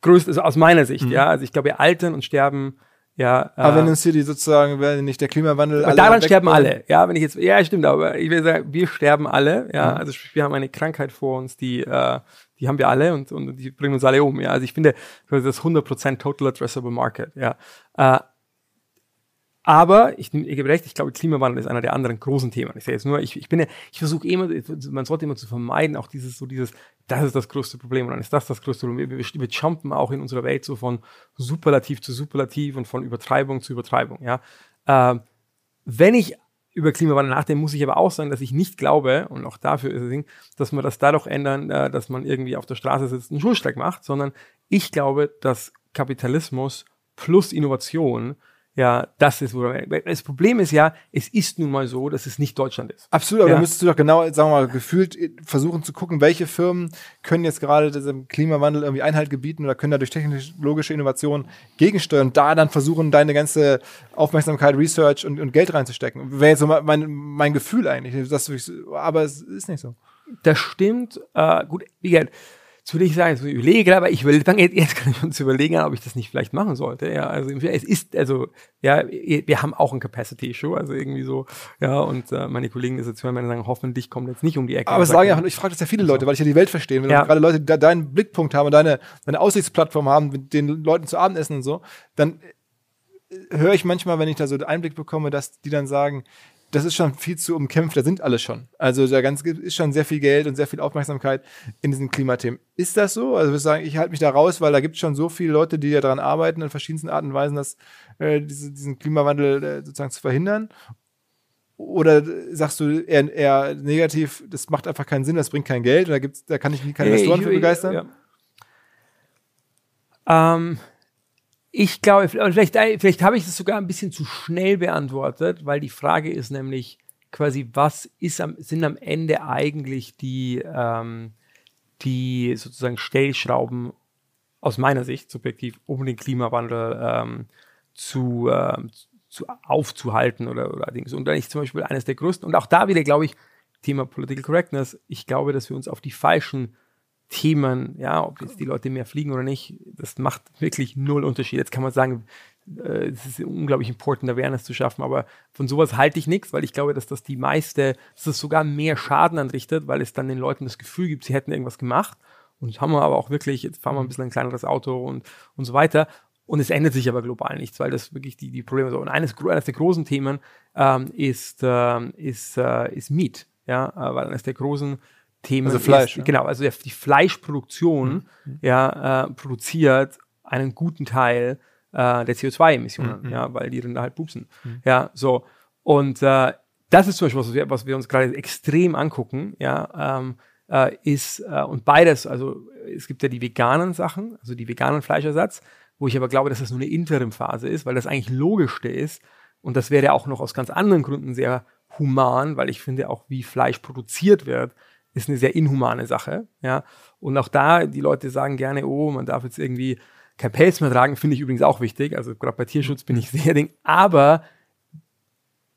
größten, also aus meiner Sicht, mhm. ja, also ich glaube, altern und sterben ja, aber äh, wenn in City sozusagen, wenn nicht der Klimawandel. alle daran sterben alle. Ja, wenn ich jetzt, ja, stimmt, aber ich will sagen, wir sterben alle. Ja, mhm. also wir haben eine Krankheit vor uns, die, äh, die haben wir alle und, und die bringen uns alle um. Ja, also ich finde, das ist 100% Total Addressable Market. Ja, äh, aber ich, ich gebe recht, ich glaube, Klimawandel ist einer der anderen großen Themen. Ich sage jetzt nur, ich, ich bin ja, ich versuche immer, man sollte immer zu vermeiden, auch dieses, so dieses, das ist das größte Problem und dann ist das das größte Problem. Wir, wir, wir jumpen auch in unserer Welt so von Superlativ zu Superlativ und von Übertreibung zu Übertreibung, ja. Äh, wenn ich über Klimawandel nachdenke, muss ich aber auch sagen, dass ich nicht glaube, und auch dafür ist es Ding, dass man das dadurch ändern, äh, dass man irgendwie auf der Straße sitzt und einen Schulstreik macht, sondern ich glaube, dass Kapitalismus plus Innovation ja, das ist, wo das Problem ist ja, es ist nun mal so, dass es nicht Deutschland ist. Absolut, aber ja. da müsstest du doch genau, sagen wir mal, gefühlt versuchen zu gucken, welche Firmen können jetzt gerade diesem Klimawandel irgendwie Einhalt gebieten oder können da durch technologische Innovation gegensteuern und da dann versuchen, deine ganze Aufmerksamkeit, Research und, und Geld reinzustecken. Wäre jetzt so mein, mein Gefühl eigentlich. Das, aber es ist nicht so. das stimmt. Äh, gut, wie gesagt, Jetzt würde ich sagen, so überlege, aber ich will, jetzt, jetzt kann ich uns überlegen, ob ich das nicht vielleicht machen sollte. Ja, also es ist, also, ja, wir haben auch ein Capacity-Issue, also irgendwie so, ja, und äh, meine Kollegen ist jetzt hören, sagen, hoffentlich kommt jetzt nicht um die Ecke. Aber sagen ja, ich frage das ja viele Leute, weil ich ja die Welt verstehe. Wenn ja. gerade Leute da deinen Blickpunkt haben und deine, deine Aussichtsplattform haben, mit den Leuten zu Abendessen und so, dann äh, höre ich manchmal, wenn ich da so den Einblick bekomme, dass die dann sagen, das ist schon viel zu umkämpft, da sind alle schon. Also da ganz, ist schon sehr viel Geld und sehr viel Aufmerksamkeit in diesen Klimathemen. Ist das so? Also ich würde sagen, ich halte mich da raus, weil da gibt es schon so viele Leute, die daran arbeiten, in verschiedensten Arten und Weisen, dass, äh, diese, diesen Klimawandel äh, sozusagen zu verhindern. Oder sagst du eher, eher, negativ, das macht einfach keinen Sinn, das bringt kein Geld, da, gibt's, da kann ich keine Investoren für begeistern? Ja. Ähm, ich glaube, vielleicht, äh, vielleicht habe ich das sogar ein bisschen zu schnell beantwortet, weil die Frage ist nämlich quasi, was ist am, sind am Ende eigentlich die, ähm, die sozusagen Stellschrauben aus meiner Sicht subjektiv, um den Klimawandel ähm, zu, ähm, zu aufzuhalten oder, oder Dings. Und dann ist zum Beispiel eines der größten, und auch da wieder, glaube ich, Thema Political Correctness, ich glaube, dass wir uns auf die falschen Themen, ja, ob jetzt die Leute mehr fliegen oder nicht, das macht wirklich null Unterschied. Jetzt kann man sagen, äh, es ist unglaublich important, Awareness zu schaffen, aber von sowas halte ich nichts, weil ich glaube, dass das die meiste, dass das sogar mehr Schaden anrichtet, weil es dann den Leuten das Gefühl gibt, sie hätten irgendwas gemacht und haben wir aber auch wirklich, jetzt fahren wir ein bisschen ein kleineres Auto und, und so weiter. Und es ändert sich aber global nichts, weil das wirklich die, die Probleme sind. Und eines, eines der großen Themen ähm, ist, ähm, ist, äh, ist Meat. Ja, äh, weil eines der großen Themen. Also Fleisch. Ist, ja. Genau, also die Fleischproduktion mhm. ja, äh, produziert einen guten Teil äh, der CO2-Emissionen, mhm. ja, weil die Rinder halt pupsen. Mhm. Ja, so. Und äh, das ist zum Beispiel, was wir, was wir uns gerade extrem angucken, ja, ähm, äh, ist, äh, und beides, also es gibt ja die veganen Sachen, also die veganen Fleischersatz, wo ich aber glaube, dass das nur eine Interimphase ist, weil das eigentlich logischste ist. Und das wäre auch noch aus ganz anderen Gründen sehr human, weil ich finde auch, wie Fleisch produziert wird, ist eine sehr inhumane Sache. Ja. Und auch da, die Leute sagen gerne, oh, man darf jetzt irgendwie kein Pelz mehr tragen, finde ich übrigens auch wichtig. Also gerade bei Tierschutz bin ich sehr ding. Aber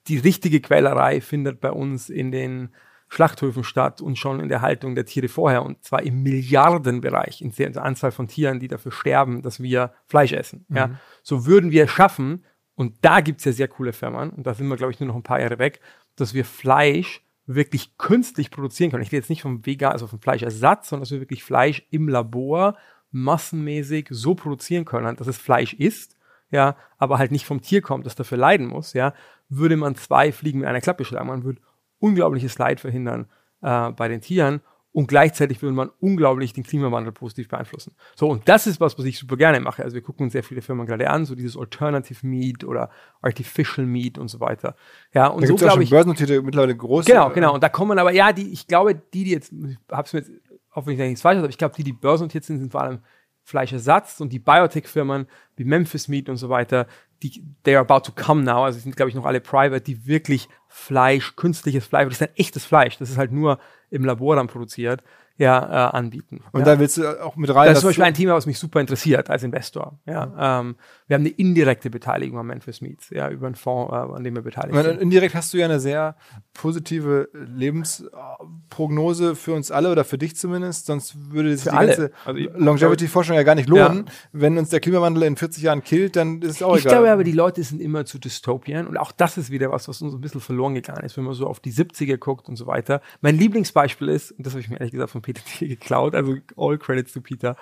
die richtige Quälerei findet bei uns in den Schlachthöfen statt und schon in der Haltung der Tiere vorher und zwar im Milliardenbereich, in der Anzahl von Tieren, die dafür sterben, dass wir Fleisch essen. Mhm. Ja. So würden wir es schaffen, und da gibt es ja sehr coole Firmen, und da sind wir, glaube ich, nur noch ein paar Jahre weg, dass wir Fleisch wirklich künstlich produzieren können. Ich rede jetzt nicht vom Vegan, also vom Fleischersatz, sondern dass wir wirklich Fleisch im Labor massenmäßig so produzieren können, dass es Fleisch ist, ja, aber halt nicht vom Tier kommt, das dafür leiden muss, ja, würde man zwei Fliegen mit einer Klappe schlagen. Man würde unglaubliches Leid verhindern äh, bei den Tieren und gleichzeitig würde man unglaublich den Klimawandel positiv beeinflussen. So, und das ist was, was ich super gerne mache. Also wir gucken uns sehr viele Firmen gerade an, so dieses Alternative Meat oder Artificial Meat und so weiter. Ja, und da so glaube ich. Börsennotierte mittlerweile große. Genau, genau. Und da kommen aber, ja, die, ich glaube, die, die jetzt, ich hab's mir jetzt, hoffentlich nichts falsch, aber ich glaube, die, die börsennotiert sind, sind vor allem Fleischersatz und die Biotech-Firmen wie Memphis Meat und so weiter, die, they are about to come now, also sind, glaube ich, noch alle private, die wirklich Fleisch, künstliches Fleisch, das ist ein echtes Fleisch, das ist halt nur im Labor dann produziert, ja, äh, anbieten. Und ja. da willst du auch mit rein. Das ist zum Beispiel ein Thema, was mich super interessiert als Investor. Ja, ähm, wir haben eine indirekte Beteiligung am Memphis Meats, ja, über einen Fonds, äh, an dem wir beteiligt meine, sind. Indirekt hast du ja eine sehr positive Lebensprognose für uns alle oder für dich zumindest, sonst würde sich für die alle. ganze also Longevity-Forschung ja gar nicht lohnen. Ja. Wenn uns der Klimawandel in 40 Jahren killt, dann ist es auch ich egal. Ich glaube aber, die Leute sind immer zu Dystopien und auch das ist wieder was, was uns ein bisschen verloren gegangen ist, wenn man so auf die 70er guckt und so weiter. Mein Lieblingsbeispiel ist, und das habe ich mir ehrlich gesagt von Peter Thiel geklaut, also all credits to Peter,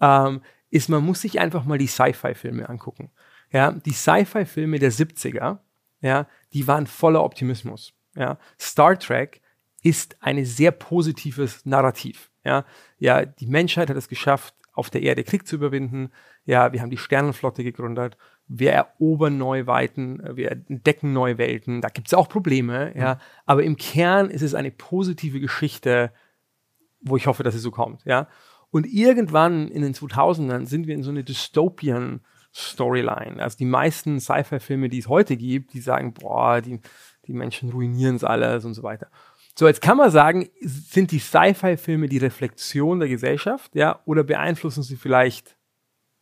ähm, ist, man muss sich einfach mal die Sci-Fi-Filme angucken. Ja, die Sci-Fi-Filme der 70er, ja, die waren voller Optimismus. Ja, Star Trek ist ein sehr positives Narrativ. Ja, ja, die Menschheit hat es geschafft, auf der Erde Krieg zu überwinden. Ja, wir haben die Sternenflotte gegründet. Wir erobern neue Weiten, wir entdecken neue Welten. Da gibt es auch Probleme, ja. Mhm. Aber im Kern ist es eine positive Geschichte, wo ich hoffe, dass es so kommt, ja. Und irgendwann in den 2000ern sind wir in so eine Dystopian Storyline. Also die meisten Sci-Fi-Filme, die es heute gibt, die sagen, boah, die, die Menschen ruinieren es alles und so weiter. So, jetzt kann man sagen, sind die Sci-Fi-Filme die Reflexion der Gesellschaft, ja, oder beeinflussen sie vielleicht,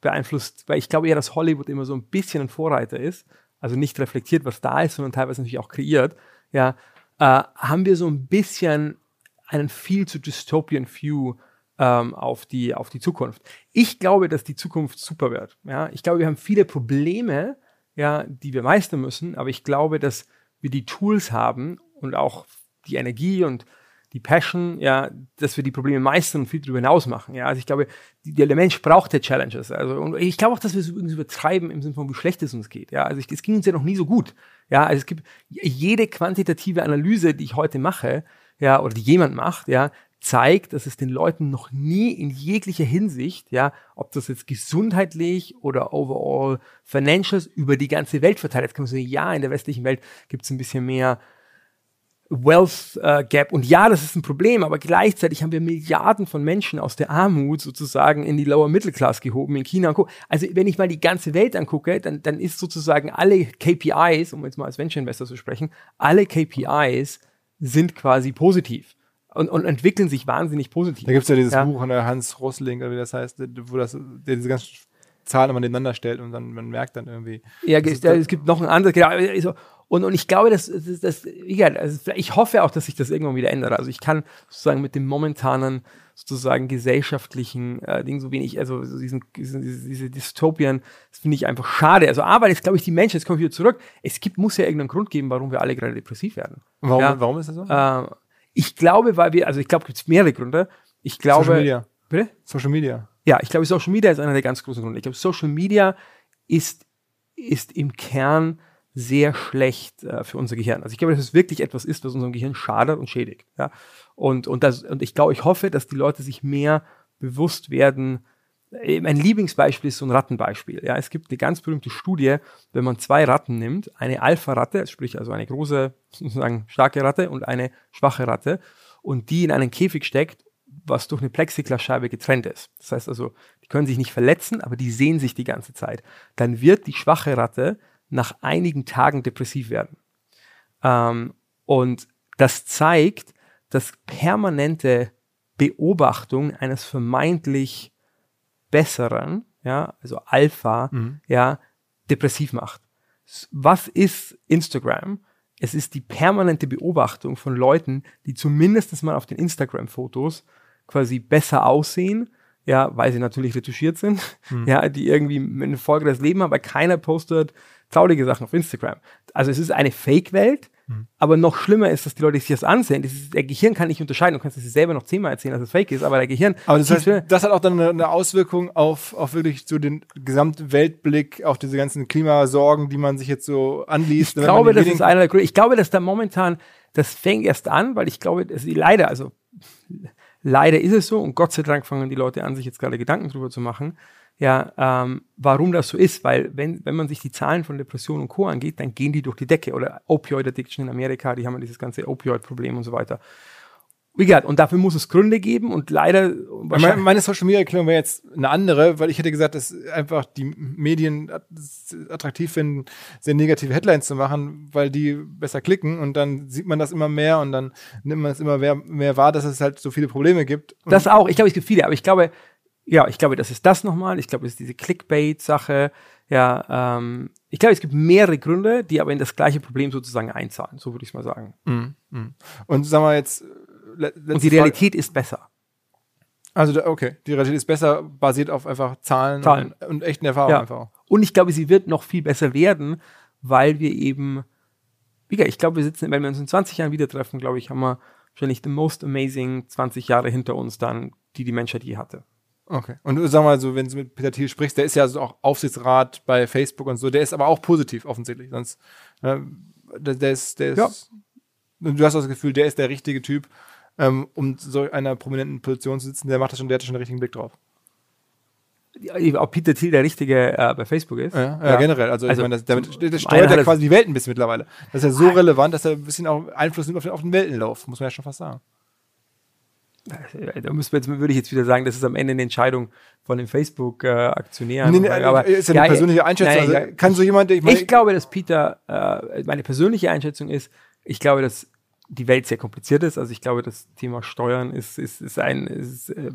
beeinflusst, weil ich glaube eher, dass Hollywood immer so ein bisschen ein Vorreiter ist, also nicht reflektiert, was da ist, sondern teilweise natürlich auch kreiert, ja, äh, haben wir so ein bisschen einen viel zu dystopian View ähm, auf, die, auf die Zukunft. Ich glaube, dass die Zukunft super wird. Ja? Ich glaube, wir haben viele Probleme, ja, die wir meistern müssen, aber ich glaube, dass wir die Tools haben und auch die Energie und die Passion, ja, dass wir die Probleme meistern und viel darüber hinaus machen. Ja, also ich glaube, die, der Mensch braucht ja Challenges. Also und ich glaube auch, dass wir es übrigens übertreiben im Sinne von, wie schlecht es uns geht. Ja, also ich, es ging uns ja noch nie so gut. Ja, also es gibt jede quantitative Analyse, die ich heute mache, ja, oder die jemand macht, ja, zeigt, dass es den Leuten noch nie in jeglicher Hinsicht, ja, ob das jetzt gesundheitlich oder overall Financials über die ganze Welt verteilt. Jetzt kann man sagen, ja, in der westlichen Welt gibt es ein bisschen mehr Wealth äh, Gap. Und ja, das ist ein Problem, aber gleichzeitig haben wir Milliarden von Menschen aus der Armut sozusagen in die Lower Middle Class gehoben in China. Also wenn ich mal die ganze Welt angucke, dann, dann ist sozusagen alle KPIs, um jetzt mal als Venture Investor zu sprechen, alle KPIs sind quasi positiv. Und, und entwickeln sich wahnsinnig positiv. Da gibt es ja dieses ja. Buch von Hans Rosling, oder wie das heißt, wo das, der diese ganzen Zahlen immer nebeneinander stellt und dann man merkt dann irgendwie. Ja, es, es gibt noch ein anderes, genau. Also, und, und ich glaube, dass, dass, dass egal, also ich hoffe auch, dass sich das irgendwann wieder ändert. Also ich kann sozusagen mit dem momentanen sozusagen gesellschaftlichen äh, Ding so wenig, also so diesen, diese, diese Dystopien, das finde ich einfach schade. Also aber jetzt glaube ich, die Menschen, jetzt kommen wir wieder zurück, es gibt, muss ja irgendeinen Grund geben, warum wir alle gerade depressiv werden. Warum, ja? warum ist das so? Äh, ich glaube, weil wir, also ich glaube, es gibt mehrere Gründe. Ich glaube. Social Media. Bitte? Social Media. Ja, ich glaube, Social Media ist einer der ganz großen Gründe. Ich glaube, Social Media ist, ist im Kern sehr schlecht äh, für unser Gehirn. Also ich glaube, dass es wirklich etwas ist, was unserem Gehirn schadet und schädigt. Ja? Und, und, das, und ich glaube, ich hoffe, dass die Leute sich mehr bewusst werden. Äh, mein Lieblingsbeispiel ist so ein Rattenbeispiel. Ja, es gibt eine ganz berühmte Studie, wenn man zwei Ratten nimmt, eine Alpha-Ratte, sprich also eine große, sozusagen starke Ratte und eine schwache Ratte, und die in einen Käfig steckt, was durch eine Plexiglasscheibe getrennt ist. Das heißt also, die können sich nicht verletzen, aber die sehen sich die ganze Zeit. Dann wird die schwache Ratte nach einigen Tagen depressiv werden. Ähm, und das zeigt, dass permanente Beobachtung eines vermeintlich besseren, ja, also Alpha, mhm. ja, depressiv macht. Was ist Instagram? Es ist die permanente Beobachtung von Leuten, die zumindest mal auf den Instagram-Fotos quasi besser aussehen, ja, weil sie natürlich retuschiert sind, mhm. ja, die irgendwie eine Folge des Leben haben, aber keiner postet traurige Sachen auf Instagram. Also es ist eine Fake-Welt, mhm. aber noch schlimmer ist, dass die Leute sich das ansehen. Das ist, der Gehirn kann nicht unterscheiden. Du kannst es selber noch zehnmal erzählen, dass es fake ist, aber der Gehirn. Aber das, heißt, das hat auch dann eine, eine, Auswirkung auf, auf wirklich so den gesamten Weltblick, auf diese ganzen Klimasorgen, die man sich jetzt so anliest. Ich glaube, das ist einer der Gründe. Ich glaube, dass da momentan, das fängt erst an, weil ich glaube, dass die leider, also leider ist es so und Gott sei Dank fangen die Leute an, sich jetzt gerade Gedanken drüber zu machen ja, ähm, warum das so ist, weil wenn, wenn man sich die Zahlen von Depressionen und Co. angeht, dann gehen die durch die Decke oder Opioid Addiction in Amerika, die haben ja dieses ganze Opioid-Problem und so weiter. Wie gesagt, und dafür muss es Gründe geben und leider. Meine, meine Social Media Erklärung wäre jetzt eine andere, weil ich hätte gesagt, dass einfach die Medien attraktiv finden, sehr negative Headlines zu machen, weil die besser klicken und dann sieht man das immer mehr und dann nimmt man es immer mehr, mehr wahr, dass es halt so viele Probleme gibt. das auch, ich glaube, es gibt viele, aber ich glaube, ja, ich glaube, das ist das nochmal. Ich glaube, es ist diese Clickbait-Sache. Ja, ähm, ich glaube, es gibt mehrere Gründe, die aber in das gleiche Problem sozusagen einzahlen. So würde ich es mal sagen. Mm, mm. Und sagen wir jetzt. Und die Realität Frage. ist besser. Also, okay, die Realität ist besser, basiert auf einfach Zahlen, Zahlen. Und, und, echten Erfahrungen ja. einfach. Und ich glaube, sie wird noch viel besser werden, weil wir eben, wie gesagt, ich glaube, wir sitzen, wenn wir uns in 20 Jahren wieder treffen, glaube ich, haben wir wahrscheinlich the most amazing 20 Jahre hinter uns dann, die die Menschheit je hatte. Okay. Und du sag mal so, wenn du mit Peter Thiel sprichst, der ist ja so auch Aufsichtsrat bei Facebook und so, der ist aber auch positiv offensichtlich. Sonst, äh, der, der, ist, der ist, ja. du hast das Gefühl, der ist der richtige Typ, ähm, um so einer prominenten Position zu sitzen. Der macht das schon, der hat schon den richtigen Blick drauf. Ob Peter Thiel der richtige äh, bei Facebook ist? Ja, ja, ja. generell. Also, also ich meine, das, damit das steuert er quasi die Welt ein bisschen mittlerweile. Das ist ja so relevant, dass er ein bisschen auch Einfluss nimmt auf den, auf den Weltenlauf, muss man ja schon fast sagen da müssen jetzt, würde ich jetzt wieder sagen, das ist am Ende eine Entscheidung von den Facebook-Aktionären. Nee, nee, aber ist ja eine persönliche Einschätzung. Nein, also, kann so jemand, ich, meine, ich glaube, dass Peter, äh, meine persönliche Einschätzung ist, ich glaube, dass die Welt sehr kompliziert ist. Also ich glaube, das Thema Steuern ist, ist, ist ein, ist, äh,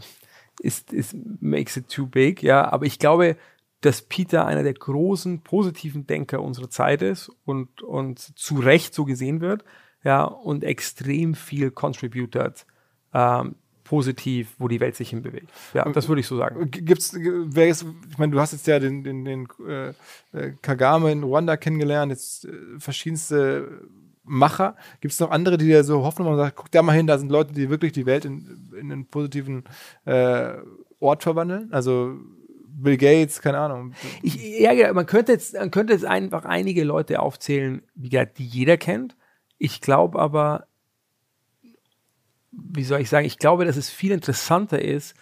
ist, ist, makes it too big, ja. Aber ich glaube, dass Peter einer der großen positiven Denker unserer Zeit ist und, und zu Recht so gesehen wird, ja, und extrem viel contributed ähm, positiv, wo die Welt sich hinbewegt. Ja, das würde ich so sagen. Gibt's, wer ist, ich meine, du hast jetzt ja den, den, den äh, äh Kagame in Ruanda kennengelernt, jetzt äh, verschiedenste Macher. Gibt es noch andere, die dir so Hoffnung machen und sagen, guck da mal hin, da sind Leute, die wirklich die Welt in, in einen positiven äh, Ort verwandeln? Also Bill Gates, keine Ahnung. Ich, ja, ja, man könnte jetzt, man könnte jetzt einfach einige Leute aufzählen, die jeder kennt. Ich glaube aber, wie soll ich sagen, ich glaube, dass es viel interessanter ist,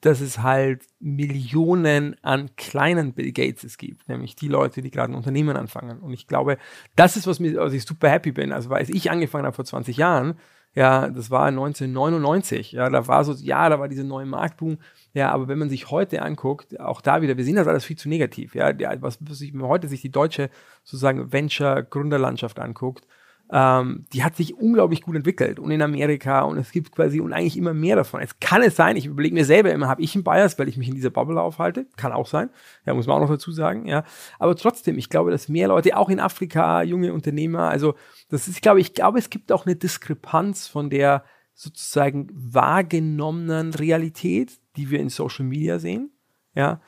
dass es halt Millionen an kleinen Bill Gates gibt, nämlich die Leute, die gerade ein Unternehmen anfangen. Und ich glaube, das ist, was mir, also ich super happy bin. Also, als ich angefangen habe vor 20 Jahren, ja, das war 1999, ja, da war so, ja, da war dieser neue Marktboom, ja, aber wenn man sich heute anguckt, auch da wieder, wir sehen das alles viel zu negativ, ja, was, was sich heute sich die deutsche sozusagen Venture-Gründerlandschaft anguckt, ähm, die hat sich unglaublich gut entwickelt und in Amerika und es gibt quasi und eigentlich immer mehr davon. Es kann es sein, ich überlege mir selber immer, habe ich einen Bias, weil ich mich in dieser Bubble aufhalte? Kann auch sein, ja, muss man auch noch dazu sagen, ja. Aber trotzdem, ich glaube, dass mehr Leute, auch in Afrika, junge Unternehmer, also das ist, ich glaube, ich glaube, es gibt auch eine Diskrepanz von der sozusagen wahrgenommenen Realität, die wir in Social Media sehen, ja,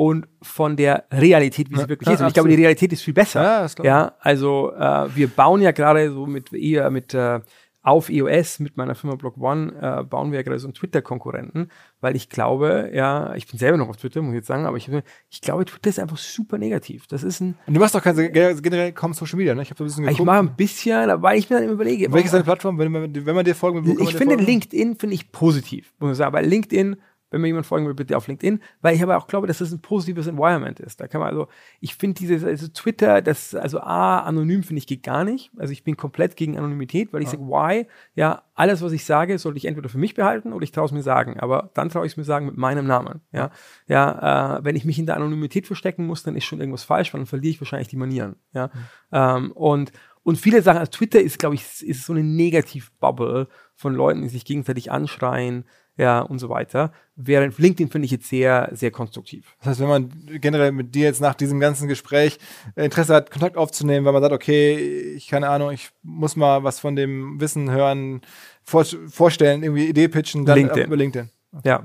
und von der Realität, wie sie wirklich ja, ist. Und ich glaube, die Realität ist viel besser. Ja, ja also äh, wir bauen ja gerade so mit eher mit äh, auf EOS mit meiner Firma Block One äh, bauen wir ja gerade so einen Twitter-Konkurrenten, weil ich glaube, ja, ich bin selber noch auf Twitter, muss ich jetzt sagen, aber ich, ich glaube, Twitter ist einfach super negativ. Das ist ein. Und du machst doch keine, generell kaum Social Media, ne? Ich habe so ein bisschen geguckt. Ich mache ein bisschen, weil ich mir dann überlege. Welche ist deine Plattform, wenn man, wenn man dir folgen will? Ich finde folgen? LinkedIn finde ich positiv, muss ich sagen, weil LinkedIn wenn mir jemand folgen will, bitte auf LinkedIn, weil ich aber auch glaube, dass das ein positives Environment ist. Da kann man also, ich finde dieses, also Twitter, das, also A, anonym finde ich geht gar nicht. Also ich bin komplett gegen Anonymität, weil ich ja. sage, why? Ja, alles, was ich sage, sollte ich entweder für mich behalten oder ich traue es mir sagen. Aber dann traue ich es mir sagen mit meinem Namen. Ja, ja, äh, wenn ich mich in der Anonymität verstecken muss, dann ist schon irgendwas falsch, weil dann verliere ich wahrscheinlich die Manieren. Ja, mhm. ähm, und und viele Sachen, also Twitter ist, glaube ich, ist so eine Negativ-Bubble von Leuten, die sich gegenseitig anschreien, ja, und so weiter. Während LinkedIn finde ich jetzt sehr, sehr konstruktiv. Das heißt, wenn man generell mit dir jetzt nach diesem ganzen Gespräch äh, Interesse hat, Kontakt aufzunehmen, weil man sagt, okay, ich keine Ahnung, ich muss mal was von dem Wissen hören, vor, vorstellen, irgendwie Idee pitchen, dann LinkedIn. über LinkedIn. Okay. Ja.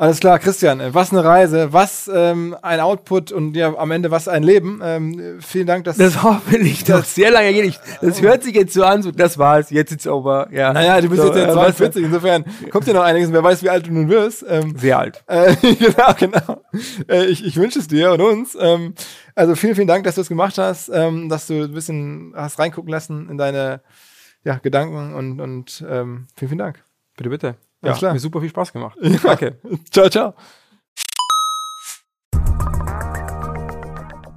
Alles klar, Christian, was eine Reise, was ähm, ein Output und ja am Ende was ein Leben. Ähm, vielen Dank, dass das hoffentlich doch sehr lange geht. Das hört sich jetzt so an, so das war's, jetzt ist over. Ja. Naja, du bist so, jetzt ja 42, äh, insofern kommt dir noch einiges. Wer weiß, wie alt du nun wirst. Ähm, sehr alt. Äh, genau, genau. Äh, ich, ich wünsche es dir und uns. Ähm, also vielen, vielen Dank, dass du es gemacht hast, ähm, dass du ein bisschen hast reingucken lassen in deine ja, Gedanken und und ähm, vielen, vielen Dank. Bitte, bitte. Ja, klar. mir super viel Spaß gemacht. Ja. Danke. ciao, ciao.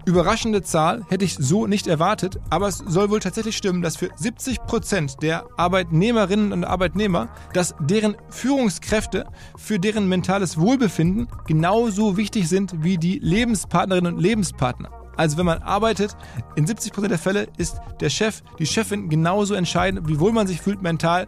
Überraschende Zahl hätte ich so nicht erwartet, aber es soll wohl tatsächlich stimmen, dass für 70 Prozent der Arbeitnehmerinnen und Arbeitnehmer, dass deren Führungskräfte für deren mentales Wohlbefinden genauso wichtig sind wie die Lebenspartnerinnen und Lebenspartner. Also wenn man arbeitet, in 70 Prozent der Fälle ist der Chef, die Chefin genauso entscheidend, wie wohl man sich fühlt mental,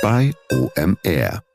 bei OMR.